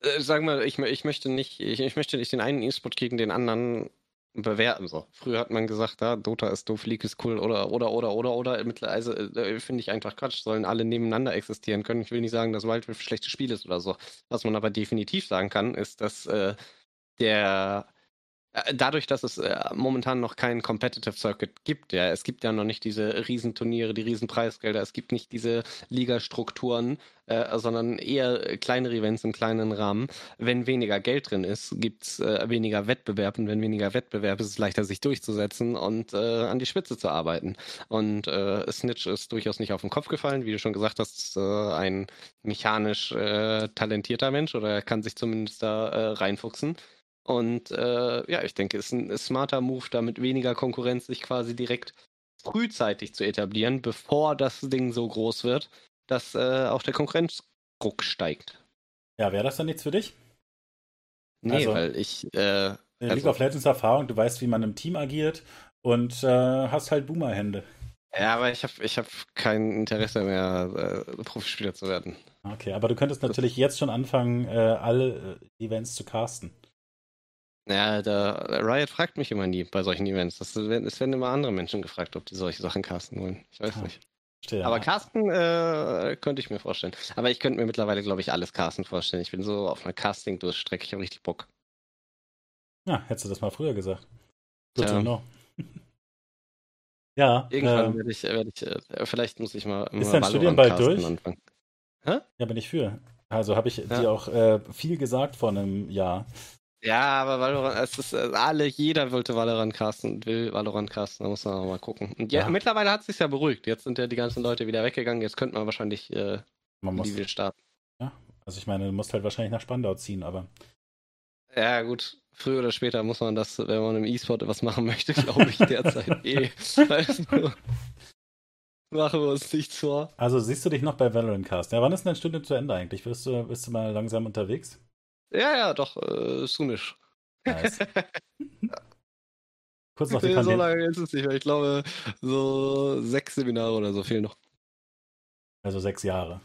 äh, sagen wir, ich, ich möchte nicht, ich, ich möchte nicht den einen E-Sport gegen den anderen bewerten. So. Früher hat man gesagt, ja, Dota ist doof, League ist cool oder oder oder oder oder. Mittlerweile also, äh, finde ich einfach Quatsch. Sollen alle nebeneinander existieren können. Ich will nicht sagen, dass Wild Rift schlechtes Spiel ist oder so. Was man aber definitiv sagen kann, ist, dass äh, der dadurch, dass es äh, momentan noch keinen Competitive Circuit gibt, ja, es gibt ja noch nicht diese Riesenturniere, die Riesenpreisgelder, es gibt nicht diese Ligastrukturen, äh, sondern eher kleinere Events im kleinen Rahmen. Wenn weniger Geld drin ist, gibt es äh, weniger Wettbewerb und wenn weniger Wettbewerb ist es leichter, sich durchzusetzen und äh, an die Spitze zu arbeiten. Und äh, Snitch ist durchaus nicht auf den Kopf gefallen, wie du schon gesagt hast, ein mechanisch talentierter Mensch oder er kann sich zumindest da reinfuchsen. Und äh, ja, ich denke, es ist ein smarter Move, damit weniger Konkurrenz sich quasi direkt frühzeitig zu etablieren, bevor das Ding so groß wird, dass äh, auch der Konkurrenzdruck steigt. Ja, wäre das dann nichts für dich? Nee, also, weil ich. Äh, League also, of Legends Erfahrung, du weißt, wie man im Team agiert und äh, hast halt Boomer-Hände. Ja, aber ich habe ich hab kein Interesse mehr, äh, Profispieler zu werden. Okay, aber du könntest natürlich jetzt schon anfangen, äh, alle äh, Events zu casten. Ja, der Riot fragt mich immer nie bei solchen Events. Das, es werden immer andere Menschen gefragt, ob die solche Sachen casten wollen. Ich weiß ah, nicht. Verstehe. Aber casten äh, könnte ich mir vorstellen. Aber ich könnte mir mittlerweile, glaube ich, alles casten vorstellen. Ich bin so auf einer Casting-Durchstrecke. Ich habe richtig Bock. Ja, hättest du das mal früher gesagt. Good ja. to Ja. Irgendwann äh, werde ich, werd ich äh, vielleicht muss ich mal. Ist dein Studium bald durch? Anfangen. Hä? Ja, bin ich für. Also habe ich ja. dir auch äh, viel gesagt vor einem Jahr. Ja, aber Valorant, es ist äh, alle, jeder wollte Valorant casten, will Valorant casten, da muss man auch mal gucken. Und ja, ja. mittlerweile hat es sich ja beruhigt. Jetzt sind ja die ganzen Leute wieder weggegangen, jetzt könnte man wahrscheinlich äh, man muss, starten. Ja, also ich meine, du musst halt wahrscheinlich nach Spandau ziehen, aber. Ja, gut, früher oder später muss man das, wenn man im E-Sport was machen möchte, glaube ich, derzeit eh. Also, machen wir uns nichts vor. Also siehst du dich noch bei Valorant Cast? Ja, wann ist denn dein Studium zu Ende eigentlich? Bist du, bist du mal langsam unterwegs? Ja, ja, doch, äh, Sunisch. Nice. Kurz noch die nee, So lange ist es nicht mehr. Ich glaube, so sechs Seminare oder so fehlen noch. Also sechs Jahre.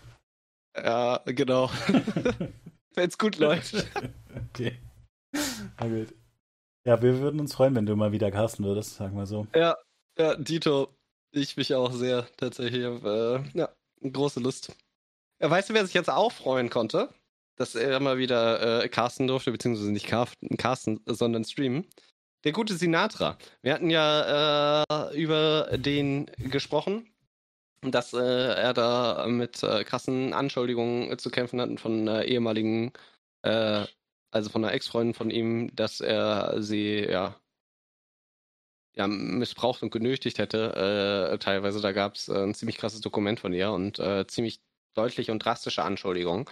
Ja, genau. wenn es gut läuft. okay. Na gut. Ja, wir würden uns freuen, wenn du mal wieder casten würdest, sagen wir so. Ja, ja, Dito. Ich mich auch sehr, tatsächlich. Äh, ja, große Lust. Ja, weißt du, wer sich jetzt auch freuen konnte? Dass er mal wieder äh, casten durfte, beziehungsweise nicht casten, sondern streamen. Der gute Sinatra. Wir hatten ja äh, über den gesprochen, dass äh, er da mit äh, krassen Anschuldigungen zu kämpfen hat von ehemaligen, äh, also von einer Ex-Freundin von ihm, dass er sie ja, ja missbraucht und genötigt hätte. Äh, teilweise, da gab es ein ziemlich krasses Dokument von ihr und ziemlich deutliche und drastische Anschuldigungen.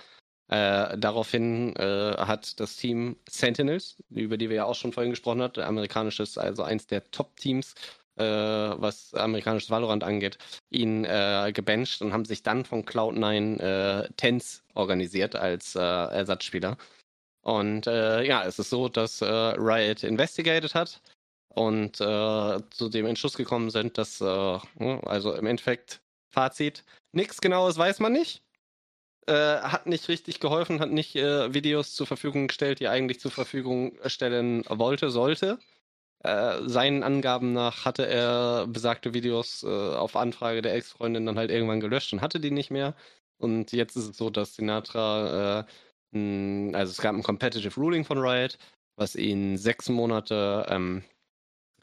Äh, daraufhin äh, hat das Team Sentinels, über die wir ja auch schon vorhin gesprochen haben, amerikanisches, also eins der Top-Teams, äh, was amerikanisches Valorant angeht, ihn äh, gebencht und haben sich dann von Cloud9 äh, Tens organisiert als äh, Ersatzspieler. Und ja, es ist so, dass Riot investigated hat und zu dem Entschluss gekommen sind, dass also im Endeffekt Fazit, nichts Genaues weiß man nicht. Äh, hat nicht richtig geholfen, hat nicht äh, Videos zur Verfügung gestellt, die er eigentlich zur Verfügung stellen wollte, sollte. Äh, seinen Angaben nach hatte er besagte Videos äh, auf Anfrage der Ex-Freundin dann halt irgendwann gelöscht und hatte die nicht mehr. Und jetzt ist es so, dass Sinatra, äh, mh, also es gab ein Competitive Ruling von Riot, was ihn sechs Monate ähm,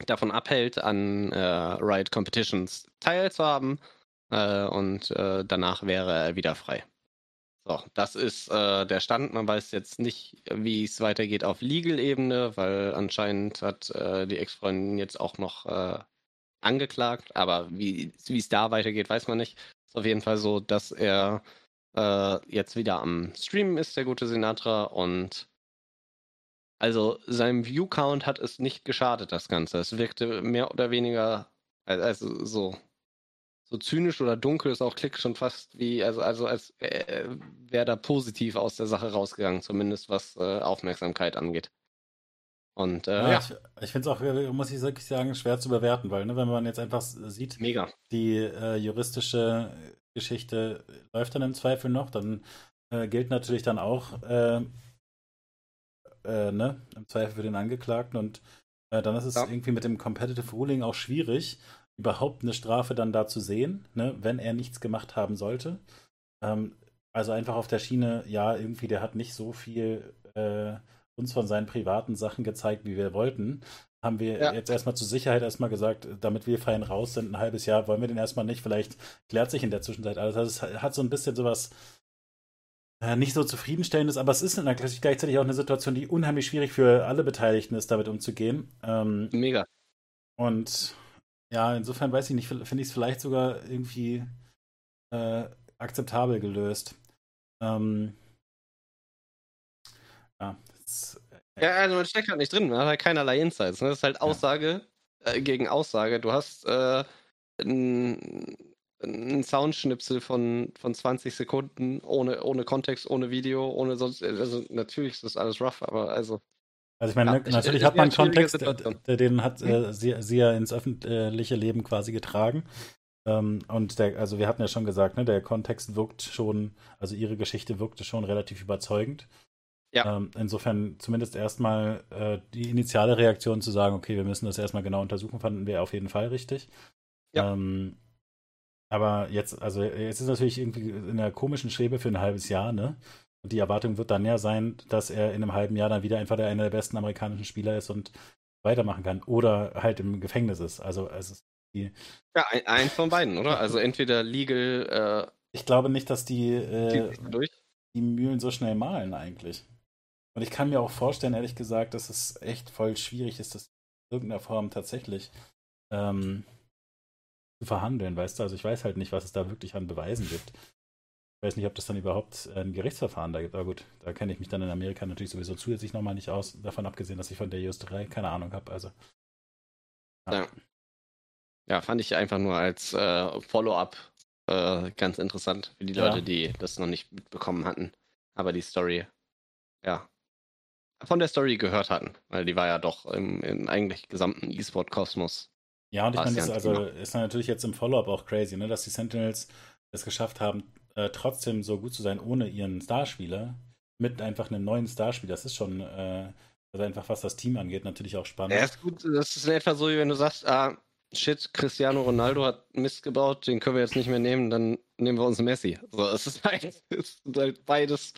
davon abhält, an äh, Riot Competitions teilzuhaben. Äh, und äh, danach wäre er wieder frei. So, das ist äh, der Stand. Man weiß jetzt nicht, wie es weitergeht auf Legal-Ebene, weil anscheinend hat äh, die Ex-Freundin jetzt auch noch äh, angeklagt. Aber wie es da weitergeht, weiß man nicht. Ist auf jeden Fall so, dass er äh, jetzt wieder am Streamen ist, der gute Sinatra. Und also seinem View-Count hat es nicht geschadet, das Ganze. Es wirkte mehr oder weniger, also so so zynisch oder dunkel ist auch Klick schon fast wie, also, also als äh, wäre da positiv aus der Sache rausgegangen, zumindest was äh, Aufmerksamkeit angeht. Und äh, ja, ja. Ich, ich finde es auch, äh, muss ich wirklich sagen, schwer zu bewerten, weil, ne, wenn man jetzt einfach sieht, Mega. die äh, juristische Geschichte läuft dann im Zweifel noch, dann äh, gilt natürlich dann auch äh, ne, im Zweifel für den Angeklagten und dann ist es ja. irgendwie mit dem Competitive Ruling auch schwierig, überhaupt eine Strafe dann da zu sehen, ne, wenn er nichts gemacht haben sollte. Ähm, also einfach auf der Schiene, ja, irgendwie, der hat nicht so viel äh, uns von seinen privaten Sachen gezeigt, wie wir wollten. Haben wir ja. jetzt erstmal zur Sicherheit erstmal gesagt, damit wir fein raus sind, ein halbes Jahr wollen wir den erstmal nicht. Vielleicht klärt sich in der Zwischenzeit alles. Also es hat so ein bisschen sowas äh, nicht so zufriedenstellendes, aber es ist gleichzeitig auch eine Situation, die unheimlich schwierig für alle Beteiligten ist, damit umzugehen. Ähm, Mega. Und ja, insofern weiß ich nicht, finde ich es vielleicht sogar irgendwie äh, akzeptabel gelöst. Ähm, ja, das, äh, ja, also man steckt halt nicht drin, man hat halt keinerlei Insights. Ne? Das ist halt Aussage ja. äh, gegen Aussage. Du hast äh, ein Soundschnipsel von, von 20 Sekunden ohne, ohne Kontext, ohne Video, ohne sonst. Also natürlich ist das alles rough, aber also. Also ich meine, ja, natürlich ich, hat man einen Kontext, der, den hat äh, mhm. sie, sie, ja ins öffentliche Leben quasi getragen. Ähm, und der, also wir hatten ja schon gesagt, ne, der Kontext wirkt schon, also ihre Geschichte wirkte schon relativ überzeugend. Ja. Ähm, insofern zumindest erstmal äh, die initiale Reaktion zu sagen, okay, wir müssen das erstmal genau untersuchen, fanden wir auf jeden Fall richtig. Ja. Ähm, aber jetzt, also jetzt ist natürlich irgendwie in einer komischen Schwebe für ein halbes Jahr, ne? Und die Erwartung wird dann ja sein, dass er in einem halben Jahr dann wieder einfach der einer der besten amerikanischen Spieler ist und weitermachen kann. Oder halt im Gefängnis ist. Also es ist die. Ja, ein, eins von beiden, oder? Also entweder legal. Äh, ich glaube nicht, dass die, äh, die Mühlen so schnell malen eigentlich. Und ich kann mir auch vorstellen, ehrlich gesagt, dass es echt voll schwierig ist, das in irgendeiner Form tatsächlich ähm, zu verhandeln, weißt du? Also ich weiß halt nicht, was es da wirklich an Beweisen gibt. Ich weiß nicht, ob das dann überhaupt ein Gerichtsverfahren da gibt. Aber gut, da kenne ich mich dann in Amerika natürlich sowieso zusätzlich nochmal nicht aus. Davon abgesehen, dass ich von der Justerei keine Ahnung habe. Also. Ja. ja. fand ich einfach nur als äh, Follow-up äh, ganz interessant für die Leute, ja. die das noch nicht mitbekommen hatten. Aber die Story, ja, von der Story gehört hatten. Weil die war ja doch im, im eigentlich gesamten E-Sport-Kosmos. Ja, und ich meine, das also, ist natürlich jetzt im Follow-up auch crazy, ne, dass die Sentinels es geschafft haben, äh, trotzdem so gut zu sein ohne ihren Starspieler, mit einfach einem neuen Starspieler. Das ist schon, äh, also einfach was das Team angeht, natürlich auch spannend. Ja, ist gut. Das ist in etwa so, wie wenn du sagst, ah, shit, Cristiano Ronaldo hat Mist gebaut, den können wir jetzt nicht mehr nehmen, dann nehmen wir uns Messi. So, es ist halt, es sind halt beides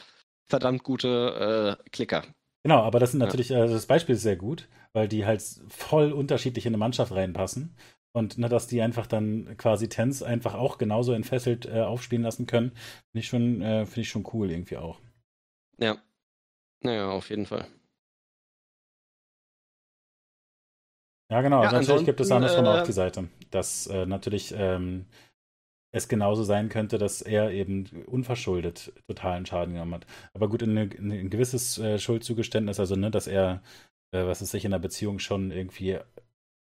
verdammt gute äh, Klicker. Genau, aber das sind natürlich, ja. äh, das Beispiel ist sehr gut, weil die halt voll unterschiedlich in eine Mannschaft reinpassen. Und ne, dass die einfach dann quasi Tens einfach auch genauso entfesselt äh, aufspielen lassen können, finde ich, schon, äh, find ich schon cool irgendwie auch. Ja. Naja, auf jeden Fall. Ja, genau. Ja, natürlich gibt es andersrum äh, auch die Seite, dass äh, natürlich ähm, es genauso sein könnte, dass er eben unverschuldet totalen Schaden genommen hat. Aber gut, in, in ein gewisses äh, Schuldzugeständnis, also ne, dass er, äh, was es sich in der Beziehung schon irgendwie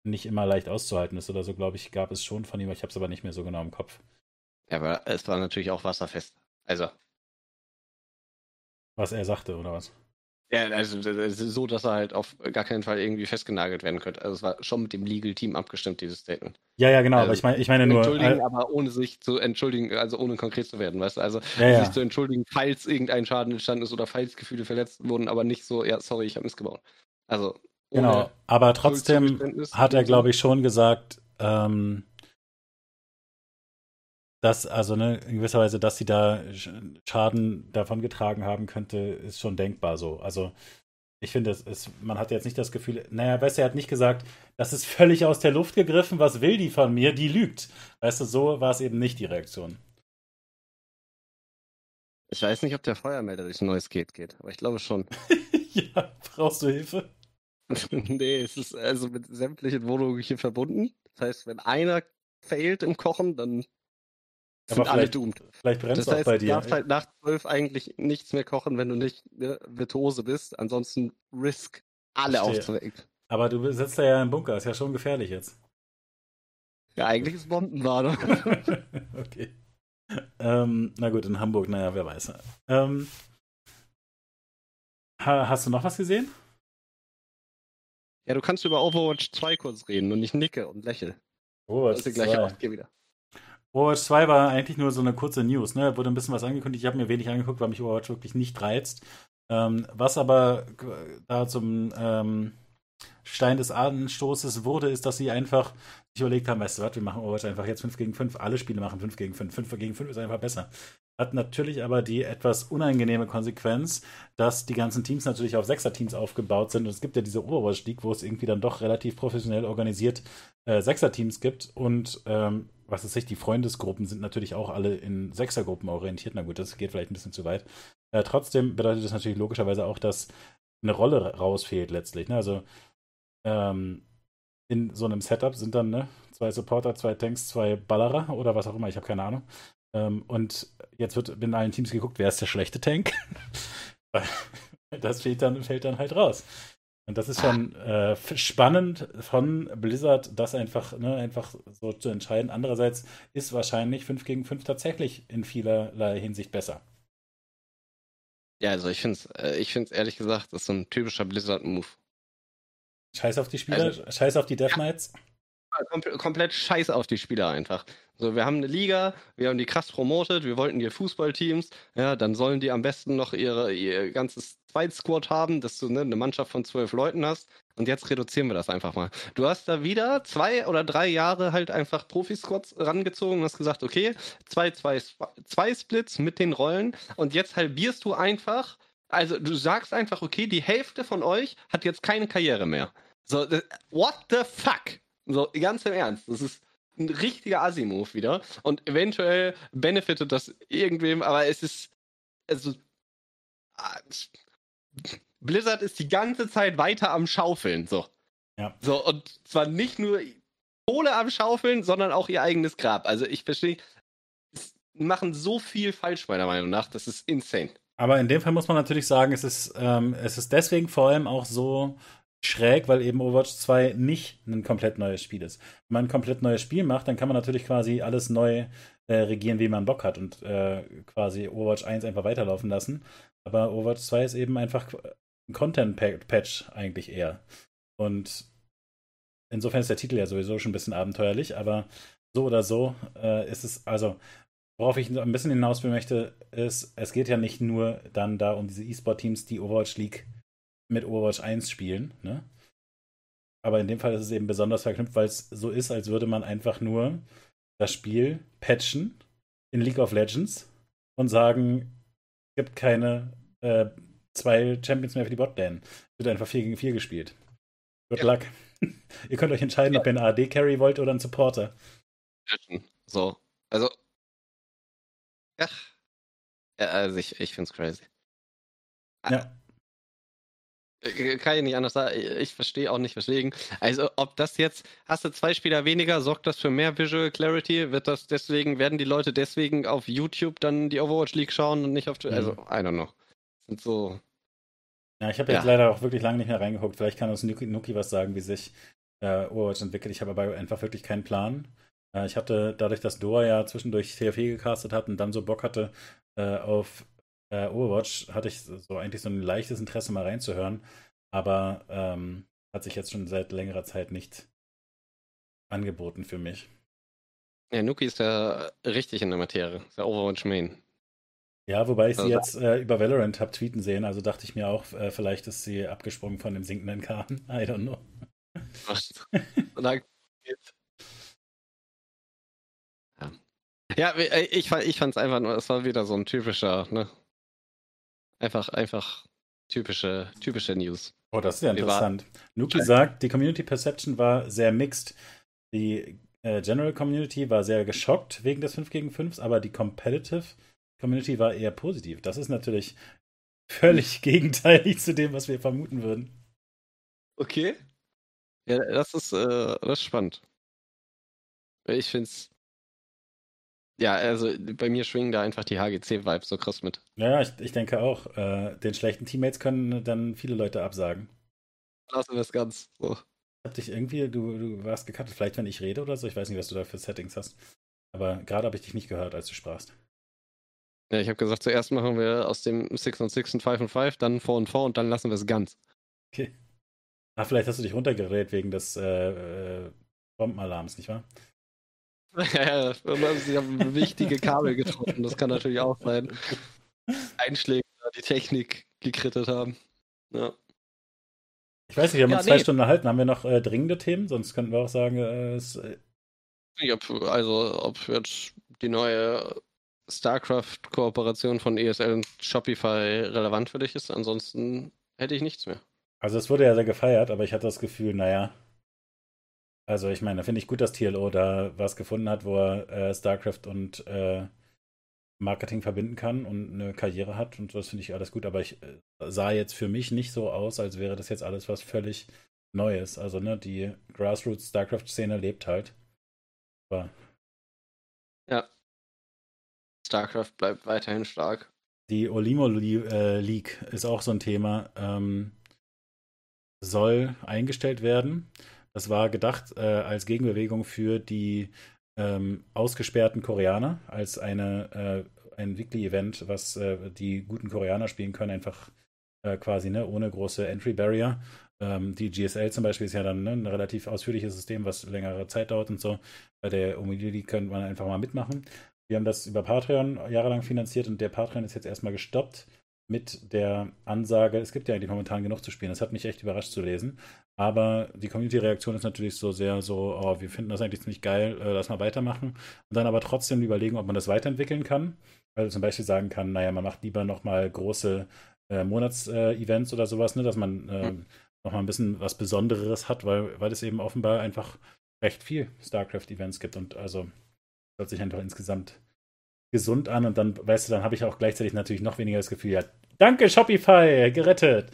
nicht immer leicht auszuhalten ist oder so, glaube ich, gab es schon von ihm. Ich habe es aber nicht mehr so genau im Kopf. Ja, aber es war natürlich auch wasserfest. Also. Was er sagte, oder was? Ja, also so, dass er halt auf gar keinen Fall irgendwie festgenagelt werden könnte. Also es war schon mit dem Legal Team abgestimmt, dieses Statement. Ja, ja, genau, also, aber ich meine, ich meine nur. Entschuldigen, äh, aber ohne sich zu entschuldigen, also ohne konkret zu werden, weißt du? Also ja, ja. sich zu entschuldigen, falls irgendein Schaden entstanden ist oder falls Gefühle verletzt wurden, aber nicht so, ja, sorry, ich habe missgebaut. Also. Genau, aber trotzdem hat er, glaube ich, schon gesagt, ähm, dass, also ne, in gewisser Weise, dass sie da Schaden davon getragen haben könnte, ist schon denkbar so. Also ich finde, es ist, man hat jetzt nicht das Gefühl, naja, weißt du, er hat nicht gesagt, das ist völlig aus der Luft gegriffen, was will die von mir? Die lügt. Weißt du, so war es eben nicht die Reaktion. Ich weiß nicht, ob der Feuermelder durch ein neues Gate geht, aber ich glaube schon. ja, brauchst du Hilfe? nee, es ist also mit sämtlichen Wohnungen hier verbunden. Das heißt, wenn einer failt im Kochen, dann aber alle doomed. Vielleicht brennt es auch bei dir. Du darfst halt nach zwölf eigentlich nichts mehr kochen, wenn du nicht ne, Virtuose bist. Ansonsten risk alle aufzuwecken. Aber du sitzt da ja im Bunker, ist ja schon gefährlich jetzt. Ja, eigentlich ist Bombenwarnung. okay. Ähm, na gut, in Hamburg, naja, wer weiß. Ähm, hast du noch was gesehen? Ja, du kannst über Overwatch 2 kurz reden und ich nicke und lächle. Overwatch 2. gleich auf, geh wieder. Overwatch 2 war eigentlich nur so eine kurze News, ne? Wurde ein bisschen was angekündigt. Ich habe mir wenig angeguckt, weil mich Overwatch wirklich nicht reizt. Ähm, was aber da zum ähm, Stein des Anstoßes wurde, ist, dass sie einfach sich überlegt haben, weißt du was, wir machen Overwatch einfach jetzt 5 gegen 5. Alle Spiele machen 5 gegen 5. 5 gegen 5 ist einfach besser. Hat natürlich aber die etwas unangenehme Konsequenz, dass die ganzen Teams natürlich auf Sechser-Teams aufgebaut sind. Und es gibt ja diese Overwatch League, wo es irgendwie dann doch relativ professionell organisiert äh, Sechser-Teams gibt. Und ähm, was ist sich, die Freundesgruppen sind natürlich auch alle in Sechsergruppen orientiert. Na gut, das geht vielleicht ein bisschen zu weit. Äh, trotzdem bedeutet das natürlich logischerweise auch, dass eine Rolle rausfehlt letztlich. Ne? Also ähm, in so einem Setup sind dann ne, zwei Supporter, zwei Tanks, zwei Ballerer oder was auch immer, ich habe keine Ahnung. Ähm, und jetzt wird in allen Teams geguckt, wer ist der schlechte Tank? das fällt dann, fällt dann halt raus. Und das ist schon äh, spannend von Blizzard, das einfach, ne, einfach so zu entscheiden. Andererseits ist wahrscheinlich 5 gegen 5 tatsächlich in vielerlei Hinsicht besser. Ja, also ich finde es äh, ich find's ehrlich gesagt, das ist so ein typischer Blizzard-Move. Scheiß auf die Spieler, also, scheiß auf die Death Knights. Ja, komplett scheiß auf die Spieler einfach. So, wir haben eine Liga, wir haben die krass promotet, wir wollten hier Fußballteams, ja, dann sollen die am besten noch ihre, ihr ganzes Zweitsquad haben, dass du ne, eine Mannschaft von zwölf Leuten hast. Und jetzt reduzieren wir das einfach mal. Du hast da wieder zwei oder drei Jahre halt einfach Profi-Squads rangezogen und hast gesagt, okay, zwei, zwei, zwei Splits mit den Rollen und jetzt halbierst du einfach, also du sagst einfach, okay, die Hälfte von euch hat jetzt keine Karriere mehr. So, what the fuck? So, ganz im Ernst. Das ist ein richtiger Assi-Move wieder. Und eventuell benefitet das irgendwem, aber es ist. Also. Blizzard ist die ganze Zeit weiter am Schaufeln, so. Ja. So, und zwar nicht nur Kohle am Schaufeln, sondern auch ihr eigenes Grab. Also ich verstehe, sie machen so viel falsch, meiner Meinung nach, das ist insane. Aber in dem Fall muss man natürlich sagen, es ist, ähm, es ist deswegen vor allem auch so schräg, weil eben Overwatch 2 nicht ein komplett neues Spiel ist. Wenn man ein komplett neues Spiel macht, dann kann man natürlich quasi alles neu äh, regieren, wie man Bock hat und äh, quasi Overwatch 1 einfach weiterlaufen lassen. Aber Overwatch 2 ist eben einfach ein Content-Patch eigentlich eher. Und insofern ist der Titel ja sowieso schon ein bisschen abenteuerlich, aber so oder so äh, ist es, also worauf ich ein bisschen hinaus möchte, ist, es geht ja nicht nur dann da um diese E-Sport-Teams, die Overwatch League mit Overwatch 1 spielen, ne? Aber in dem Fall ist es eben besonders verknüpft, weil es so ist, als würde man einfach nur das Spiel patchen in League of Legends und sagen, es gibt keine äh, zwei Champions mehr für die Botlane. Es wird einfach 4 gegen 4 gespielt. Good ja. luck. ihr könnt euch entscheiden, ja. ob ihr einen AD-Carry wollt oder einen Supporter. So, also. Ja. ja also ich, ich find's crazy. Ja. Äh, kann ich nicht anders sagen. Ich verstehe auch nicht, weswegen. Also, ob das jetzt, hast du zwei Spieler weniger, sorgt das für mehr Visual Clarity? Wird das deswegen, werden die Leute deswegen auf YouTube dann die Overwatch League schauen und nicht auf, also, mhm. I don't know. Das sind so. Ja, ich habe jetzt ja. leider auch wirklich lange nicht mehr reingeguckt. Vielleicht kann uns Nuki, Nuki was sagen, wie sich äh, Overwatch entwickelt. Ich habe aber einfach wirklich keinen Plan. Äh, ich hatte dadurch, dass Dora ja zwischendurch CFE gecastet hat und dann so Bock hatte äh, auf äh, Overwatch hatte ich so eigentlich so ein leichtes Interesse mal reinzuhören, aber ähm, hat sich jetzt schon seit längerer Zeit nicht angeboten für mich. Ja, Nuki ist ja richtig in der Materie. Ist der Overwatch Main. Ja, wobei ich sie also, jetzt äh, über Valorant habe tweeten sehen, also dachte ich mir auch, äh, vielleicht ist sie abgesprungen von dem sinkenden Kahn. I don't know. ja. ja, äh, ich, ich fand es einfach nur, es war wieder so ein typischer, ne? Einfach, einfach typische, typische News. Oh, das ist ja interessant. Nuki sagt, die Community Perception war sehr mixed. Die äh, General Community war sehr geschockt wegen des 5 gegen 5, aber die Competitive Community war eher positiv. Das ist natürlich völlig gegenteilig zu dem, was wir vermuten würden. Okay. Ja, das ist, äh, das ist spannend. Ich finde es. Ja, also bei mir schwingen da einfach die HGC-Vibes so krass mit. Ja, ich, ich denke auch. Äh, den schlechten Teammates können dann viele Leute absagen. Lassen wir es ganz. So. Hab dich irgendwie, du, du warst gecuttet, vielleicht wenn ich rede oder so. Ich weiß nicht, was du da für Settings hast. Aber gerade habe ich dich nicht gehört, als du sprachst. Ja, ich habe gesagt, zuerst machen wir aus dem 6 und 6 und 5 und 5, dann 4 und 4 und dann lassen wir es ganz. Okay. Ach, vielleicht hast du dich runtergerät wegen des äh, äh, Bombenalarms, nicht wahr? Ja, ja, sie haben wichtige Kabel getroffen, das kann natürlich auch sein. Einschläge, die Technik gekrittet haben. Ja. Ich weiß nicht, wir haben ja, uns zwei nee. Stunden erhalten. Haben wir noch äh, dringende Themen? Sonst könnten wir auch sagen, äh, es, äh also ob jetzt die neue StarCraft-Kooperation von ESL und Shopify relevant für dich ist. Ansonsten hätte ich nichts mehr. Also es wurde ja sehr gefeiert, aber ich hatte das Gefühl, naja. Also ich meine, finde ich gut, dass TLO da was gefunden hat, wo er äh, StarCraft und äh, Marketing verbinden kann und eine Karriere hat und das finde ich alles gut, aber ich äh, sah jetzt für mich nicht so aus, als wäre das jetzt alles was völlig Neues. Also, ne, die Grassroots StarCraft-Szene lebt halt. Aber ja, StarCraft bleibt weiterhin stark. Die Olimo äh, League ist auch so ein Thema. Ähm, soll eingestellt werden. Das war gedacht äh, als Gegenbewegung für die ähm, ausgesperrten Koreaner, als eine, äh, ein Weekly-Event, was äh, die guten Koreaner spielen können, einfach äh, quasi ne, ohne große Entry-Barrier. Ähm, die GSL zum Beispiel ist ja dann ne, ein relativ ausführliches System, was längere Zeit dauert und so. Bei der League könnte man einfach mal mitmachen. Wir haben das über Patreon jahrelang finanziert und der Patreon ist jetzt erstmal gestoppt mit der Ansage, es gibt ja eigentlich momentan genug zu spielen. Das hat mich echt überrascht zu lesen. Aber die Community-Reaktion ist natürlich so sehr so, oh, wir finden das eigentlich ziemlich geil, äh, lass mal weitermachen. Und dann aber trotzdem überlegen, ob man das weiterentwickeln kann. Also zum Beispiel sagen kann, naja, man macht lieber nochmal große äh, Monats-Events äh, oder sowas, ne, dass man äh, mhm. nochmal ein bisschen was Besonderes hat, weil, weil es eben offenbar einfach recht viel StarCraft-Events gibt und also hört sich einfach insgesamt gesund an und dann, weißt du, dann habe ich auch gleichzeitig natürlich noch weniger das Gefühl, ja, danke Shopify, gerettet.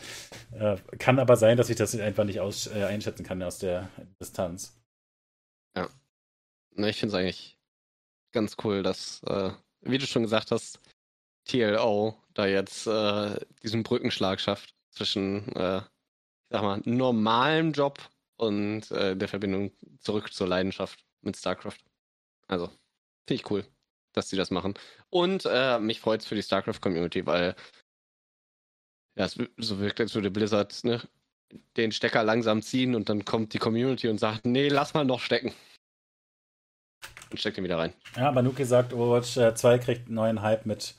Äh, kann aber sein, dass ich das einfach nicht aus, äh, einschätzen kann aus der Distanz. Ja. Na, ich finde es eigentlich ganz cool, dass, äh, wie du schon gesagt hast, TLO da jetzt äh, diesen Brückenschlag schafft zwischen, äh, ich sag mal, normalem Job und äh, der Verbindung zurück zur Leidenschaft mit StarCraft. Also, Finde ich cool, dass sie das machen. Und äh, mich freut es für die StarCraft-Community, weil ja, es so wirkt, als würde Blizzard ne, den Stecker langsam ziehen und dann kommt die Community und sagt, nee, lass mal noch stecken. Und steckt ihn wieder rein. Ja, Banuki sagt, Overwatch 2 äh, kriegt neuen Hype mit,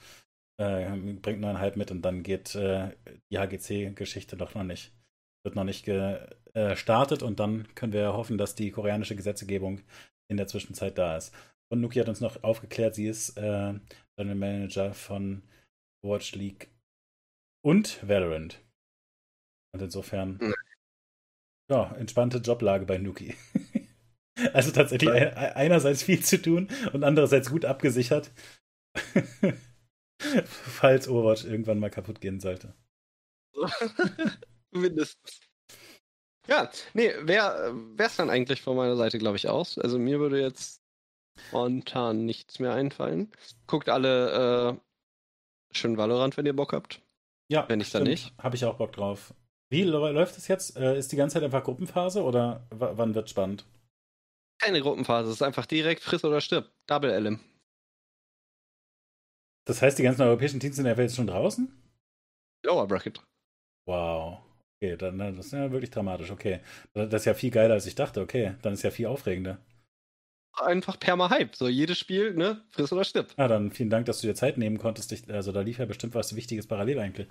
äh, bringt neuen Hype mit und dann geht äh, die HGC-Geschichte doch noch nicht. Wird noch nicht gestartet äh, und dann können wir hoffen, dass die koreanische Gesetzgebung in der Zwischenzeit da ist. Und Nuki hat uns noch aufgeklärt, sie ist äh, General Manager von Watch League und Valorant. Und insofern, mhm. ja, entspannte Joblage bei Nuki. also tatsächlich ja. einerseits viel zu tun und andererseits gut abgesichert, falls Overwatch irgendwann mal kaputt gehen sollte. Mindestens. Ja, nee, wäre es dann eigentlich von meiner Seite, glaube ich, aus. Also mir würde jetzt spontan nichts mehr einfallen. Guckt alle äh, schön Valorant, wenn ihr Bock habt. Ja, wenn ich dann nicht. Habe ich auch Bock drauf. Wie läuft es jetzt? Äh, ist die ganze Zeit einfach Gruppenphase oder wann wird spannend? Keine Gruppenphase, es ist einfach direkt friss oder stirb. Double LM. Das heißt, die ganzen europäischen Teams sind ja jetzt schon draußen? Lower Bracket. Wow. Okay, dann, das ist ja wirklich dramatisch. Okay. Das ist ja viel geiler, als ich dachte. Okay, dann ist ja viel aufregender. Einfach perma-Hype. So jedes Spiel, ne? Friss oder stirb. Ah, dann vielen Dank, dass du dir Zeit nehmen konntest. also da lief ja bestimmt was Wichtiges parallel eigentlich.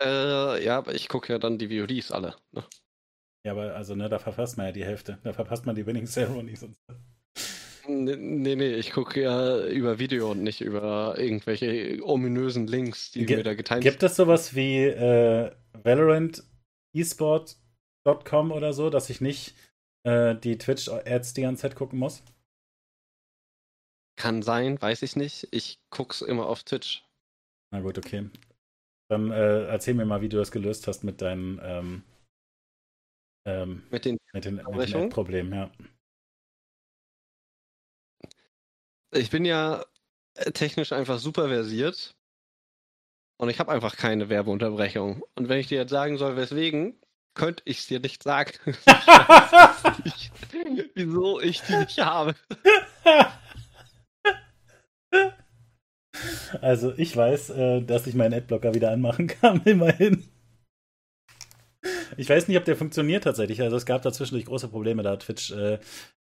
Äh, ja, aber ich gucke ja dann die VODs alle. Ne? Ja, aber also, ne, da verpasst man ja die Hälfte. Da verpasst man die Winning Ceremonies und so. Nee, nee, ich gucke ja über Video und nicht über irgendwelche ominösen Links, die Ge mir da geteilt Gibt es sowas wie äh, Valorant esport.com oder so, dass ich nicht äh, die Twitch-Ads die ganze Zeit gucken muss? Kann sein, weiß ich nicht. Ich guck's immer auf Twitch. Na gut, okay. Dann äh, erzähl mir mal, wie du das gelöst hast mit deinen ähm, ähm, mit den, mit den, mit den Problemen, ja. Ich bin ja äh, technisch einfach super versiert und ich habe einfach keine Werbeunterbrechung. Und wenn ich dir jetzt sagen soll, weswegen, könnte ich es dir nicht sagen. nicht, wieso ich die nicht habe. Also ich weiß, äh, dass ich meinen Adblocker wieder anmachen kann, immerhin. Ich weiß nicht, ob der funktioniert tatsächlich. Also es gab da zwischendurch große Probleme. Da hat Twitch äh,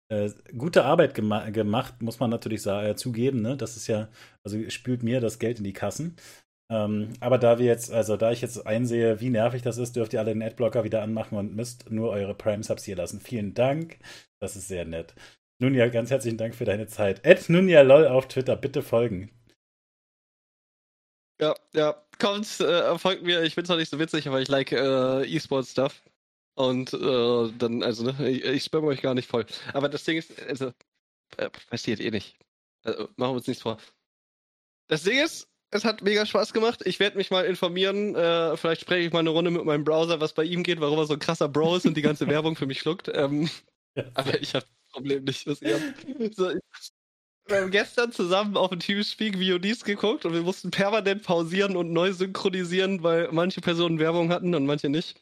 äh, gute Arbeit gema gemacht, muss man natürlich sagen, äh, zugeben. Ne? Das ist ja, also spült mir das Geld in die Kassen. Ähm, aber da wir jetzt, also da ich jetzt einsehe, wie nervig das ist, dürft ihr alle den Adblocker wieder anmachen und müsst nur eure Prime-Subs hier lassen. Vielen Dank. Das ist sehr nett. Nun ja, ganz herzlichen Dank für deine Zeit. Ed Nunja lol auf Twitter, bitte folgen. Ja, ja, kommt, äh, folgt mir. Ich bin zwar nicht so witzig, aber ich like äh, E-Sport-Stuff. Und äh, dann, also, ne, ich, ich spamme euch gar nicht voll. Aber das Ding ist, also, äh, passiert eh nicht. Also, machen wir uns nichts vor. Das Ding ist, es hat mega Spaß gemacht. Ich werde mich mal informieren. Äh, vielleicht spreche ich mal eine Runde mit meinem Browser, was bei ihm geht, warum er so ein krasser Bro ist und die ganze Werbung für mich schluckt. Ähm, ja. Aber ich habe das Problem nicht, was ihr habt. So, wir haben gestern zusammen auf dem Teamspeak VODs geguckt und wir mussten permanent pausieren und neu synchronisieren, weil manche Personen Werbung hatten und manche nicht.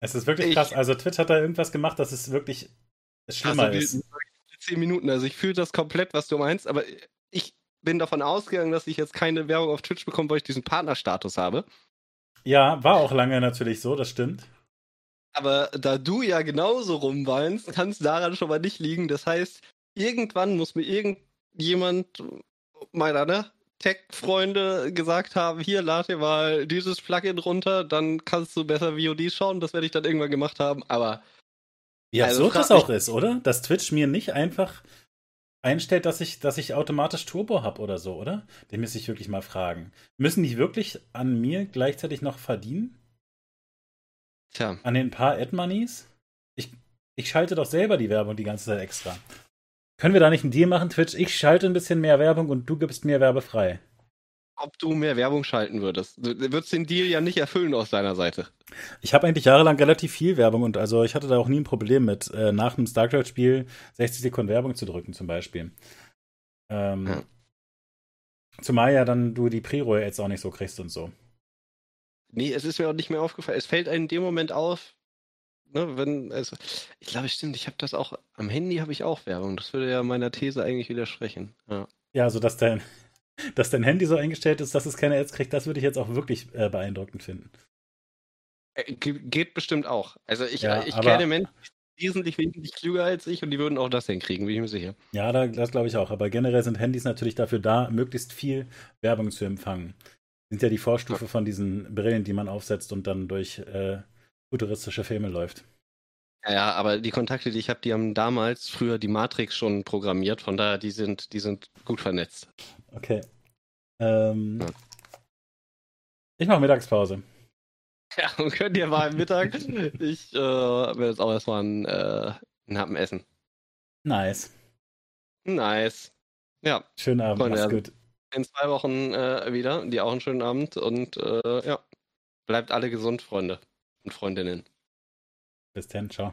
Es ist wirklich ich, krass. Also Twitch hat da irgendwas gemacht, dass es wirklich schlimmer also, ist. Zehn Minuten. Also ich fühle das komplett, was du meinst, aber ich bin davon ausgegangen, dass ich jetzt keine Werbung auf Twitch bekomme, weil ich diesen Partnerstatus habe. Ja, war auch lange natürlich so, das stimmt. Aber da du ja genauso rumweinst, kann es daran schon mal nicht liegen. Das heißt, irgendwann muss mir irgend jemand meiner ne, Tech-Freunde gesagt haben, hier lad dir mal dieses Plugin runter, dann kannst du besser VOD schauen. Das werde ich dann irgendwann gemacht haben, aber. Wie also absurd das auch ist, oder? Dass Twitch mir nicht einfach einstellt, dass ich, dass ich automatisch Turbo habe oder so, oder? Den müsste ich wirklich mal fragen. Müssen die wirklich an mir gleichzeitig noch verdienen? Tja. An den paar Ad-Moneys? Ich, ich schalte doch selber die Werbung die ganze Zeit extra. Können wir da nicht einen Deal machen, Twitch? Ich schalte ein bisschen mehr Werbung und du gibst mir werbefrei. Ob du mehr Werbung schalten würdest. Du würdest den Deal ja nicht erfüllen aus deiner Seite. Ich habe eigentlich jahrelang relativ viel Werbung und also ich hatte da auch nie ein Problem mit, äh, nach einem StarCraft-Spiel 60 Sekunden Werbung zu drücken, zum Beispiel. Ähm, ja. Zumal ja dann du die Pre-Roll jetzt auch nicht so kriegst und so. Nee, es ist mir auch nicht mehr aufgefallen. Es fällt einem in dem Moment auf, ne, wenn, also, ich glaube, stimmt, ich habe das auch, am Handy habe ich auch Werbung. Das würde ja meiner These eigentlich widersprechen. Ja, ja also dass dein, dass dein Handy so eingestellt ist, dass es keine Ads kriegt, das würde ich jetzt auch wirklich äh, beeindruckend finden. Äh, geht bestimmt auch. Also ich, ja, ich kenne Menschen, wesentlich wesentlich klüger als ich und die würden auch das hinkriegen, bin ich mir sicher. Ja, das glaube ich auch. Aber generell sind Handys natürlich dafür da, möglichst viel Werbung zu empfangen. Sind ja die Vorstufe von diesen Brillen, die man aufsetzt und dann durch äh, futuristische Filme läuft. Ja, aber die Kontakte, die ich habe, die haben damals früher die Matrix schon programmiert, von daher, die sind, die sind gut vernetzt. Okay. Ähm, ja. Ich mache Mittagspause. Ja, und könnt ihr mal Mittag. ich äh, werde jetzt auch erstmal einen, äh, einen Happen essen. Nice. Nice. Ja. Schönen Abend, Freunde, mach's gut. In zwei Wochen äh, wieder, die auch einen schönen Abend und äh, ja, bleibt alle gesund, Freunde und Freundinnen. Bis dann, ciao.